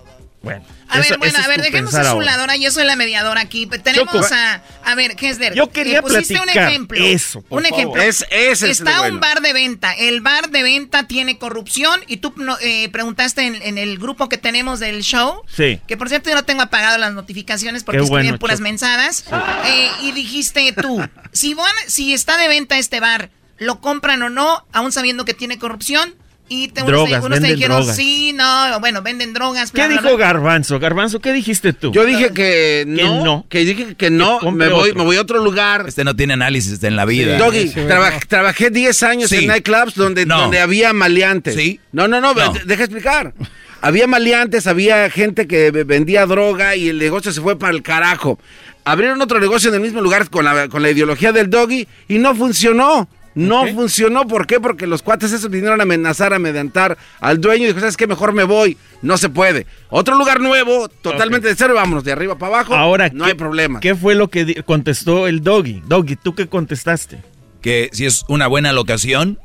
Speaker 40: Bueno.
Speaker 24: A ver, bueno, a ver, dejemos a su lado. Ahora yo soy la mediadora aquí. Tenemos
Speaker 40: Choco.
Speaker 24: a. A ver, Hesler.
Speaker 40: Yo quería
Speaker 24: eh, pusiste un
Speaker 40: platicar
Speaker 24: ejemplo.
Speaker 40: eso, por
Speaker 24: un ejemplo.
Speaker 40: Es-
Speaker 24: Está
Speaker 40: bueno.
Speaker 24: un bar de venta. El bar de venta tiene corrupción. Y tú no, eh, preguntaste en, en el grupo que tenemos del show.
Speaker 40: Sí.
Speaker 24: Que por cierto yo no tengo apagado las notificaciones porque
Speaker 40: Qué
Speaker 24: escriben
Speaker 40: bueno,
Speaker 24: puras
Speaker 40: Choco.
Speaker 24: mensadas. Eh, y dijiste tú, si, van- si está de venta este bar, ¿lo compran o no? Aún sabiendo que tiene corrupción. Y te, unos,
Speaker 40: Drogas,
Speaker 24: te, unos te
Speaker 40: venden
Speaker 24: dijeron,
Speaker 40: drogas.
Speaker 24: sí, no, bueno, venden drogas.
Speaker 40: ¿Qué
Speaker 24: bla, bla,
Speaker 40: dijo
Speaker 24: bla.
Speaker 40: Garbanzo? Garbanzo, ¿qué dijiste tú?
Speaker 14: Yo dije que no,
Speaker 40: Que no.
Speaker 14: que dije que no,
Speaker 40: Que
Speaker 14: me voy,
Speaker 40: otro.
Speaker 14: me voy a otro lugar.
Speaker 15: Este no tiene análisis en la vida.
Speaker 14: Doggy, traba- trabajé 10 años
Speaker 15: Sí.
Speaker 14: en nightclubs donde,
Speaker 15: No.
Speaker 14: donde había maleantes.
Speaker 15: Sí.
Speaker 14: No, no, no,
Speaker 15: No.
Speaker 14: de- deja explicar. Había maleantes, había gente que ve- vendía droga y el negocio se fue para el carajo. Abrieron otro negocio en el mismo lugar con la, con la ideología del doggy y no funcionó. No funcionó, ¿por qué? Porque los cuates esos vinieron a amenazar, a amedrentar al dueño y dijo, ¿sabes qué? Mejor me voy. No se puede. Otro lugar nuevo, totalmente de cero, vámonos de arriba para abajo.
Speaker 40: Ahora,
Speaker 14: no
Speaker 40: ¿qué-
Speaker 14: hay problema.
Speaker 40: ¿Qué fue lo que contestó el doggy? Doggy, ¿tú qué contestaste?
Speaker 15: Que si es una buena locación,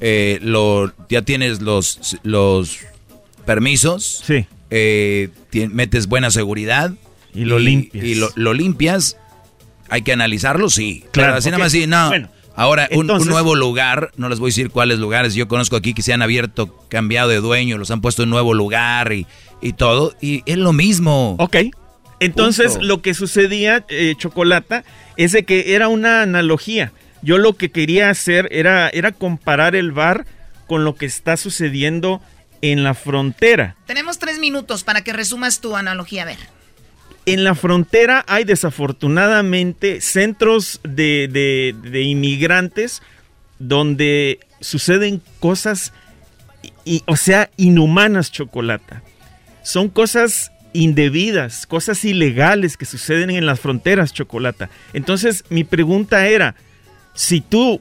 Speaker 15: eh, lo, ya tienes los, los permisos.
Speaker 40: Sí.
Speaker 15: eh, metes buena seguridad.
Speaker 40: Y lo limpias.
Speaker 15: Y lo, lo limpias. Hay que analizarlo, sí.
Speaker 40: Claro,
Speaker 15: Pero así nada más, sí, no.
Speaker 40: Bueno,
Speaker 15: Ahora, un, nuevo lugar, no les voy a decir cuáles lugares, yo conozco aquí que se han abierto, cambiado de dueño, los han puesto en nuevo lugar y, y todo, y es lo mismo.
Speaker 40: Ok. Entonces,
Speaker 15: Punto.
Speaker 40: lo que sucedía, eh, Chocolata, es de que era una analogía. Yo lo que quería hacer era, era comparar el bar con lo que está sucediendo en la frontera.
Speaker 24: Tenemos tres minutos para que resumas tu analogía. A ver.
Speaker 40: En la frontera hay desafortunadamente centros de, de- inmigrantes donde suceden cosas, y, o sea, inhumanas, Chocolata. Son cosas indebidas, cosas ilegales que suceden en las fronteras, Chocolata. Entonces, mi pregunta era, si tú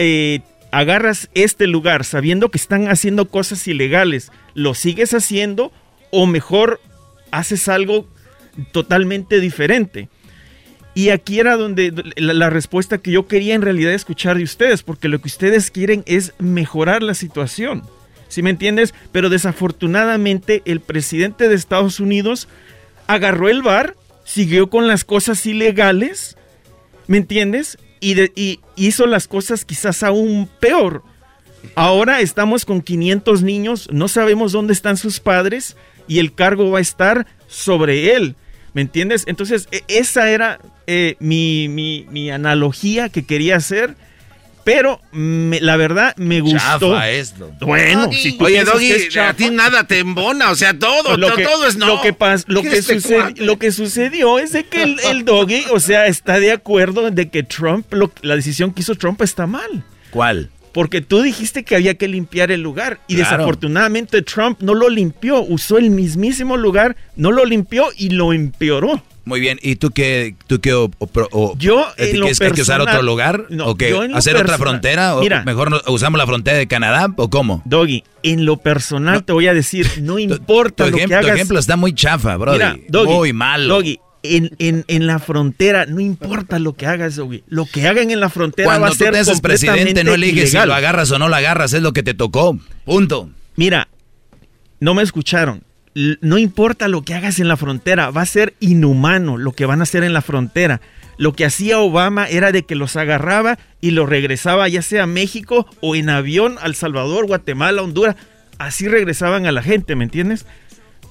Speaker 40: eh, agarras este lugar sabiendo que están haciendo cosas ilegales, ¿lo sigues haciendo o mejor haces algo totalmente diferente? Y aquí era donde la, respuesta que yo quería en realidad escuchar de ustedes, porque lo que ustedes quieren es mejorar la situación. ¿Sí me entiendes? Pero desafortunadamente el presidente de Estados Unidos agarró el bar, siguió con las cosas ilegales, ¿me entiendes? Y, de- y hizo las cosas quizás aún peor. Ahora estamos con 500 niños, no sabemos dónde están sus padres y el cargo va a estar sobre él. ¿Me entiendes? Entonces, e- esa era eh, mi, mi- mi analogía que quería hacer. Pero me- la verdad me gustó.
Speaker 15: Chafa esto.
Speaker 40: Bueno, si tú
Speaker 14: Oye, Doggy,
Speaker 40: que es
Speaker 14: a ti nada te embona, o sea, todo,
Speaker 40: pues lo que-
Speaker 14: todo es no.
Speaker 40: Lo que, pas- lo,
Speaker 14: ¿Qué
Speaker 40: que
Speaker 14: es
Speaker 40: sucedi-
Speaker 14: cuate?
Speaker 40: lo que sucedió es de que el, el doggy, o sea, está de acuerdo de que Trump, lo- la decisión que hizo Trump está mal.
Speaker 15: ¿Cuál?
Speaker 40: Porque tú dijiste que había que limpiar el lugar y
Speaker 15: Claro.
Speaker 40: desafortunadamente Trump no lo limpió, usó el mismísimo lugar, no lo limpió y lo empeoró.
Speaker 15: Muy bien, ¿y tú qué, tú qué o- o- o-
Speaker 40: Yo,
Speaker 15: ¿a ti
Speaker 40: en lo
Speaker 15: que hay que usar otro lugar?
Speaker 40: No,
Speaker 15: ¿O qué? ¿Hacer otra frontera? ¿O
Speaker 40: Mira.
Speaker 15: mejor no- usamos la frontera de Canadá o cómo?
Speaker 40: Doggy, en lo personal te voy a decir, no importa
Speaker 15: Tu
Speaker 40: lo
Speaker 15: ejemplo,
Speaker 40: que
Speaker 15: tu
Speaker 40: hagas.
Speaker 15: ejemplo está muy chafa, brother.
Speaker 40: Mira, Doggy,
Speaker 15: muy malo.
Speaker 40: Doggy, en, en, en la frontera, no importa lo que hagas, güey. Lo que hagan en la frontera
Speaker 15: Cuando
Speaker 40: va a
Speaker 15: tú
Speaker 40: ser
Speaker 15: presidente, no eliges si lo agarras o no lo agarras, es lo que te tocó. Punto.
Speaker 40: Mira, no me escucharon. No importa lo que hagas en la frontera, va a ser inhumano lo que van a hacer en la frontera. Lo que hacía Obama era de que los agarraba y los regresaba ya sea a México o en avión al Salvador, Guatemala, Honduras. Así regresaban a la gente, ¿me entiendes?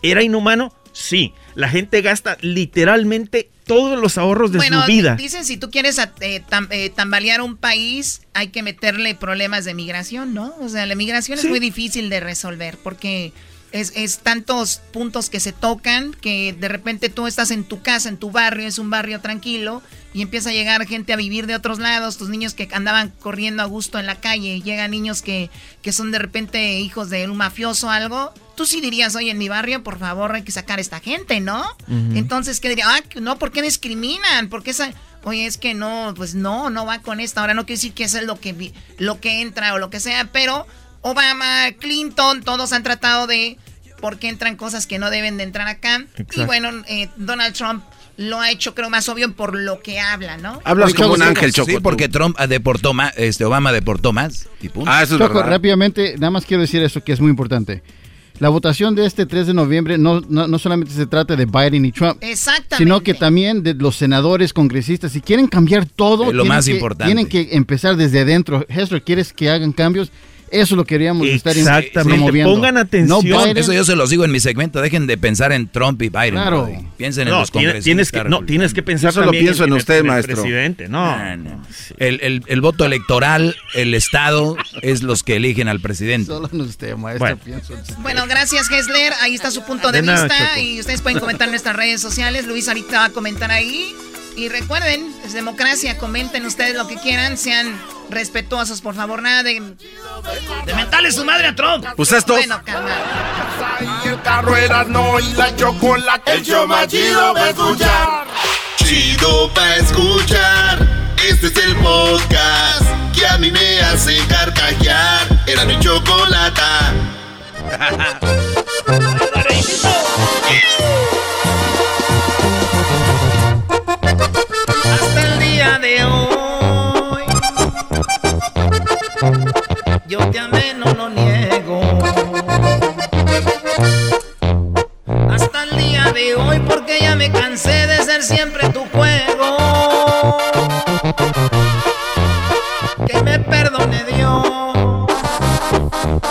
Speaker 40: ¿Era inhumano? Sí. La gente gasta literalmente todos los ahorros de
Speaker 24: bueno,
Speaker 40: su vida.
Speaker 24: dicen si tú quieres eh, tam- eh, tambalear un país, hay que meterle problemas de migración, ¿no? O sea, la migración es muy difícil de resolver porque es, es tantos puntos que se tocan que de repente tú estás en tu casa, en tu barrio, es un barrio tranquilo y empieza a llegar gente a vivir de otros lados, tus niños que andaban corriendo a gusto en la calle, llegan niños que, que son de repente hijos de un mafioso o algo. Tú sí dirías, oye, en mi barrio, por favor, hay que sacar a esta gente, ¿no? Entonces, ¿qué diría? Ah, no, ¿por qué discriminan? ¿Por qué esa...? Oye, es que no, pues no, no va con esta. Ahora no quiere decir que eso es lo que, lo que entra o lo que sea, pero Obama, Clinton, todos han tratado de... Porque entran cosas que no deben de entrar acá. Y bueno, eh, Donald Trump lo ha hecho, creo, más obvio por lo que habla, ¿no?
Speaker 15: Oye, Choco, Sí, porque Trump ah, deportó más, este, Obama deportó más. y punto.
Speaker 14: Ah,
Speaker 27: Choco, rápidamente, nada más quiero decir eso que es muy importante. La votación de este 3 de noviembre no, no, no solamente se trata de Biden y Trump,
Speaker 24: Exactamente.
Speaker 27: sino que también de los senadores, congresistas. Si quieren cambiar todo,
Speaker 15: Es lo más
Speaker 27: que-
Speaker 15: importante.
Speaker 27: Tienen que empezar desde adentro. Hester, ¿quieres que hagan cambios? Eso lo queríamos estar
Speaker 40: Exactamente.
Speaker 27: promoviendo.
Speaker 40: Pongan atención.
Speaker 27: No
Speaker 15: Eso yo se los digo en mi segmento. Dejen de pensar en Trump y Biden.
Speaker 27: Claro.
Speaker 15: brody. Piensen en
Speaker 40: No,
Speaker 15: los congresistas.
Speaker 40: tienes que- no, tienes que pensar
Speaker 15: Yo
Speaker 40: también
Speaker 15: pienso en,
Speaker 40: en el-
Speaker 15: usted,
Speaker 40: el
Speaker 15: maestro.
Speaker 40: presidente, no.
Speaker 15: El, el- el voto electoral, el Estado, es los que eligen al presidente.
Speaker 27: Solo en usted, maestro,
Speaker 15: Bueno.
Speaker 27: pienso.
Speaker 24: Bueno, gracias, Gessler. Ahí está su punto de,
Speaker 15: De nada,
Speaker 24: vista.
Speaker 15: Choco.
Speaker 24: Y ustedes pueden comentar en nuestras redes sociales. Luis ahorita va a comentar ahí. Y recuerden, es democracia. Comenten ustedes lo que quieran. Sean respetuosos, por favor. Nada de.
Speaker 12: De mentarle su madre a Trump.
Speaker 14: Pues esto.
Speaker 24: Bueno, carnal.
Speaker 9: El carro era no y la chocolate. El show más chido va a escuchar. Chido pa' escuchar. Este es el podcast que a mí me hace carcajear. Era mi chocolata.
Speaker 24: Hasta el día de hoy. Yo te amé, no lo niego. Hasta el día de hoy, porque ya me cansé de ser siempre tu juego. Que me perdone Dios.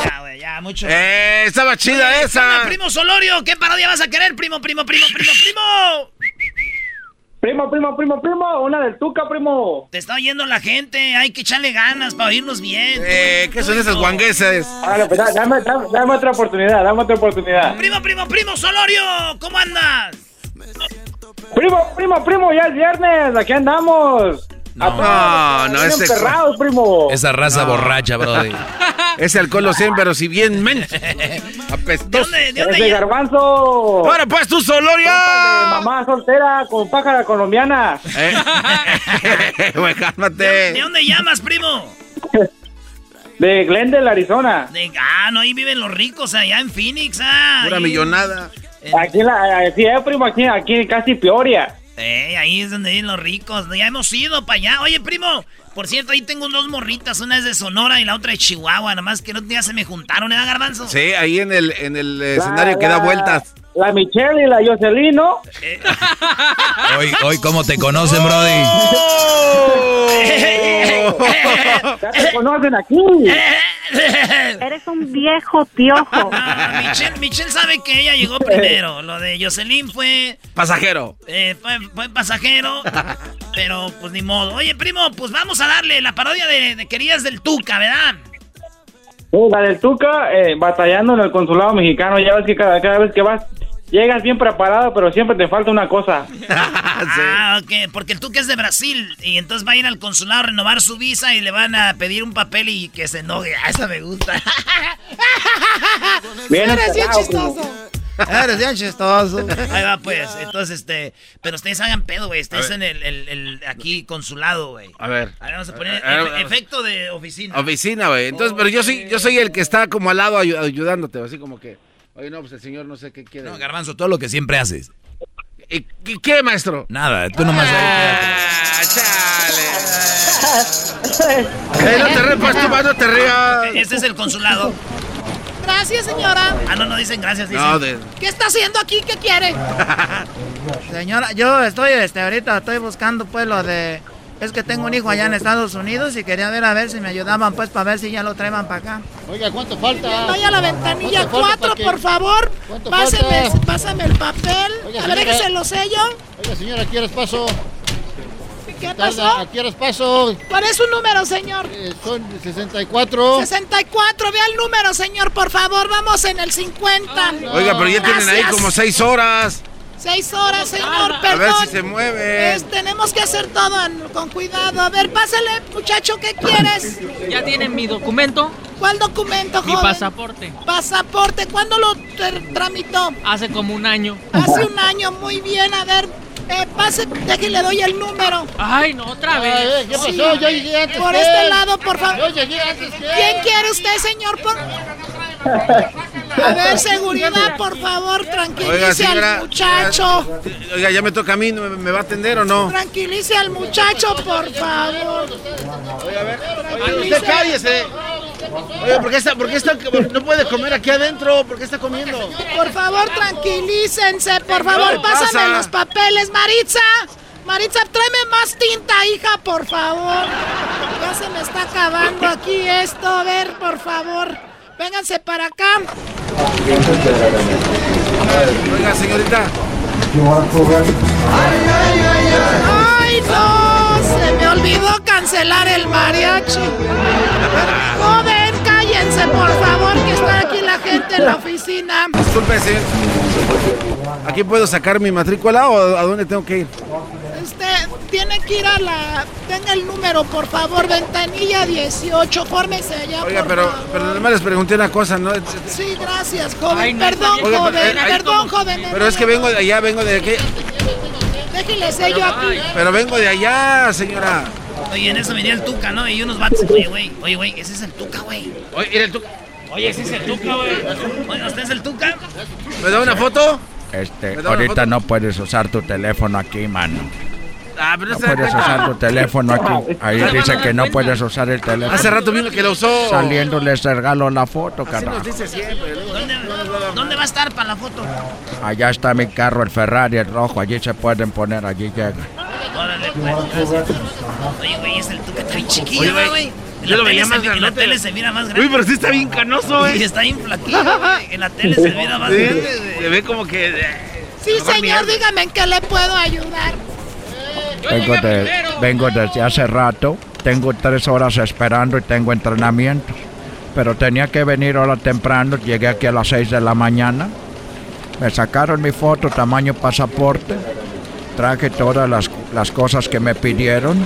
Speaker 12: Ya, güey, ya, mucho.
Speaker 14: Eh, estaba chida esa.
Speaker 12: ¿qué onda, primo Solorio, ¿qué parodia vas a querer, primo, primo, primo, primo, primo?
Speaker 43: Primo, primo, primo, primo, una del Tuca, primo.
Speaker 12: Te está oyendo la gente, hay que echarle ganas para oírnos bien.
Speaker 14: Eh, ¿qué son esas guangueses?
Speaker 43: Ah, pues, da- dame, dame, dame otra oportunidad, dame otra oportunidad.
Speaker 12: Primo, primo, primo Solorio, ¿cómo andas?
Speaker 43: Primo, primo, primo, ya es viernes, aquí andamos.
Speaker 15: No,
Speaker 14: no,
Speaker 43: Bien
Speaker 14: ese-
Speaker 43: primo.
Speaker 15: Esa raza borracha, brody.
Speaker 14: Ese alcohol lo sienten, pero si bien men. Apestoso.
Speaker 12: ¿De
Speaker 43: Es de garbanzo.
Speaker 14: Ahora pues tú, Solorio.
Speaker 43: Mamá soltera con pájara colombiana.
Speaker 14: Eh, cálmate.
Speaker 12: ¿De dónde llamas, primo?
Speaker 43: De Glendale, Arizona.
Speaker 12: De, ah, no, ahí viven los ricos, allá en Phoenix, ah.
Speaker 14: Pura
Speaker 12: ahí-
Speaker 14: millonada.
Speaker 43: Aquí, en la, eh, sí, eh, primo, aquí, aquí casi Peoria.
Speaker 12: Eh, ahí es donde viven los ricos. Ya hemos ido para allá. Oye, primo, por cierto, ahí tengo dos morritas. Una es de Sonora y la otra de Chihuahua. Nada más que no día se me juntaron, ¿eh, garbanzo?
Speaker 14: Sí, ahí en el, en el escenario que da vueltas.
Speaker 43: La Michelle y la Jocelyn, ¿no?
Speaker 15: Hoy, hoy ¿cómo te conocen, brody?
Speaker 43: Ya te conocen aquí.
Speaker 30: Eres un viejo piojo.
Speaker 12: Ah, Michelle, Michelle sabe que ella llegó primero. Lo de Jocelyn fue,
Speaker 14: Pasajero.
Speaker 12: eh, fue, fue pasajero. pero pues ni modo. Oye, primo, pues vamos a darle la parodia de, de Querías del Tuca, ¿verdad?
Speaker 43: Sí, la del Tuca, eh, batallando en el consulado mexicano. Ya ves que cada, cada vez que vas, llegas bien preparado, pero siempre te falta una cosa.
Speaker 12: Ah, ok, porque el Tuca es de Brasil y entonces va a ir al consulado a renovar su visa y le van a pedir un papel y que se enoje. Ah, esa me gusta.
Speaker 43: Bien
Speaker 24: Eres bien chistoso.
Speaker 27: Eres bien chistoso.
Speaker 12: Ahí va, pues. Entonces, este. Pero ustedes hagan pedo, güey. Ustedes
Speaker 14: A
Speaker 12: en el, el- el- aquí consulado, güey.
Speaker 14: A ver.
Speaker 12: A ver, vamos a poner
Speaker 14: A ver,
Speaker 12: efe- efecto de oficina.
Speaker 14: Oficina, güey. Entonces, pero yo soy, yo soy el que está como al lado ayu- ayudándote, así como que. Oye, no, pues el señor no sé qué quiere.
Speaker 15: No, Garbanzo, todo lo que siempre haces.
Speaker 14: ¿Y qué, maestro?
Speaker 15: Nada, tú nomás ahí
Speaker 14: Ah, chale. Eh, no te repas, tú más no te rías.
Speaker 12: Este es el consulado.
Speaker 33: Gracias, señora.
Speaker 12: Ah, no, no dicen gracias, dicen.
Speaker 14: No, de-
Speaker 33: ¿Qué está haciendo aquí? ¿Qué quiere?
Speaker 44: Señora, yo estoy, este, ahorita estoy buscando, pues, lo de... Es que tengo un hijo allá en Estados Unidos y quería ver a ver si me ayudaban, pues, para ver si ya lo traían para acá.
Speaker 27: Oiga, ¿cuánto falta?
Speaker 33: Vaya a la ventanilla
Speaker 27: ¿Cuánto falta
Speaker 33: 4,
Speaker 27: para que-
Speaker 33: por favor.
Speaker 27: ¿Cuánto
Speaker 33: Páseme,
Speaker 27: falta?
Speaker 33: pásame el papel.
Speaker 27: Oiga,
Speaker 33: a ver
Speaker 27: señora.
Speaker 33: que se lo sello.
Speaker 27: Oiga, señora, ¿a qué horas paso?
Speaker 33: ¿Qué
Speaker 27: Tarda,
Speaker 33: pasó?
Speaker 27: ¿A qué paso?
Speaker 33: ¿Cuál es su número, señor?
Speaker 27: son 64.
Speaker 33: 64, vea el número, señor, por favor. Vamos en el 50.
Speaker 14: Oiga, pero ya tienen ahí como seis horas.
Speaker 33: Seis horas, señor,
Speaker 14: A
Speaker 33: perdón.
Speaker 14: ver si se mueve.
Speaker 33: Es- tenemos que hacer todo en- con cuidado. A ver, pásale, muchacho, ¿qué quieres?
Speaker 45: ¿Ya tienen mi documento?
Speaker 33: ¿Cuál documento,
Speaker 45: Mi
Speaker 33: joven?
Speaker 45: pasaporte.
Speaker 33: Pasaporte, ¿cuándo lo tramitó?
Speaker 45: Hace como un año.
Speaker 33: Hace un año, muy bien. A ver, eh, pase, déjale, le doy el número.
Speaker 45: Ay, no, otra vez.
Speaker 27: Ay, ¿Qué pasó?
Speaker 33: Sí.
Speaker 27: Yo llegué antes
Speaker 33: Por
Speaker 27: que
Speaker 33: este
Speaker 27: él.
Speaker 33: lado, por favor.
Speaker 27: Yo llegué antes que él.
Speaker 33: ¿Quién quiere usted, señor? Por... A ver, seguridad, por favor, tranquilice
Speaker 14: Oiga, señora.
Speaker 33: al muchacho.
Speaker 14: Oiga, ya me toca a mí, ¿me, me va a atender o no?
Speaker 33: Tranquilice al muchacho, por favor.
Speaker 14: Usted cállese. Oiga, ¿por qué, está, por qué está, no puede comer aquí adentro? ¿Por qué está comiendo?
Speaker 33: Por favor, tranquilícense, por
Speaker 14: ¿Qué
Speaker 33: favor, pásame
Speaker 14: pasa?
Speaker 33: los papeles, Maritza. Maritza, tráeme más tinta, hija, por favor. Ya se me está acabando aquí esto. A ver, por favor. Vénganse para acá.
Speaker 14: Oiga, señorita.
Speaker 33: ¡Ay, no! Se me olvidó cancelar el mariachi. Joven, cállense, por favor, que está aquí la gente en la oficina.
Speaker 14: Disculpe, señor. ¿Aquí puedo sacar mi matrícula o a dónde tengo que ir?
Speaker 33: Usted tiene que ir a la... Tenga el número, por favor, ventanilla 18. Fórmese allá,
Speaker 14: Oiga,
Speaker 33: por
Speaker 14: pero,
Speaker 33: favor.
Speaker 14: pero nada más les pregunté una cosa, ¿no?
Speaker 33: Sí, gracias, joven.
Speaker 45: Ay, no,
Speaker 33: perdón,
Speaker 14: Oiga,
Speaker 33: joven.
Speaker 14: pero, eh, ay,
Speaker 33: perdón, joven.
Speaker 14: Pero es que vengo de allá, vengo de aquí.
Speaker 33: Déjele sello aquí.
Speaker 14: Pero vengo de allá, señora.
Speaker 12: Oye, en eso venía el Tuca, ¿no? Y unos vatos. Oye, güey, oye, güey, ese es el Tuca, güey.
Speaker 14: Oye, mira el Tuca.
Speaker 12: Oye, ese es el Tuca, güey. Oye, ¿usted es el Tuca?
Speaker 14: ¿Me da una foto?
Speaker 46: Este,
Speaker 14: ¿Me da una
Speaker 46: ahorita no puedes usar tu teléfono aquí, mano.
Speaker 14: Ah, pero
Speaker 46: No
Speaker 14: ese-
Speaker 46: puedes usar tu teléfono aquí. Ahí dice que no puedes usar el teléfono.
Speaker 14: Hace rato vino que lo usó.
Speaker 46: Saliendo les regalo la foto,
Speaker 14: Así
Speaker 46: carajo.
Speaker 14: nos dice siempre.
Speaker 12: ¿Dónde, ¿Dónde va a estar para la foto?
Speaker 46: Allá está mi carro, el Ferrari, el rojo. Allí se pueden poner, allí llega.
Speaker 12: Órale, pues, gracias. Oye, güey, es el Tuca, está bien chiquillo,
Speaker 14: Oye, güey,
Speaker 12: güey. En
Speaker 14: yo
Speaker 12: la
Speaker 14: lo veía
Speaker 12: tele
Speaker 14: más
Speaker 12: se- En la tele se mira más grande.
Speaker 14: Uy, pero sí está bien canoso,
Speaker 12: Y
Speaker 14: eh.
Speaker 12: está bien flaquillo, güey. En la tele se mira más
Speaker 14: Sí,
Speaker 12: grande.
Speaker 14: Se ve como que. eh,
Speaker 33: Sí,
Speaker 14: mejor ni
Speaker 33: señor, dígame en qué le puedo ayudar.
Speaker 46: Vengo, de, vengo desde hace rato. Tengo tres horas esperando y tengo entrenamiento. Pero tenía que venir ahora temprano. Llegué aquí a las seis de la mañana. Me sacaron mi foto, tamaño pasaporte. Traje todas las, las cosas que me pidieron.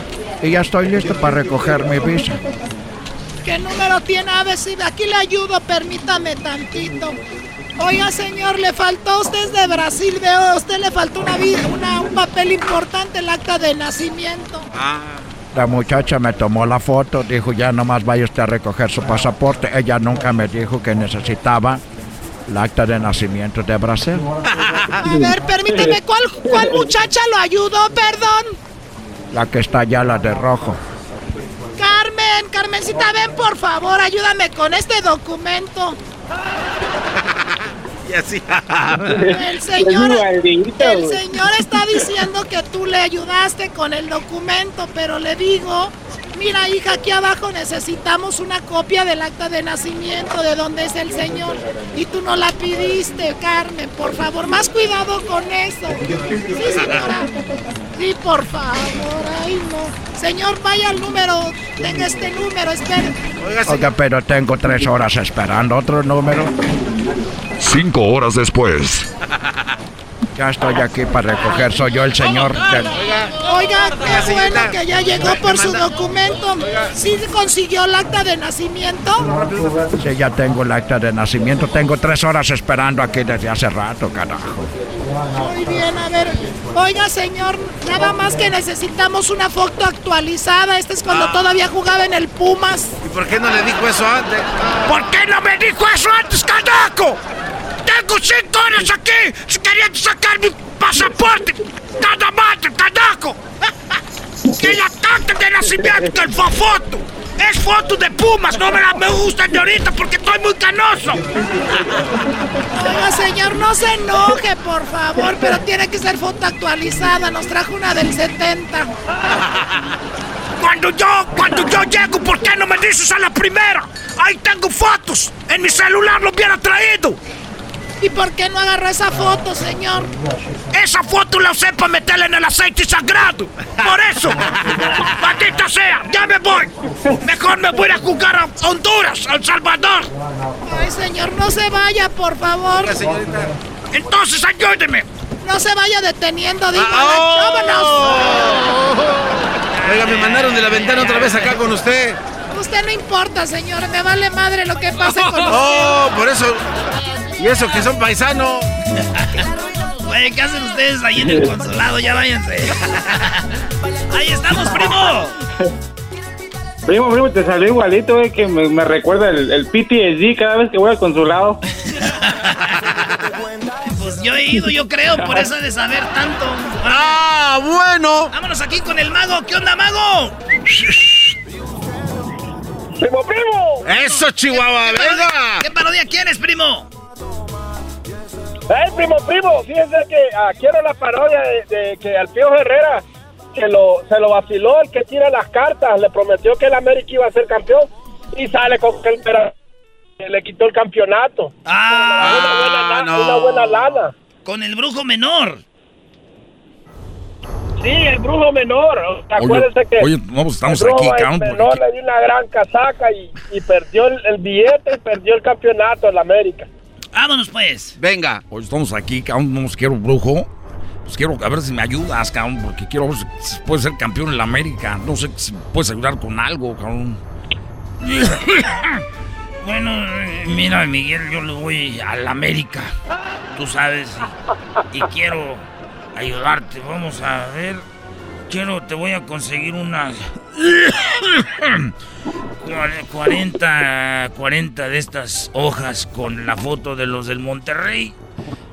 Speaker 46: Y ya estoy listo para recoger mi visa.
Speaker 33: ¿Qué número tiene? A ver si aquí le ayudo, permítame tantito. Oiga, señor, le faltó, usted es de Brasil, veo, a usted le faltó una, una- un papel importante, el acta de nacimiento.
Speaker 46: La muchacha me tomó la foto, dijo ya nomás vaya usted a recoger su pasaporte. Ella nunca me dijo que necesitaba el acta de nacimiento de Brasil.
Speaker 33: A ver, permíteme, ¿cuál, cuál muchacha lo ayudó? Perdón.
Speaker 46: La que está allá, la de rojo.
Speaker 33: Carmen, Carmencita, ven por favor, ayúdame con este documento.
Speaker 14: Y así.
Speaker 33: El señor, el está diciendo que tú le ayudaste con el documento, pero le digo, mira hija, aquí abajo necesitamos una copia del acta de nacimiento de dónde es el señor. Y tú no la pidiste, Carmen, por favor, más cuidado con eso. Sí, señora. Sí, por favor, ay no. Señor, vaya al número, tenga este número, espere.
Speaker 46: Oiga, pero tengo tres horas esperando otro número.
Speaker 20: Cinco horas después.
Speaker 46: Ya estoy aquí para recoger, soy yo el señor. del-
Speaker 33: Oiga, qué bueno que ya llegó por su documento. ¿Sí consiguió el acta de nacimiento?
Speaker 46: Sí, ya tengo el acta de nacimiento. Tengo tres horas esperando aquí desde hace rato, carajo.
Speaker 33: Muy bien, a ver. Oiga, señor, nada más que necesitamos una foto actualizada. Este es cuando todavía jugaba en el Pumas.
Speaker 14: ¿Y por qué no le dijo eso antes?
Speaker 46: ¿Por qué no me dijo eso antes, carajo?
Speaker 47: Tengo cinco horas aquí queriendo sacar mi pasaporte. ¡Nada más, carajo! ¡Que la carta de nacimiento, el foto! Es foto de Pumas, no me la me gustan de ahorita porque estoy muy canoso.
Speaker 33: Oiga, señor, no se enoje, por favor, pero tiene que ser foto actualizada. Nos trajo una del 70.
Speaker 47: Cuando yo, cuando yo llego, ¿por qué no me dices a la primera? Ahí tengo fotos. En mi celular lo hubiera traído.
Speaker 33: ¿Y por qué no agarró esa foto, señor?
Speaker 47: Esa foto la usé para meterla en el aceite sagrado. Por eso. Maldita sea, ya me voy. Mejor me voy a jugar a Honduras, a El Salvador.
Speaker 33: Ay, señor, no se vaya, por favor.
Speaker 47: Entonces ayúdeme.
Speaker 33: No se vaya deteniendo, digo.
Speaker 14: Ah,
Speaker 33: ¡Vámonos!
Speaker 14: Oiga, me mandaron de la ventana otra vez acá con usted.
Speaker 33: Usted no importa, señor. Me vale madre lo que pase con usted.
Speaker 14: Oh, por eso. Y eso que son paisanos.
Speaker 12: Oye, ¿qué hacen ustedes ahí en el consulado? Ya váyanse. Ahí estamos, primo.
Speaker 25: Primo, primo, te salió igualito, eh, que me, me recuerda el, el PTSD cada vez que voy al consulado.
Speaker 12: Pues yo he ido, yo creo, por eso de saber tanto.
Speaker 14: ¡Ah, bueno!
Speaker 12: Vámonos aquí con el mago. ¿Qué onda, mago?
Speaker 48: ¡Primo, primo!
Speaker 14: ¡Eso, Chihuahua!
Speaker 12: ¿Qué
Speaker 14: ¡Venga!
Speaker 12: parodia- ¿Qué parodia quieres, primo?
Speaker 48: ¡Ey, primo, primo! Fíjense que ah, quiero la parodia de, de que al Pío Herrera que lo, se lo vaciló el que tira las cartas. Le prometió que el América iba a ser campeón y sale con que el le quitó el campeonato.
Speaker 12: Ah,
Speaker 48: una, buena, lana,
Speaker 12: no.
Speaker 48: una buena lana.
Speaker 12: Con el brujo menor.
Speaker 48: Sí, el brujo menor. Acuérdense que
Speaker 46: oye, no, pues estamos
Speaker 48: el brujo
Speaker 46: aquí, cabrón, porque
Speaker 48: menor le dio una gran casaca y, y perdió el, el billete y perdió el campeonato en la América.
Speaker 12: Vámonos, pues.
Speaker 14: Venga.
Speaker 46: Hoy estamos aquí, cabrón, no nos quiero brujo. Pues quiero a ver si me ayudas, cabrón, porque quiero ver si puedes ser campeón en la América. No sé si puedes ayudar con algo, cabrón.
Speaker 12: Bueno, mira, Miguel, yo le voy a la América. Tú sabes, y, y quiero ayudarte. Vamos a ver. Quiero, te voy a conseguir unas 40, 40 de estas hojas con la foto de los del Monterrey.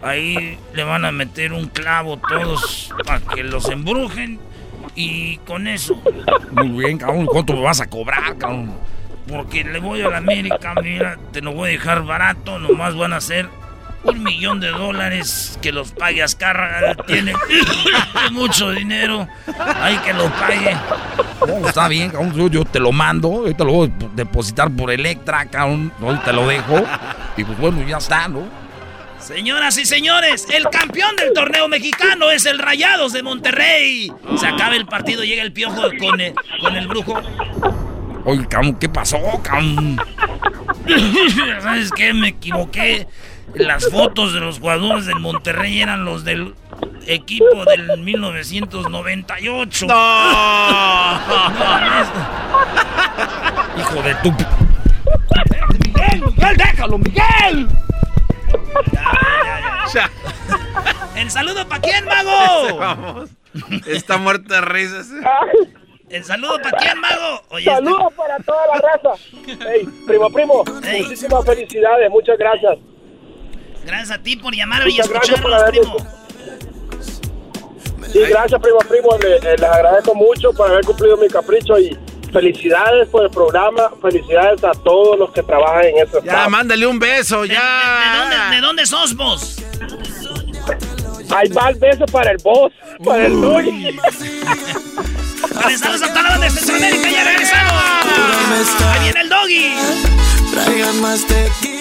Speaker 12: Ahí le van a meter un clavo todos para que los embrujen. Y con eso.
Speaker 46: Muy bien, cabrón. ¿Cuánto me vas a cobrar, cabrón?
Speaker 12: Porque le voy a la América, mira, te lo voy a dejar barato, nomás van a ser un millón de dólares que los pague Azcárraga, tiene mucho dinero, hay que lo pague.
Speaker 46: No, está bien. Yo, yo te lo mando. Ahorita lo voy a depositar por Electra, cabrón. Te lo dejo. Y pues bueno, ya está, ¿no?
Speaker 12: Señoras y señores, el campeón del torneo mexicano es el Rayados de Monterrey. Se acaba el partido, llega el piojo con el, con el brujo.
Speaker 46: Oye, cabrón, ¿qué pasó, cabrón?
Speaker 12: ¿Sabes qué? Me equivoqué. Las fotos de los jugadores del Monterrey eran los del equipo del 1998.
Speaker 46: Hijo de tu...
Speaker 12: ¡Miguel, Miguel, déjalo, Miguel! ¿El saludo para quién, mago?
Speaker 14: Vamos. Está muerto de risas.
Speaker 12: ¿El saludo para quién, mago? Oye, este-
Speaker 48: Saludos para toda la raza. Ey, primo, primo, muchísimas felicidades, muchas gracias.
Speaker 12: Gracias a ti por llamar y
Speaker 48: Muchas gracias por
Speaker 12: escucharnos, primo.
Speaker 48: Sí, gracias, primo, primo. Eh, les agradezco mucho por haber cumplido mi capricho y felicidades por el programa. Felicidades a todos los que trabajan en ese
Speaker 14: Ya, mándale un beso,
Speaker 12: ¿De,
Speaker 14: ya.
Speaker 12: dónde, ¿De dónde sos vos?
Speaker 48: Ahí va el beso para el boss, para el Luis.
Speaker 12: Regresamos a toda la banda de Centroamérica, ya regresamos. Ahí viene el doggy.
Speaker 9: El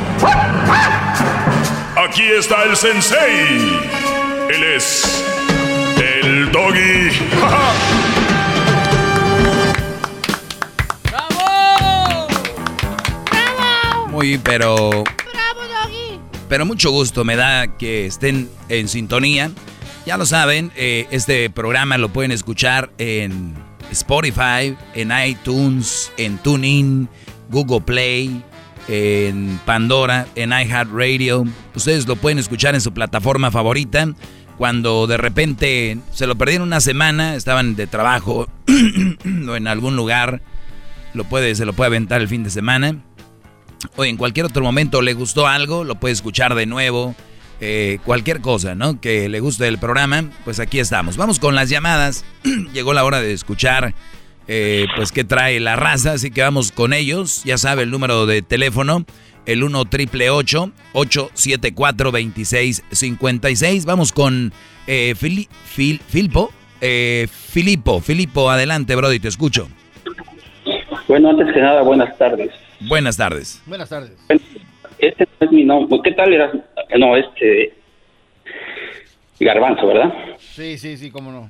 Speaker 35: Aquí está el sensei. Él es el doggy.
Speaker 15: Muy, pero.
Speaker 33: ¡Bravo, Doggy!
Speaker 15: pero mucho gusto me da que estén en sintonía. Ya lo saben, eh, este programa lo pueden escuchar en Spotify, en iTunes, en TuneIn, Google Play, en Pandora, en iHeartRadio. Ustedes lo pueden escuchar en su plataforma favorita. Cuando de repente se lo perdieron una semana, estaban de trabajo o en algún lugar, lo puede, se lo puede aventar el fin de semana. O en cualquier otro momento le gustó algo, lo puede escuchar de nuevo. Eh, cualquier cosa, ¿no? Que le guste el programa, pues aquí estamos. Vamos con las llamadas. Llegó la hora de escuchar, eh, pues, qué trae la raza, así que vamos con ellos. Ya sabe el número de teléfono, el 1 triple 874 2656. Vamos con eh, Fili, Fil, Filpo. Eh, Filipo, Filipo, adelante, Brody, te escucho.
Speaker 49: Bueno, antes que nada, buenas tardes.
Speaker 15: Buenas tardes.
Speaker 27: Buenas tardes.
Speaker 49: Este no es mi nombre. ¿Qué tal eras? No, este. Garbanzo, ¿verdad?
Speaker 27: Sí, sí, sí, cómo no.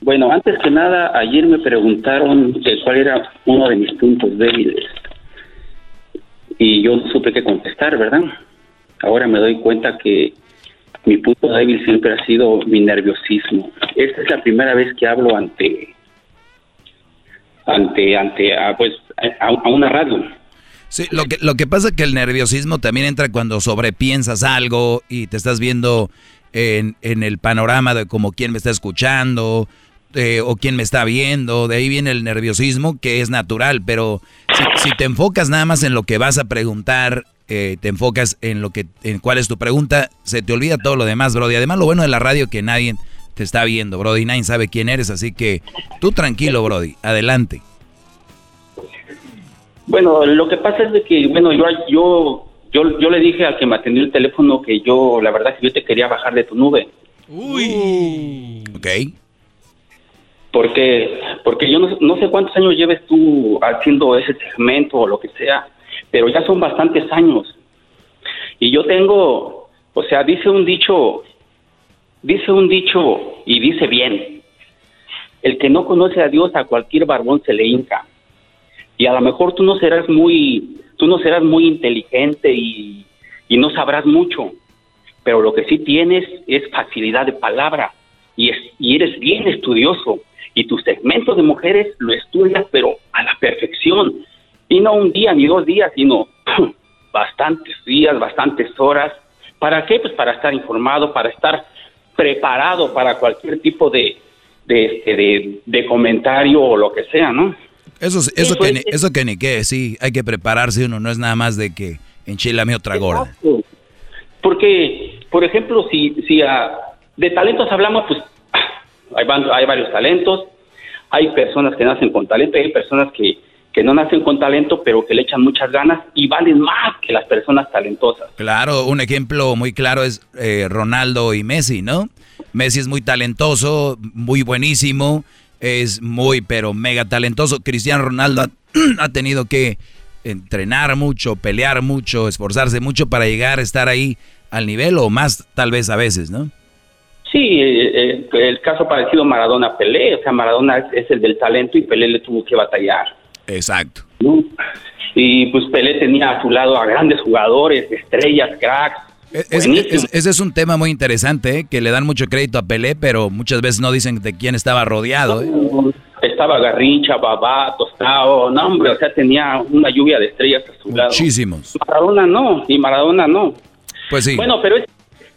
Speaker 49: Bueno, antes que nada, ayer me preguntaron que cuál era uno de mis puntos débiles. Y yo no supe qué contestar, ¿verdad? Ahora me doy cuenta que mi punto débil siempre ha sido mi nerviosismo. Esta es la primera vez que hablo ante ante ante a, pues a, a una radio.
Speaker 15: Sí, lo que, lo que pasa es que el nerviosismo también entra cuando sobrepiensas algo y te estás viendo en, el panorama de como quién me está escuchando eh, o quién me está viendo. De ahí viene el nerviosismo que es natural, pero si, si te enfocas nada más en lo que vas a preguntar, eh, te enfocas en lo que, en cuál es tu pregunta, se te olvida todo lo demás, Brody. Además, lo bueno de la radio es que nadie te está viendo, Brody. Nadie sabe quién eres, así que tú tranquilo, Brody. Adelante.
Speaker 49: Bueno, lo que pasa es de que, bueno, yo, yo, yo, yo le dije al que me atendió el teléfono que yo, la verdad, que yo te quería bajar de tu nube.
Speaker 15: Uy. Ok.
Speaker 49: Porque, porque yo no, no sé cuántos años lleves tú haciendo ese segmento o lo que sea, pero ya son bastantes años. Y yo tengo, o sea, dice un dicho, dice un dicho y dice bien, el que no conoce a Dios a cualquier barbón se le hinca y a lo mejor tú no serás muy, tú no serás muy inteligente y, no sabrás mucho, pero lo que sí tienes es facilidad de palabra y, es, y eres bien estudioso y tu segmento de mujeres lo estudias pero a la perfección y no un día ni dos días, sino bastantes días, bastantes horas. ¿Para qué? Pues para estar informado, para estar preparado para cualquier tipo de, de, de, de comentario o lo que sea, ¿no?
Speaker 15: Eso, eso, que, ni, eso que ni qué, sí, hay que prepararse uno, no es nada más de que enchilame otra gorda.
Speaker 49: Porque, por ejemplo, si, si uh, de talentos hablamos, pues hay, hay varios talentos, hay personas que nacen con talento, hay personas que, que no nacen con talento, pero que le echan muchas ganas y valen más que las personas talentosas.
Speaker 15: Claro, un ejemplo muy claro es eh, Ronaldo y Messi, ¿no? Messi es muy talentoso, muy buenísimo, es muy, pero mega talentoso. Cristiano Ronaldo ha, ha, tenido que entrenar mucho, pelear mucho, esforzarse mucho para llegar a estar ahí al nivel o más tal vez a veces, ¿no?
Speaker 49: Sí, el, el caso parecido Maradona-Pelé, o sea, Maradona es, es, el del talento y Pelé le tuvo que batallar.
Speaker 15: Exacto.
Speaker 49: ¿no? Y pues Pelé tenía a su lado a grandes jugadores, estrellas, cracks,
Speaker 15: es, es, ese es un tema muy interesante, ¿eh? que le dan mucho crédito a Pelé, pero muchas veces no dicen de quién estaba rodeado. ¿eh?
Speaker 49: Estaba Garrincha, Babá, Tostado, no hombre, o sea, tenía una lluvia de estrellas a su lado.
Speaker 15: Muchísimos.
Speaker 49: Maradona no, y Maradona no.
Speaker 15: Pues sí.
Speaker 49: Bueno, pero, es,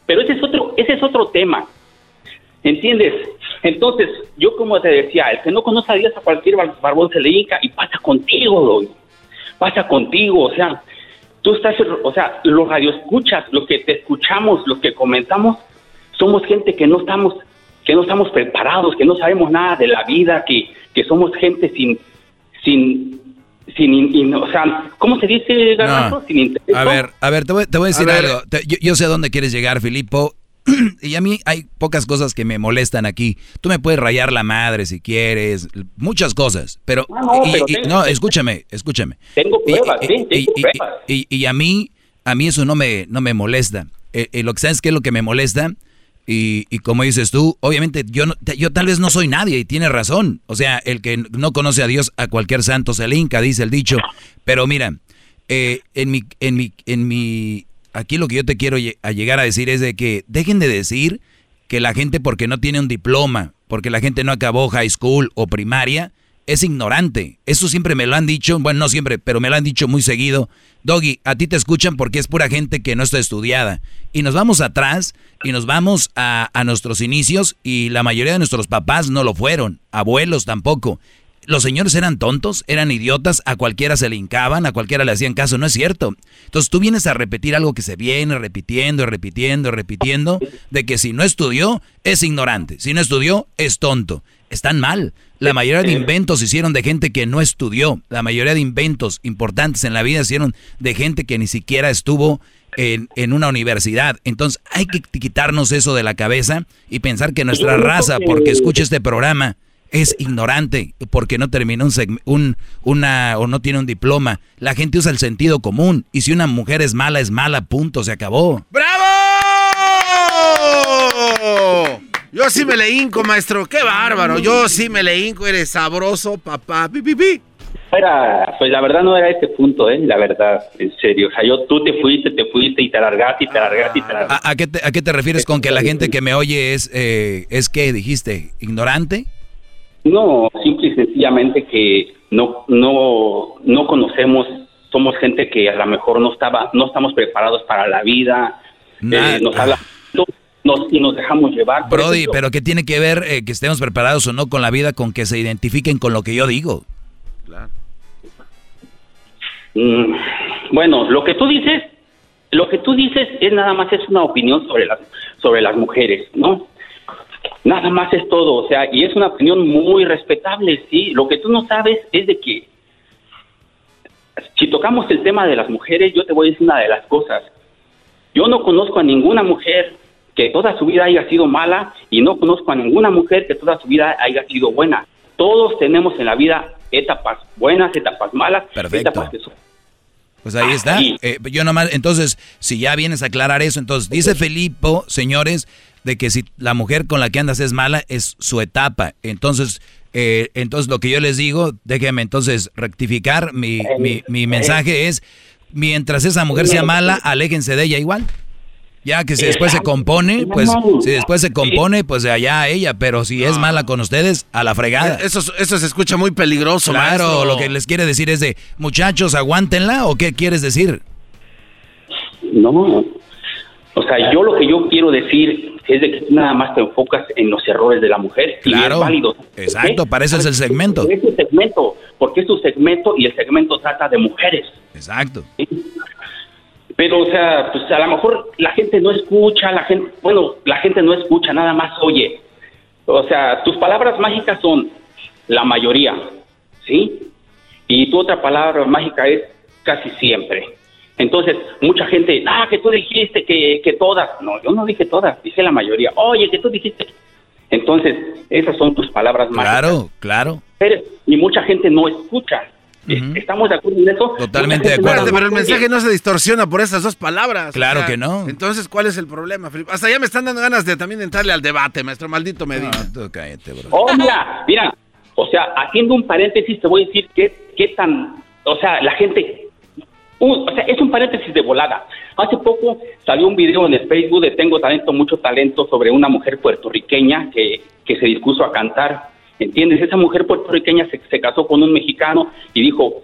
Speaker 49: pero ese, es otro, ese es otro tema, ¿entiendes? Entonces, yo como te decía, el que no conoce a Dios a cualquier barbón se le hinca y pasa contigo, pasa contigo, o sea, tú estás, o sea, los radioescuchas, los que te escuchamos, los que comentamos, somos gente que no estamos, que no estamos preparados, que no sabemos nada de la vida, que, que somos gente sin, sin, sin, in, o sea, ¿cómo se dice, Garbanzo?
Speaker 15: No.
Speaker 49: Sin interés.
Speaker 15: A ver, a ver, te voy, te voy a decir a algo. Te, yo, yo sé a dónde quieres llegar, Filipo. y a mí hay pocas cosas que me molestan aquí. Tú me puedes rayar la madre si quieres, muchas cosas, pero,
Speaker 49: no,
Speaker 15: y,
Speaker 49: pero
Speaker 15: y-
Speaker 49: tengo-
Speaker 15: no, escúchame, escúchame.
Speaker 49: Tengo pruebas,
Speaker 15: y,
Speaker 49: sí,
Speaker 15: y-
Speaker 49: tengo pruebas.
Speaker 15: y a mí, a mí eso no me, no me molesta. Eh, eh, lo que sabes que es lo que me molesta y, y como dices tú, obviamente yo, no- yo tal vez no soy nadie y tienes razón. O sea, el que no conoce a Dios a cualquier santo se le hinca, dice el dicho. Pero mira, eh, en mi, en mi, en mi aquí lo que yo te quiero llegar a decir es de que dejen de decir que la gente porque no tiene un diploma, porque la gente no acabó high school o primaria, es ignorante. Eso siempre me lo han dicho, bueno, no siempre, pero me lo han dicho muy seguido. Doggy, a ti te escuchan porque es pura gente que no está estudiada. Y nos vamos atrás y nos vamos a, a nuestros inicios y la mayoría de nuestros papás no lo fueron, abuelos tampoco. Los señores eran tontos, eran idiotas, a cualquiera se le hincaban, a cualquiera le hacían caso, no es cierto. Entonces tú vienes a repetir algo que se viene repitiendo, repitiendo, repitiendo, de que si no estudió, es ignorante, si no estudió, es tonto. Están mal. La mayoría de inventos se hicieron de gente que no estudió. La mayoría de inventos importantes en la vida se hicieron de gente que ni siquiera estuvo en, en, una universidad. Entonces hay que quitarnos eso de la cabeza y pensar que nuestra raza, porque escucha este programa, es ignorante porque no terminó un, un, una o no tiene un diploma. La gente usa el sentido común y si una mujer es mala es mala, punto, se acabó.
Speaker 14: ¡Bravo! Yo sí me le hinco, maestro. Qué bárbaro. Yo sí me le hinco. Eres sabroso, papá. Pi, pi, pi.
Speaker 49: Era, pues la verdad no era ese punto, ¿eh? La verdad, en serio. O sea, yo, tú te fuiste, te fuiste y te alargaste y te alargaste y te alargaste.
Speaker 15: ¿A, qué, te, ¿A, qué te, refieres con que la gente que me oye es, eh, es qué dijiste, ignorante?
Speaker 49: No, simple y sencillamente que no, no, no conocemos, somos gente que a lo mejor no estaba, no estamos preparados para la vida, eh, nos habla nos, y nos dejamos llevar.
Speaker 15: Brody, pero ¿qué tiene que ver eh, que estemos preparados o no con la vida con que se identifiquen con lo que yo digo? Claro.
Speaker 49: Mm, bueno, lo que tú dices, lo que tú dices es nada más es una opinión sobre las sobre las mujeres, ¿no? Nada más es todo, o sea, y es una opinión muy respetable, sí. Lo que tú no sabes es de que si tocamos el tema de las mujeres, yo te voy a decir una de las cosas. Yo no conozco a ninguna mujer que toda su vida haya sido mala y no conozco a ninguna mujer que toda su vida haya sido buena. Todos tenemos en la vida etapas buenas, etapas malas,
Speaker 15: Perfecto.
Speaker 49: etapas que son
Speaker 15: pues ahí está. Eh, yo nomás, entonces, si ya vienes a aclarar eso, entonces dice Felipe, señores, de que si la mujer con la que andas es mala, es su etapa. Entonces, eh, entonces lo que yo les digo, déjenme entonces rectificar, mi, mi, mi mensaje es, mientras esa mujer sea mala, aléjense de ella igual. Ya que si después se compone, pues si después se compone, pues de allá a ella, pero si es mala con ustedes, a la fregada.
Speaker 14: Eso, eso se escucha muy peligroso,
Speaker 15: Claro,
Speaker 14: maestro.
Speaker 15: lo que les quiere decir es de, muchachos, aguántenla, ¿o qué quieres decir?
Speaker 49: No, o sea, yo lo que yo quiero decir es de que tú nada más te enfocas en los errores de la mujer.
Speaker 15: Claro,
Speaker 49: y es válido.
Speaker 15: exacto, para eso es el segmento.
Speaker 49: Es tu segmento, porque es tu segmento y el segmento trata de mujeres.
Speaker 15: Exacto.
Speaker 49: ¿sí? Pero, o sea, pues a lo mejor la gente no escucha, la gente, bueno, la gente no escucha, nada más oye. O sea, tus palabras mágicas son la mayoría, ¿sí? Y tu otra palabra mágica es casi siempre. Entonces, mucha gente, ah, que tú dijiste que, que todas. No, yo no dije todas, dije la mayoría. Oye, que tú dijiste. Entonces, esas son tus palabras mágicas.
Speaker 15: Claro, claro.
Speaker 49: Pero- Y mucha gente no escucha. ¿Estamos de acuerdo en eso?
Speaker 15: Totalmente de acuerdo.
Speaker 49: no
Speaker 14: Pero el mensaje no se distorsiona por esas dos palabras.
Speaker 15: Claro que no.
Speaker 14: Entonces, ¿cuál es el problema, Felipe? Hasta ya me están dando ganas de también entrarle al debate, maestro maldito Medina.
Speaker 15: tú cállate, bro.
Speaker 49: Oh, mira, mira. O sea, haciendo un paréntesis, te voy a decir qué, qué tan. O sea, la gente. Un- o sea, es un paréntesis de volada. Hace poco salió un video en el Facebook de Tengo Talento, Mucho Talento sobre una mujer puertorriqueña que, que se dispuso a cantar. ¿Entiendes? Esa mujer puertorriqueña se, se casó con un mexicano y dijo: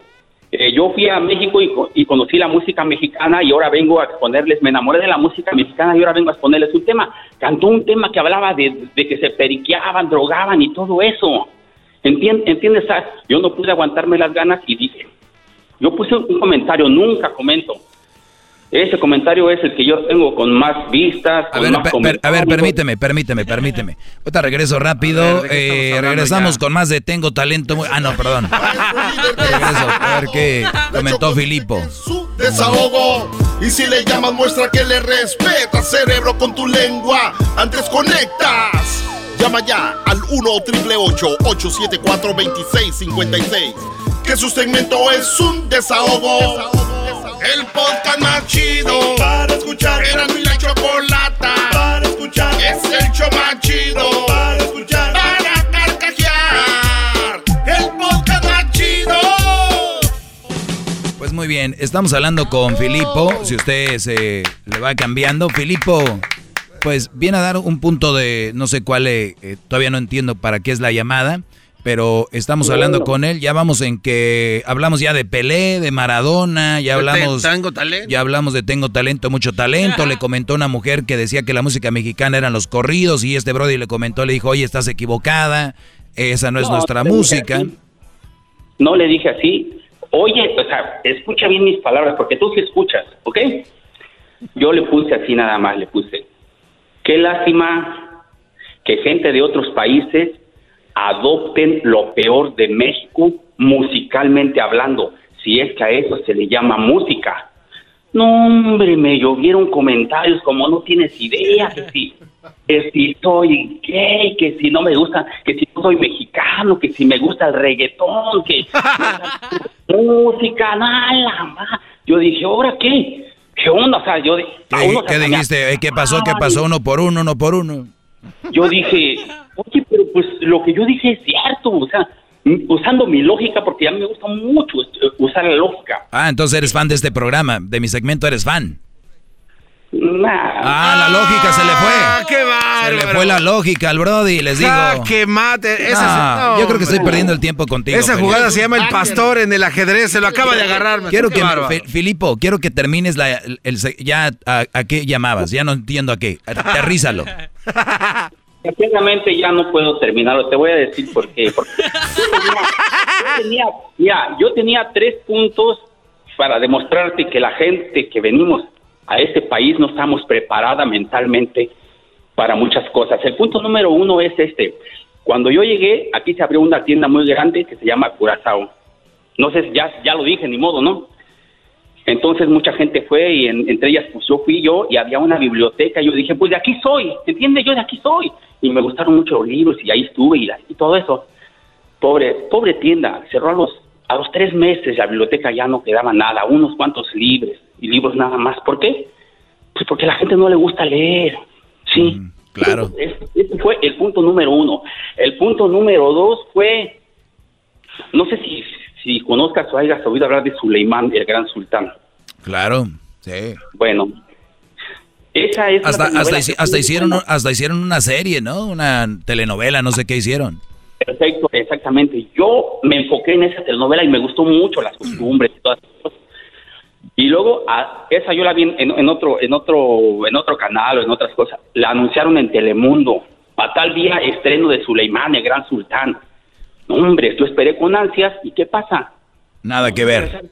Speaker 49: eh, Yo fui a México y, y conocí la música mexicana y ahora vengo a exponerles, me enamoré de la música mexicana y ahora vengo a exponerles un tema. Cantó un tema que hablaba de, de que se periqueaban, drogaban y todo eso. Entien- ¿Entiendes? Ah, Yo no pude aguantarme las ganas y dije, yo puse un comentario, nunca comento. Ese comentario es el que yo tengo con más vistas,
Speaker 15: A
Speaker 49: con
Speaker 15: ver,
Speaker 49: más
Speaker 15: per- per- a ver, permíteme, permíteme, permíteme. Ahorita regreso rápido. eh, regresamos con más de Tengo Talento. Muy- Ah, no, perdón. regreso a ver qué comentó Filipo.
Speaker 9: desahogo. Y si le llamas, muestra que le respeta, cerebro, con tu lengua. Antes conectas. Llama ya al 1-888-874-2656. Que su segmento es un desahogo. El podcast más chido para escuchar. Era mi la chocolata para escuchar. Es el show más chido para escuchar. Para carcajear. El podcast más chido.
Speaker 15: Pues muy bien. estamos hablando con Filipo, si usted se le va cambiando. Filipo, pues viene a dar un punto de, no sé cuál, eh, eh, todavía no entiendo para qué es la llamada, pero estamos hablando con él, ya vamos en que hablamos ya de Pelé, de Maradona, ya hablamos...
Speaker 14: Tengo talento.
Speaker 15: Ya hablamos de Tengo talento, mucho talento, le comentó una mujer que decía que la música mexicana eran los corridos y este Brody le comentó, le dijo, oye, estás equivocada, esa no es
Speaker 49: No,
Speaker 15: nuestra música.
Speaker 49: No le dije así. Oye, o sea, escucha bien mis palabras, porque tú sí escuchas, ¿ok? Yo le puse así nada más, le puse. Qué lástima que gente de otros países adopten lo peor de México musicalmente hablando, si es que a eso se le llama música. No, hombre, me llovieron comentarios como no tienes idea, que si, que si soy gay, que si no me gusta, que si no soy mexicano, que si me gusta el reggaetón, que música, nada más. Yo dije, ¿ahora qué? ¿Qué onda? O sea, yo...
Speaker 15: ¿Qué, dijiste? ¿Qué pasó? ¿Qué pasó? Uno por uno, uno por uno.
Speaker 49: Yo dije, oye, pero pues lo que yo dije es cierto, o sea, usando mi lógica, porque a mí me gusta mucho eh, usar la lógica.
Speaker 15: Ah, entonces eres fan de este programa, de mi segmento eres fan.
Speaker 49: Nah.
Speaker 15: Ah, la lógica se le fue.
Speaker 14: ¡Qué
Speaker 15: Se le fue la lógica al Brody, les digo.
Speaker 14: Ah, que mate. Esa,
Speaker 15: no, yo creo que estoy
Speaker 14: hombre.
Speaker 15: perdiendo el tiempo contigo.
Speaker 14: Esa
Speaker 15: Felipe.
Speaker 14: jugada se llama el pastor en el ajedrez, se lo acaba de agarrar.
Speaker 15: Quiero que, Filipo, quiero que termines la, el, ya a, a qué llamabas, ya no entiendo a qué. Aterrízalo.
Speaker 49: Sinceramente ya no puedo terminarlo, te voy a decir por qué. Porque yo tenía, yo tenía- mira, yo tenía tres puntos para demostrarte que la gente que venimos a este país no estamos preparada mentalmente para muchas cosas. El punto número uno es este. Cuando yo llegué, aquí se abrió una tienda muy grande que se llama Curazao. No sé, ya, ya lo dije, ni modo, ¿no? Entonces mucha gente fue y en- entre ellas pues yo fui yo y había una biblioteca y yo dije, pues de aquí soy, ¿entiendes? Yo de aquí soy. Y me gustaron mucho los libros y ahí estuve y, todo eso. Pobre, pobre tienda, cerró a los, a los tres meses la biblioteca ya no quedaba nada, unos cuantos libros y libros nada más. ¿Por qué? Pues porque a la gente no le gusta leer, sí.
Speaker 15: claro.
Speaker 49: Ese, fue el punto número uno. El punto número dos fue, no sé si, si conozcas o hayas oído hablar de Suleimán, el gran sultán.
Speaker 15: Claro, sí.
Speaker 49: Bueno, esa es
Speaker 15: Hasta, hasta, hasta hicieron, hasta hicieron una serie, ¿no? Una telenovela, no sé qué hicieron.
Speaker 49: Perfecto, exactamente. Yo me enfoqué en esa telenovela y me gustó mucho las costumbres y todas esas cosas. Y luego a, esa yo la vi en, en otro en otro en otro canal o en otras cosas. La anunciaron en Telemundo. A tal día estreno de Suleimán, el gran sultán. No, hombre, yo esperé con ansias y ¿qué pasa?
Speaker 15: Nada que ver.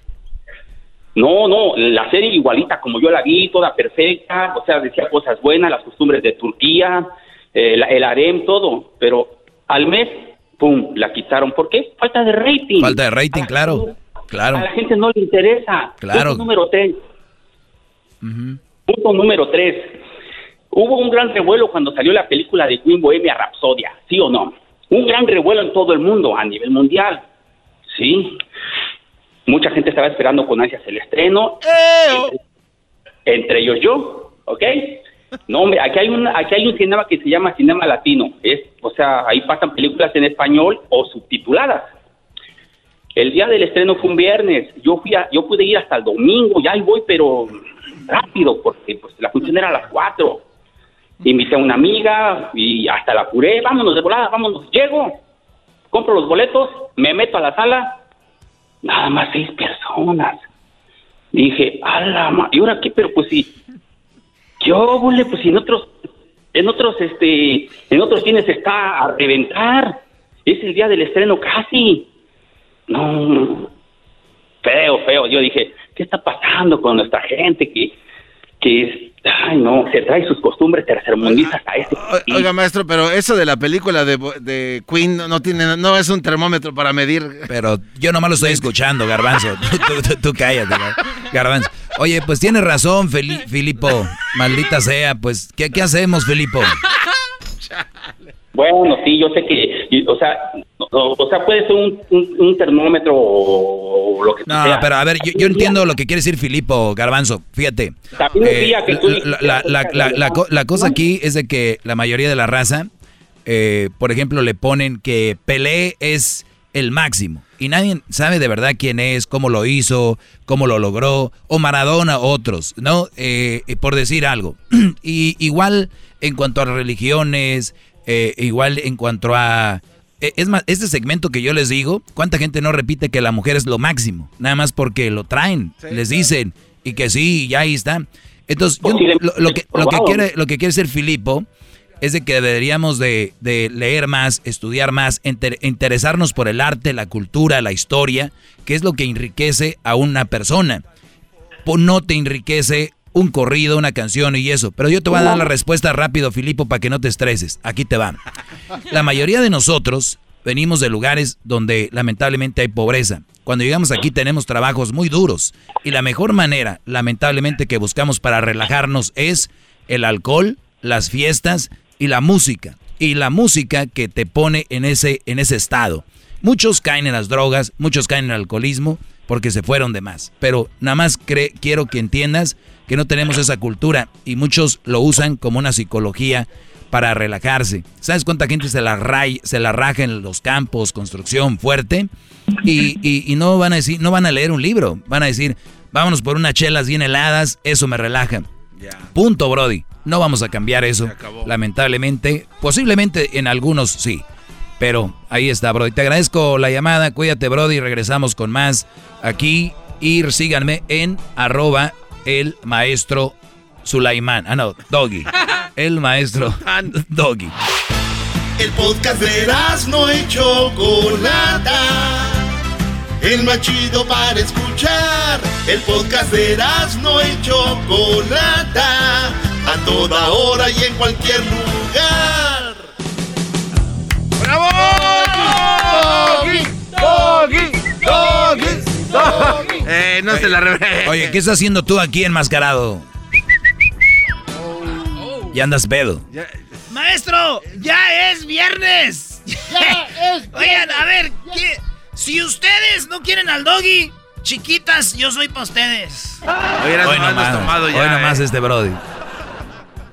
Speaker 49: No, no, la serie igualita como yo la vi, toda perfecta, o sea, decía cosas buenas, las costumbres de Turquía, eh, la- el harem, todo, pero al mes, pum, la quitaron. ¿Por qué? Falta de rating.
Speaker 15: Falta de rating, claro. Claro.
Speaker 49: A la gente no le interesa.
Speaker 15: Claro.
Speaker 49: Punto número tres. Punto número tres. Hubo un gran revuelo cuando salió la película de Queen Bohemia Rhapsodia, ¿sí o no? Un gran revuelo en todo el mundo, a nivel mundial. Sí. Mucha gente estaba esperando con ansias el estreno. Entre, entre ellos yo, ¿ok? No, hombre, aquí hay, un, aquí hay un cinema que se llama Cinema Latino. Es, o sea, ahí pasan películas en español o subtituladas. El día del estreno fue un viernes. Yo fui a- yo pude ir hasta el domingo. Ya ahí voy, pero rápido, porque pues, la función era a las 4. Invité a una amiga y hasta la curé. Vámonos de volada, vámonos. Llego, compro los boletos, me meto a la sala. Nada más seis personas. Dije, a la ma- ¿y ahora qué? Pero pues sí. Yo, bole, pues en otros, en otros, este, en otros cines está a reventar. Es el día del estreno casi. No, feo, feo. Yo dije, ¿qué está pasando con nuestra gente que, que es, ay no, se trae sus costumbres tercermundistas a este
Speaker 14: Oiga, maestro, pero eso de la película de, Bo- de Queen no, no tiene, no es un termómetro para medir.
Speaker 15: Pero yo nomás lo estoy escuchando, Garbanzo. Tú, tú- tú- tú cállate, Gar- Garbanzo. Oye, pues tienes razón, Feli- Filipo. Maldita sea, pues, ¿qué, qué hacemos, Filipo?
Speaker 49: Bueno, sí, yo sé que, o sea, o, o sea, puede ser un, un, un termómetro o lo que
Speaker 15: No,
Speaker 49: sea.
Speaker 15: pero a ver, yo, yo entiendo lo que quiere decir Filipo, Garbanzo. Fíjate.
Speaker 49: Que tú-
Speaker 15: la, la- la- la- la co- la cosa aquí es de que la mayoría de la raza, eh, por ejemplo, le ponen que Pelé es el máximo. y nadie sabe de verdad quién es, cómo lo hizo, cómo lo logró, o Maradona, otros, ¿no? Eh, por decir algo. y igual en cuanto a religiones, eh, igual en cuanto a... Eh, es más, este segmento que yo les digo, ¿cuánta gente no repite que la mujer es lo máximo? Nada más porque lo traen, les dicen, y que sí, ya ahí está. Entonces, yo, lo, que, lo, que quiere, lo que quiere ser Filipo es de que deberíamos de, leer más, estudiar más, interesarnos por el arte, la cultura, la historia, que es lo que enriquece a una persona. No te enriquece un corrido, una canción y eso. Pero yo te voy a dar la respuesta rápido, Filipo, para que no te estreses. Aquí te va. La mayoría de nosotros venimos de lugares donde lamentablemente hay pobreza. Cuando llegamos aquí tenemos trabajos muy duros. Y la mejor manera, lamentablemente, que buscamos para relajarnos es el alcohol, las fiestas y la música. Y la música que te pone en ese, en ese estado. Muchos caen en las drogas, muchos caen en el alcoholismo porque se fueron de más. Pero nada más quiero que entiendas que no tenemos esa cultura y muchos lo usan como una psicología para relajarse. ¿Sabes cuánta gente se la, se la raja en los campos, construcción fuerte? Y, no van a decir, no van a leer un libro, van a decir, vámonos por unas chelas bien heladas, eso me relaja. Punto, Brody. No vamos a cambiar eso. Lamentablemente, posiblemente en algunos sí. Pero ahí está, Brody. Te agradezco la llamada. Cuídate, Brody. Regresamos con más aquí. Y síganme en arroba el maestro Sulaimán. Ah, no, Doggy. El maestro Doggy.
Speaker 9: El podcast de no hecho Chocolata. El más chido para escuchar. El podcast de no hecho Chocolata. A toda hora y en cualquier lugar.
Speaker 14: ¡Bravo! ¡Doggy! ¡Doggy! ¡Doggy! Eh, no se la
Speaker 15: Oye, ¿qué estás haciendo tú aquí enmascarado? Y andas pedo.
Speaker 12: Maestro, ya es viernes. Ya es Oigan, a ver, si ustedes no quieren al doggy, chiquitas, yo soy para ustedes.
Speaker 15: hoy nomás, tomado ya, hoy nomás eh. este Brody.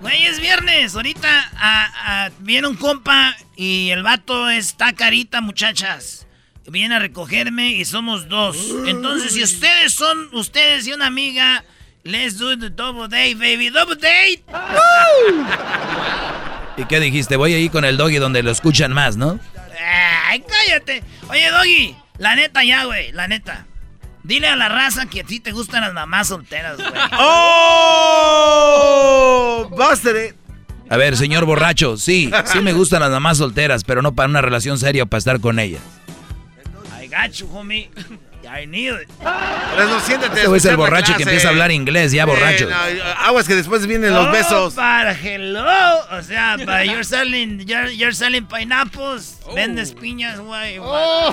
Speaker 12: Güey, es viernes. Ahorita viene un compa y el vato está carita, muchachas. Viene a recogerme y somos dos. Entonces, si ustedes son ustedes y una amiga Let's do the double date, baby. Double date.
Speaker 15: ¿Y qué dijiste? Voy ahí con el doggy donde lo escuchan más, ¿no?
Speaker 12: Ay, cállate. Oye, doggy, la neta ya, güey, la neta. Dile a la raza que a ti te gustan las mamás solteras, güey.
Speaker 14: ¡Oh! Buster
Speaker 15: A ver, señor borracho, sí, sí me gustan las mamás solteras, pero no para una relación seria o para estar con ellas.
Speaker 12: Got you, homie. I need it.
Speaker 14: no, siéntate.
Speaker 15: Este es el borracho que empieza a hablar inglés, ya borracho.
Speaker 14: aguas que después vienen los besos.
Speaker 12: Para hello. O sea, para you're selling, you're, you're selling pineapples. Oh. Vendes piñas, güey. Oh.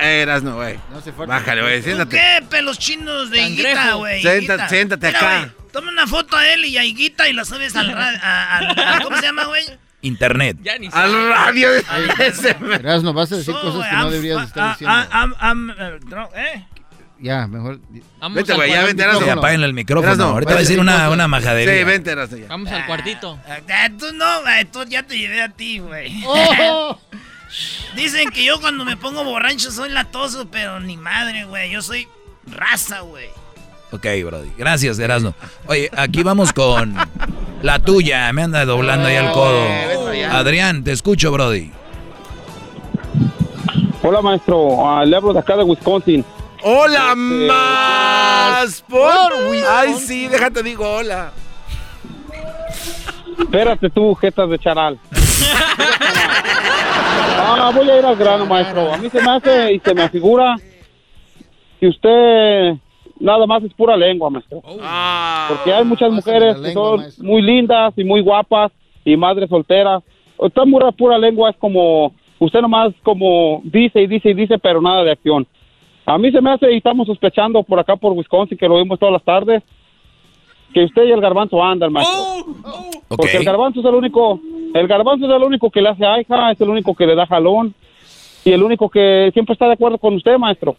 Speaker 14: eras no, güey. No se Bájale, güey, siéntate.
Speaker 12: ¿Qué pelos chinos de higuita, güey?
Speaker 14: Siéntate, siéntate acá.
Speaker 12: toma una foto a él y a Higuita y la subes al radio. ¿Cómo se llama, güey?
Speaker 15: Internet.
Speaker 14: Al radio.
Speaker 27: Verás, no vas a decir cosas que no deberías estar diciendo.
Speaker 12: ¿eh?
Speaker 27: Ya, mejor.
Speaker 14: vete, güey, ya vente, Erasno.
Speaker 15: Apaguen el micrófono. Ahorita va a decir una, una majadería.
Speaker 14: Sí, vente, Erasno, ya.
Speaker 34: Vamos al cuartito.
Speaker 12: Ah, ah, tú no, güey. Tú ya te llevé a ti, güey. Oh. Dicen que yo cuando me pongo borracho soy latoso, pero ni madre, güey. Yo soy raza, güey.
Speaker 15: Ok, Brody. Gracias, Erasmo. Oye, aquí vamos con la tuya. Me anda doblando ahí el codo. Adrián, te escucho, Brody.
Speaker 50: Hola, maestro. Ah, le hablo de acá de Wisconsin.
Speaker 14: ¡Hola, este, más! Por Ay, sí, déjate digo hola.
Speaker 50: Espérate tú, jetas de charal. ah, voy a ir al grano, maestro. A mí se me hace y se me figura que usted nada más es pura lengua, maestro. Oh. Ah. Porque hay muchas mujeres que son muy lindas y muy guapas y madres solteras. Esta pura, pura lengua es como, usted nomás como dice y dice y dice, pero nada de acción. A mí se me hace y estamos sospechando por acá por Wisconsin, que lo vimos todas las tardes, que usted y el garbanzo andan, maestro. Oh, oh. Porque el garbanzo es el único, el garbanzo es el único que le hace aija, es el único que le da jalón y el único que siempre está de acuerdo con usted, maestro.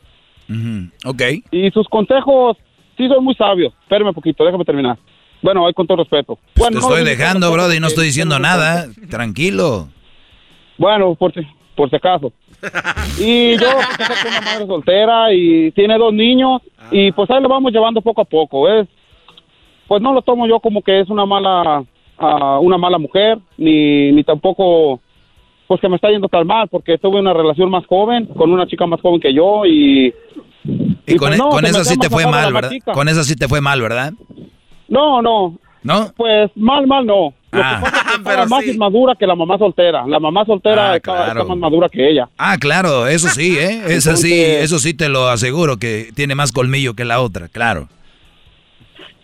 Speaker 15: Ok.
Speaker 50: Y sus consejos sí son muy sabios. Espérame un poquito, déjame terminar. Bueno, hoy con todo respeto. Bueno,
Speaker 15: Te estoy dejando, bro, y no estoy diciendo nada. Tranquilo.
Speaker 50: Bueno, por si, por si acaso. Y yo pues, soy una madre soltera y tiene dos niños y pues ahí lo vamos llevando poco a poco. Es, pues no lo tomo yo como que es una mala, ah, una mala mujer, ni, ni tampoco pues que me está yendo tan mal porque tuve una relación más joven con una chica más joven que yo y
Speaker 15: y, con,
Speaker 50: pues
Speaker 15: e-
Speaker 50: no,
Speaker 15: con
Speaker 50: se
Speaker 15: eso sí te fue mal, ¿verdad? Con eso sí te fue mal, ¿verdad?
Speaker 50: No, no.
Speaker 15: ¿No?
Speaker 50: Pues mal, mal no. Lo
Speaker 15: Ah.
Speaker 50: que pasa es que estaba más inmadura que la mamá soltera. La mamá soltera
Speaker 15: Ah,
Speaker 50: estaba-
Speaker 15: claro.
Speaker 50: está más madura que ella.
Speaker 15: Ah, claro, eso sí, ¿eh? Eso sí, eso sí te lo aseguro, que tiene más colmillo que la otra, claro.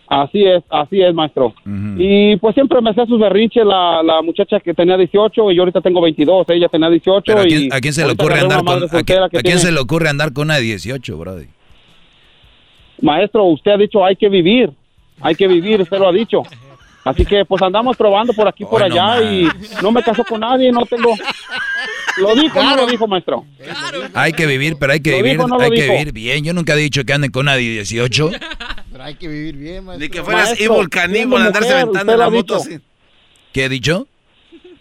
Speaker 50: Así es, así es, maestro. Y pues siempre me hacía sus berrinches la, la muchacha que tenía 18 y yo ahorita tengo 22. Ella tenía 18
Speaker 15: Pero ¿a
Speaker 50: y
Speaker 15: quién, a quién se le
Speaker 50: ahorita
Speaker 15: ocurre
Speaker 50: agarré
Speaker 15: andar
Speaker 50: una
Speaker 15: con
Speaker 50: madre
Speaker 15: a, quién-
Speaker 50: soltera que
Speaker 15: a quién
Speaker 50: tiene-
Speaker 15: se le ocurre andar con una de 18, brody?
Speaker 50: Maestro, usted ha dicho hay que vivir. Hay que vivir, usted lo ha dicho. Así que pues andamos probando por aquí por
Speaker 15: Hoy no
Speaker 50: allá y no me casó con nadie, no tengo Lo dijo, no lo dijo, maestro.
Speaker 15: Hay que vivir, pero hay que
Speaker 50: ¿Lo
Speaker 15: vivir,
Speaker 50: dijo no
Speaker 15: hay que
Speaker 50: dijo?
Speaker 15: vivir bien. Yo nunca he dicho que anden con una de 18.
Speaker 27: Hay que vivir bien, maestro.
Speaker 14: Ni que fueras
Speaker 50: Maestro,
Speaker 14: evil caníbal andarse aventando la moto así.
Speaker 15: ¿Qué he dicho?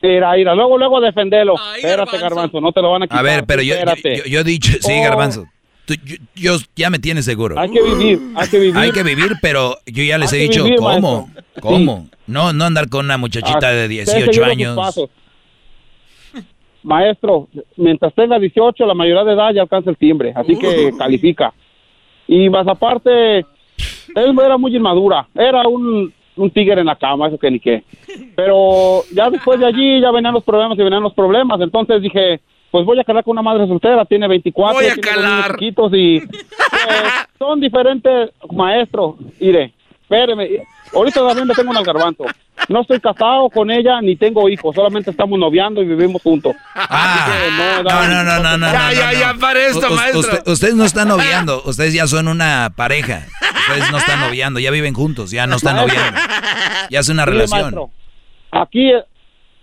Speaker 50: Mira, mira, luego, luego defenderlo. Espérate, Garbanzo, no te lo van a quitar.
Speaker 15: A ver, pero yo, yo,
Speaker 50: espérate.
Speaker 15: yo- he dicho, sí,
Speaker 50: Oh.
Speaker 15: Garbanzo. Tú- yo, yo- ya me tienes seguro.
Speaker 50: Hay que vivir, hay que vivir.
Speaker 15: Hay que vivir, pero yo ya les
Speaker 50: Hay
Speaker 15: he dicho,
Speaker 50: vivir,
Speaker 15: ¿cómo?
Speaker 50: maestro.
Speaker 15: ¿Cómo? No, no andar con una muchachita
Speaker 50: Ah,
Speaker 15: de
Speaker 50: usted
Speaker 15: 18
Speaker 50: seguirá sus
Speaker 15: años.
Speaker 50: Maestro, mientras tenga 18, la mayoría de edad ya alcanza el timbre, así que califica. Y más aparte, él era muy inmadura, era un, un tigre en la cama, eso que ni qué. Pero ya después de allí ya venían los problemas y venían los problemas, entonces dije, pues voy a calar con una madre soltera, tiene 24,
Speaker 14: Voy a
Speaker 50: tiene
Speaker 14: calar.
Speaker 50: chiquitos y pues, son diferentes, maestro, mire, espéreme, ahorita también le tengo un garbanzo. No estoy casado con ella ni tengo hijos, solamente estamos noviando y vivimos juntos.
Speaker 15: Ah, no, no, no, no, no.
Speaker 14: Ya,
Speaker 15: no,
Speaker 14: ya,
Speaker 15: no.
Speaker 14: ya, para esto, maestro.
Speaker 15: usted- ustedes no están noviando, ustedes ya son una pareja. Ustedes no están noviando, ya viven juntos, ya no están noviando. Ya es una relación.
Speaker 50: maestro, aquí,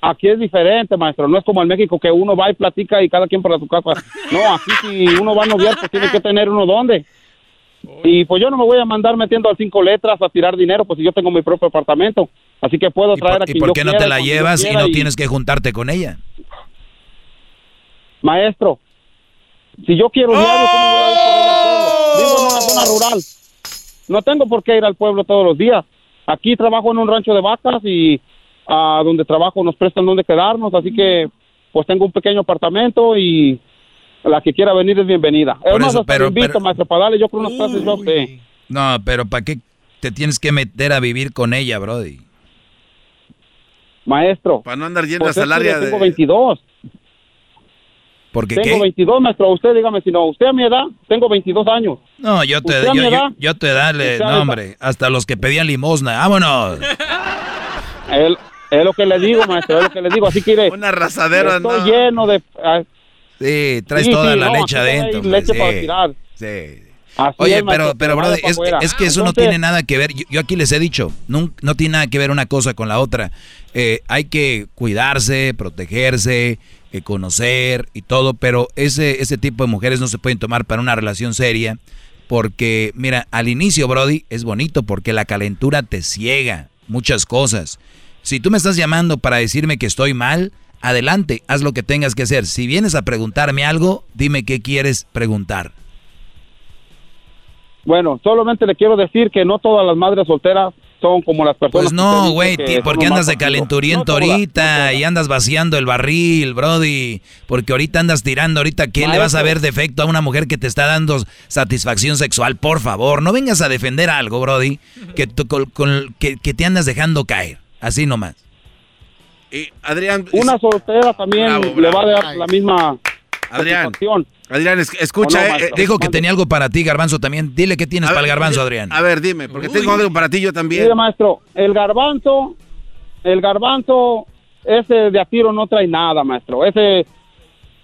Speaker 50: aquí es diferente, maestro. No es como en México que uno va y platica y cada quien para su casa. No, aquí si uno va a noviar, pues tiene que tener uno dónde. Y pues yo no me voy a mandar metiendo a cinco letras a tirar dinero, pues si yo tengo mi propio apartamento. Así que puedo
Speaker 15: ¿Y
Speaker 50: traer
Speaker 15: por,
Speaker 50: a
Speaker 15: y
Speaker 50: quien
Speaker 15: por
Speaker 50: yo
Speaker 15: qué no
Speaker 50: quiera,
Speaker 15: te la llevas y no tienes que juntarte con ella?
Speaker 50: Maestro, si yo quiero diario, ¿cómo voy a ir por? Vivo en una zona rural. No tengo por qué ir al pueblo todos los días. Aquí trabajo en un rancho de vacas y a donde trabajo nos prestan donde quedarnos, así que pues tengo un pequeño apartamento y la que quiera venir es bienvenida. Es
Speaker 15: Por
Speaker 50: más,
Speaker 15: eso, pero-
Speaker 50: invito,
Speaker 15: pero-
Speaker 50: maestro, para darle yo creo unas clases yo.
Speaker 15: No, pero ¿para qué te tienes que meter a vivir con ella, Brody?
Speaker 50: Maestro.
Speaker 14: Para no andar yendo
Speaker 50: Pues
Speaker 14: a
Speaker 50: es
Speaker 14: salaria
Speaker 50: yo tengo
Speaker 14: de...
Speaker 50: 22.
Speaker 15: Porque
Speaker 50: Tengo
Speaker 15: qué?
Speaker 50: 22, maestro. Usted dígame si no. Usted a mi edad, tengo 22 años.
Speaker 15: No, yo te,
Speaker 50: ¿Usted a
Speaker 15: yo, te da, le-
Speaker 50: ¿Usted a mi
Speaker 15: no hombre, hasta los que pedían limosna, vámonos.
Speaker 50: Es, es lo que le digo, maestro, es lo que le digo. Así que iré.
Speaker 14: Un arrasadero,
Speaker 50: Estoy
Speaker 14: no.
Speaker 50: lleno de... ah,
Speaker 15: Sí, traes
Speaker 50: Sí,
Speaker 15: toda
Speaker 50: sí,
Speaker 15: la
Speaker 50: no,
Speaker 15: leche adentro.
Speaker 50: leche para tirar.
Speaker 15: sí.
Speaker 50: Así
Speaker 15: Oye,
Speaker 50: es,
Speaker 15: pero, pero, brother, es, que eso no tiene nada que ver. Yo, yo aquí les he dicho, no, tiene nada que ver una cosa con la otra. Eh, hay que cuidarse, protegerse, eh, conocer y todo, pero ese, ese tipo de mujeres no se pueden tomar para una relación seria. Porque, mira, al inicio, Brody, es bonito porque la calentura te ciega muchas cosas. Si tú me estás llamando para decirme que estoy mal, adelante, haz lo que tengas que hacer. Si vienes a preguntarme algo, dime qué quieres preguntar.
Speaker 50: Bueno, solamente le quiero decir que no todas las madres solteras son como las personas.
Speaker 15: Pues no, güey,
Speaker 50: dice
Speaker 15: ti-
Speaker 50: que
Speaker 15: ¿por
Speaker 50: son
Speaker 15: qué
Speaker 50: nomás
Speaker 15: andas de calenturiento
Speaker 50: No
Speaker 15: ahorita y andas vaciando el barril, brody? Porque ahorita andas tirando, ahorita ¿quién le vas a ver defecto a una mujer que te está dando satisfacción sexual? Por favor, no vengas a defender algo, brody, que, tú- con- con- que, que te andas dejando caer, así nomás.
Speaker 14: Y Adrián,
Speaker 50: Una soltera también
Speaker 14: Bravo,
Speaker 50: le va a dar la misma
Speaker 14: Adrián,
Speaker 50: satisfacción.
Speaker 14: Adrián, es- escucha,
Speaker 50: ¿O no,
Speaker 14: eh,
Speaker 15: Dijo que tenía algo para ti, Garbanzo, también. Dile qué tienes
Speaker 14: A
Speaker 15: para el Garbanzo, Adrián.
Speaker 14: A ver, dime, porque tengo algo para ti yo también.
Speaker 50: Mire, maestro, el garbanzo, el garbanzo, ese de a tiro no trae nada, maestro. Ese,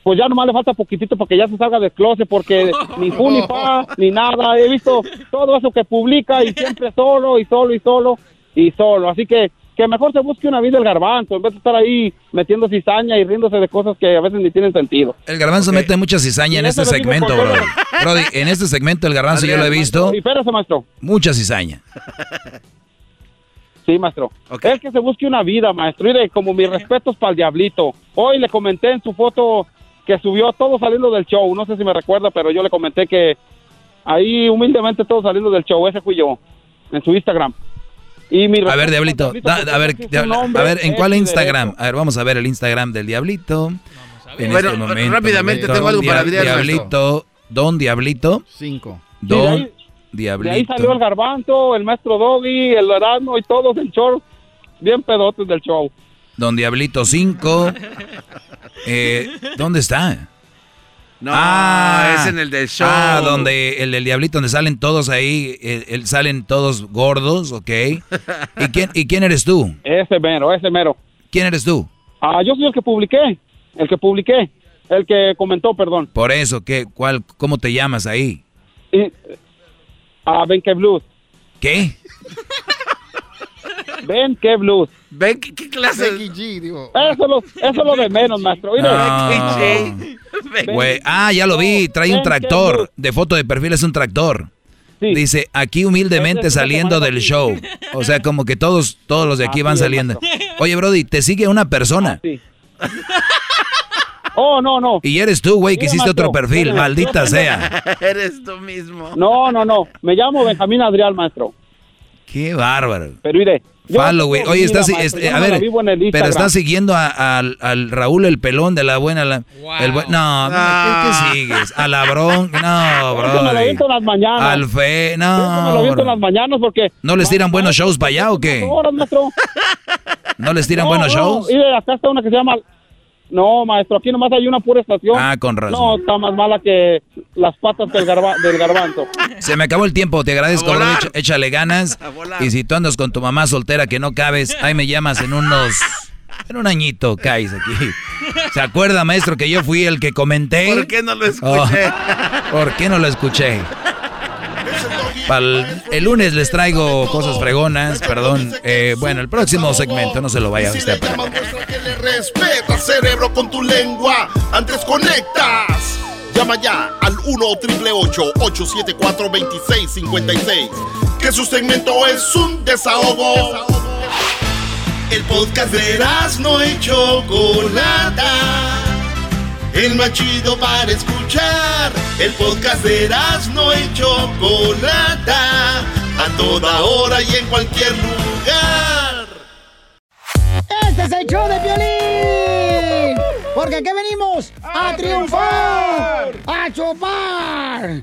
Speaker 50: pues ya nomás le falta poquitito para que ya se salga del closet, porque ni fu ni fa, ni nada. He visto todo eso que publica y siempre solo, y solo, y solo, y solo. Así que, que mejor se busque una vida el garbanzo, en vez de estar ahí metiendo cizaña y riéndose de cosas que a veces ni tienen sentido.
Speaker 15: El Garbanzo mete mucha cizaña en este segmento,
Speaker 50: con-
Speaker 15: brody. En este segmento el Garbanzo yo lo he visto.
Speaker 50: Y espérese, maestro.
Speaker 15: Mucha cizaña.
Speaker 50: Sí, maestro. Es que se busque una vida, maestro. Mire, como mis respetos para el diablito. Hoy le comenté en su foto que subió todo saliendo del show. No sé si me recuerda, pero yo le comenté que ahí humildemente todo saliendo del show. Ese fui yo en su Instagram. Y mi
Speaker 15: a ver, Diablito, a ver, a ver, ¿en cuál Instagram? A ver, vamos a ver el Instagram del Diablito. En
Speaker 14: bueno, este momento, rápidamente tengo algo para
Speaker 15: ver. Diablito, Don Diablito.
Speaker 27: Cinco.
Speaker 15: Don Diablito.
Speaker 50: De ahí salió el Garbanzo, el Maestro Doggy, el Erasmo y todos en show. Bien pedotes del show.
Speaker 15: Don Diablito 5. eh, ¿Dónde está?
Speaker 14: No, ah, es en el del show.
Speaker 15: Ah, donde el del diablito, donde salen todos ahí, el, salen todos gordos, ¿ok? ¿Y quién, ¿Y quién eres tú?
Speaker 50: Ese mero, ese mero.
Speaker 15: ¿Quién eres tú?
Speaker 50: Ah, yo soy el que publiqué, el que publiqué, el que comentó, perdón.
Speaker 15: Por eso, ¿qué, cuál, ¿cómo te llamas ahí?
Speaker 50: Y, ah, Ben Blues.
Speaker 15: ¿Qué?
Speaker 50: Ben qué blues.
Speaker 14: Ben qué, clase.
Speaker 50: Becky G, digo. Eso, lo, eso lo de menos, maestro.
Speaker 15: ah, ya lo vi. Trae un tractor. De foto de perfil es un tractor. Dice, aquí humildemente saliendo del show. O sea, como que todos, todos los de aquí van saliendo. Oye, Brody, te sigue una persona.
Speaker 50: Oh, no, no.
Speaker 15: Y eres tú, güey, que hiciste otro perfil, maldita sea.
Speaker 14: eres tú mismo.
Speaker 50: No, no, no. Me llamo Benjamín Adrián, maestro.
Speaker 15: Qué bárbaro.
Speaker 50: Pero mire,
Speaker 15: Follow, güey. Oye, estás, este, a ver, pero estás siguiendo al, al, Raúl el pelón de la buena. La, el no,
Speaker 50: ah.
Speaker 15: ¿qué, sigues? A la bron, no, bro.
Speaker 50: Me lo viento en las mañanas.
Speaker 15: Al fe, no.
Speaker 50: Me lo viento en las mañanas porque.
Speaker 15: ¿No les tiran buenos shows para allá o qué? ¿No les tiran buenos shows?
Speaker 50: Y está una que se llama no, maestro, aquí nomás hay una pura estación.
Speaker 15: Ah, con razón.
Speaker 50: No, está más mala que las patas del, del garbanzo.
Speaker 15: Se me acabó el tiempo, te agradezco, échale ganas. Y si tú andas con tu mamá soltera que no cabes, ahí me llamas en unos... En un añito caes aquí. ¿Se acuerda, maestro, que yo fui el que comenté?
Speaker 14: ¿Por qué no lo escuché?
Speaker 15: Oh, ¿Por qué no lo escuché? El, lunes les traigo cosas fregonas, perdón. Eh, bueno, el próximo segmento, no se lo vaya a usted
Speaker 9: a que le respeta, cerebro, con tu lengua. Antes conectas. Llama ya al 1-888-874-2656. Que su segmento es un desahogo. El podcast de no hecho Chocolata el más chido para escuchar. El podcast de no y Chocolata, a toda hora y en cualquier lugar.
Speaker 31: Este es el show de violín. Porque aquí venimos a, triunfar, a chupar.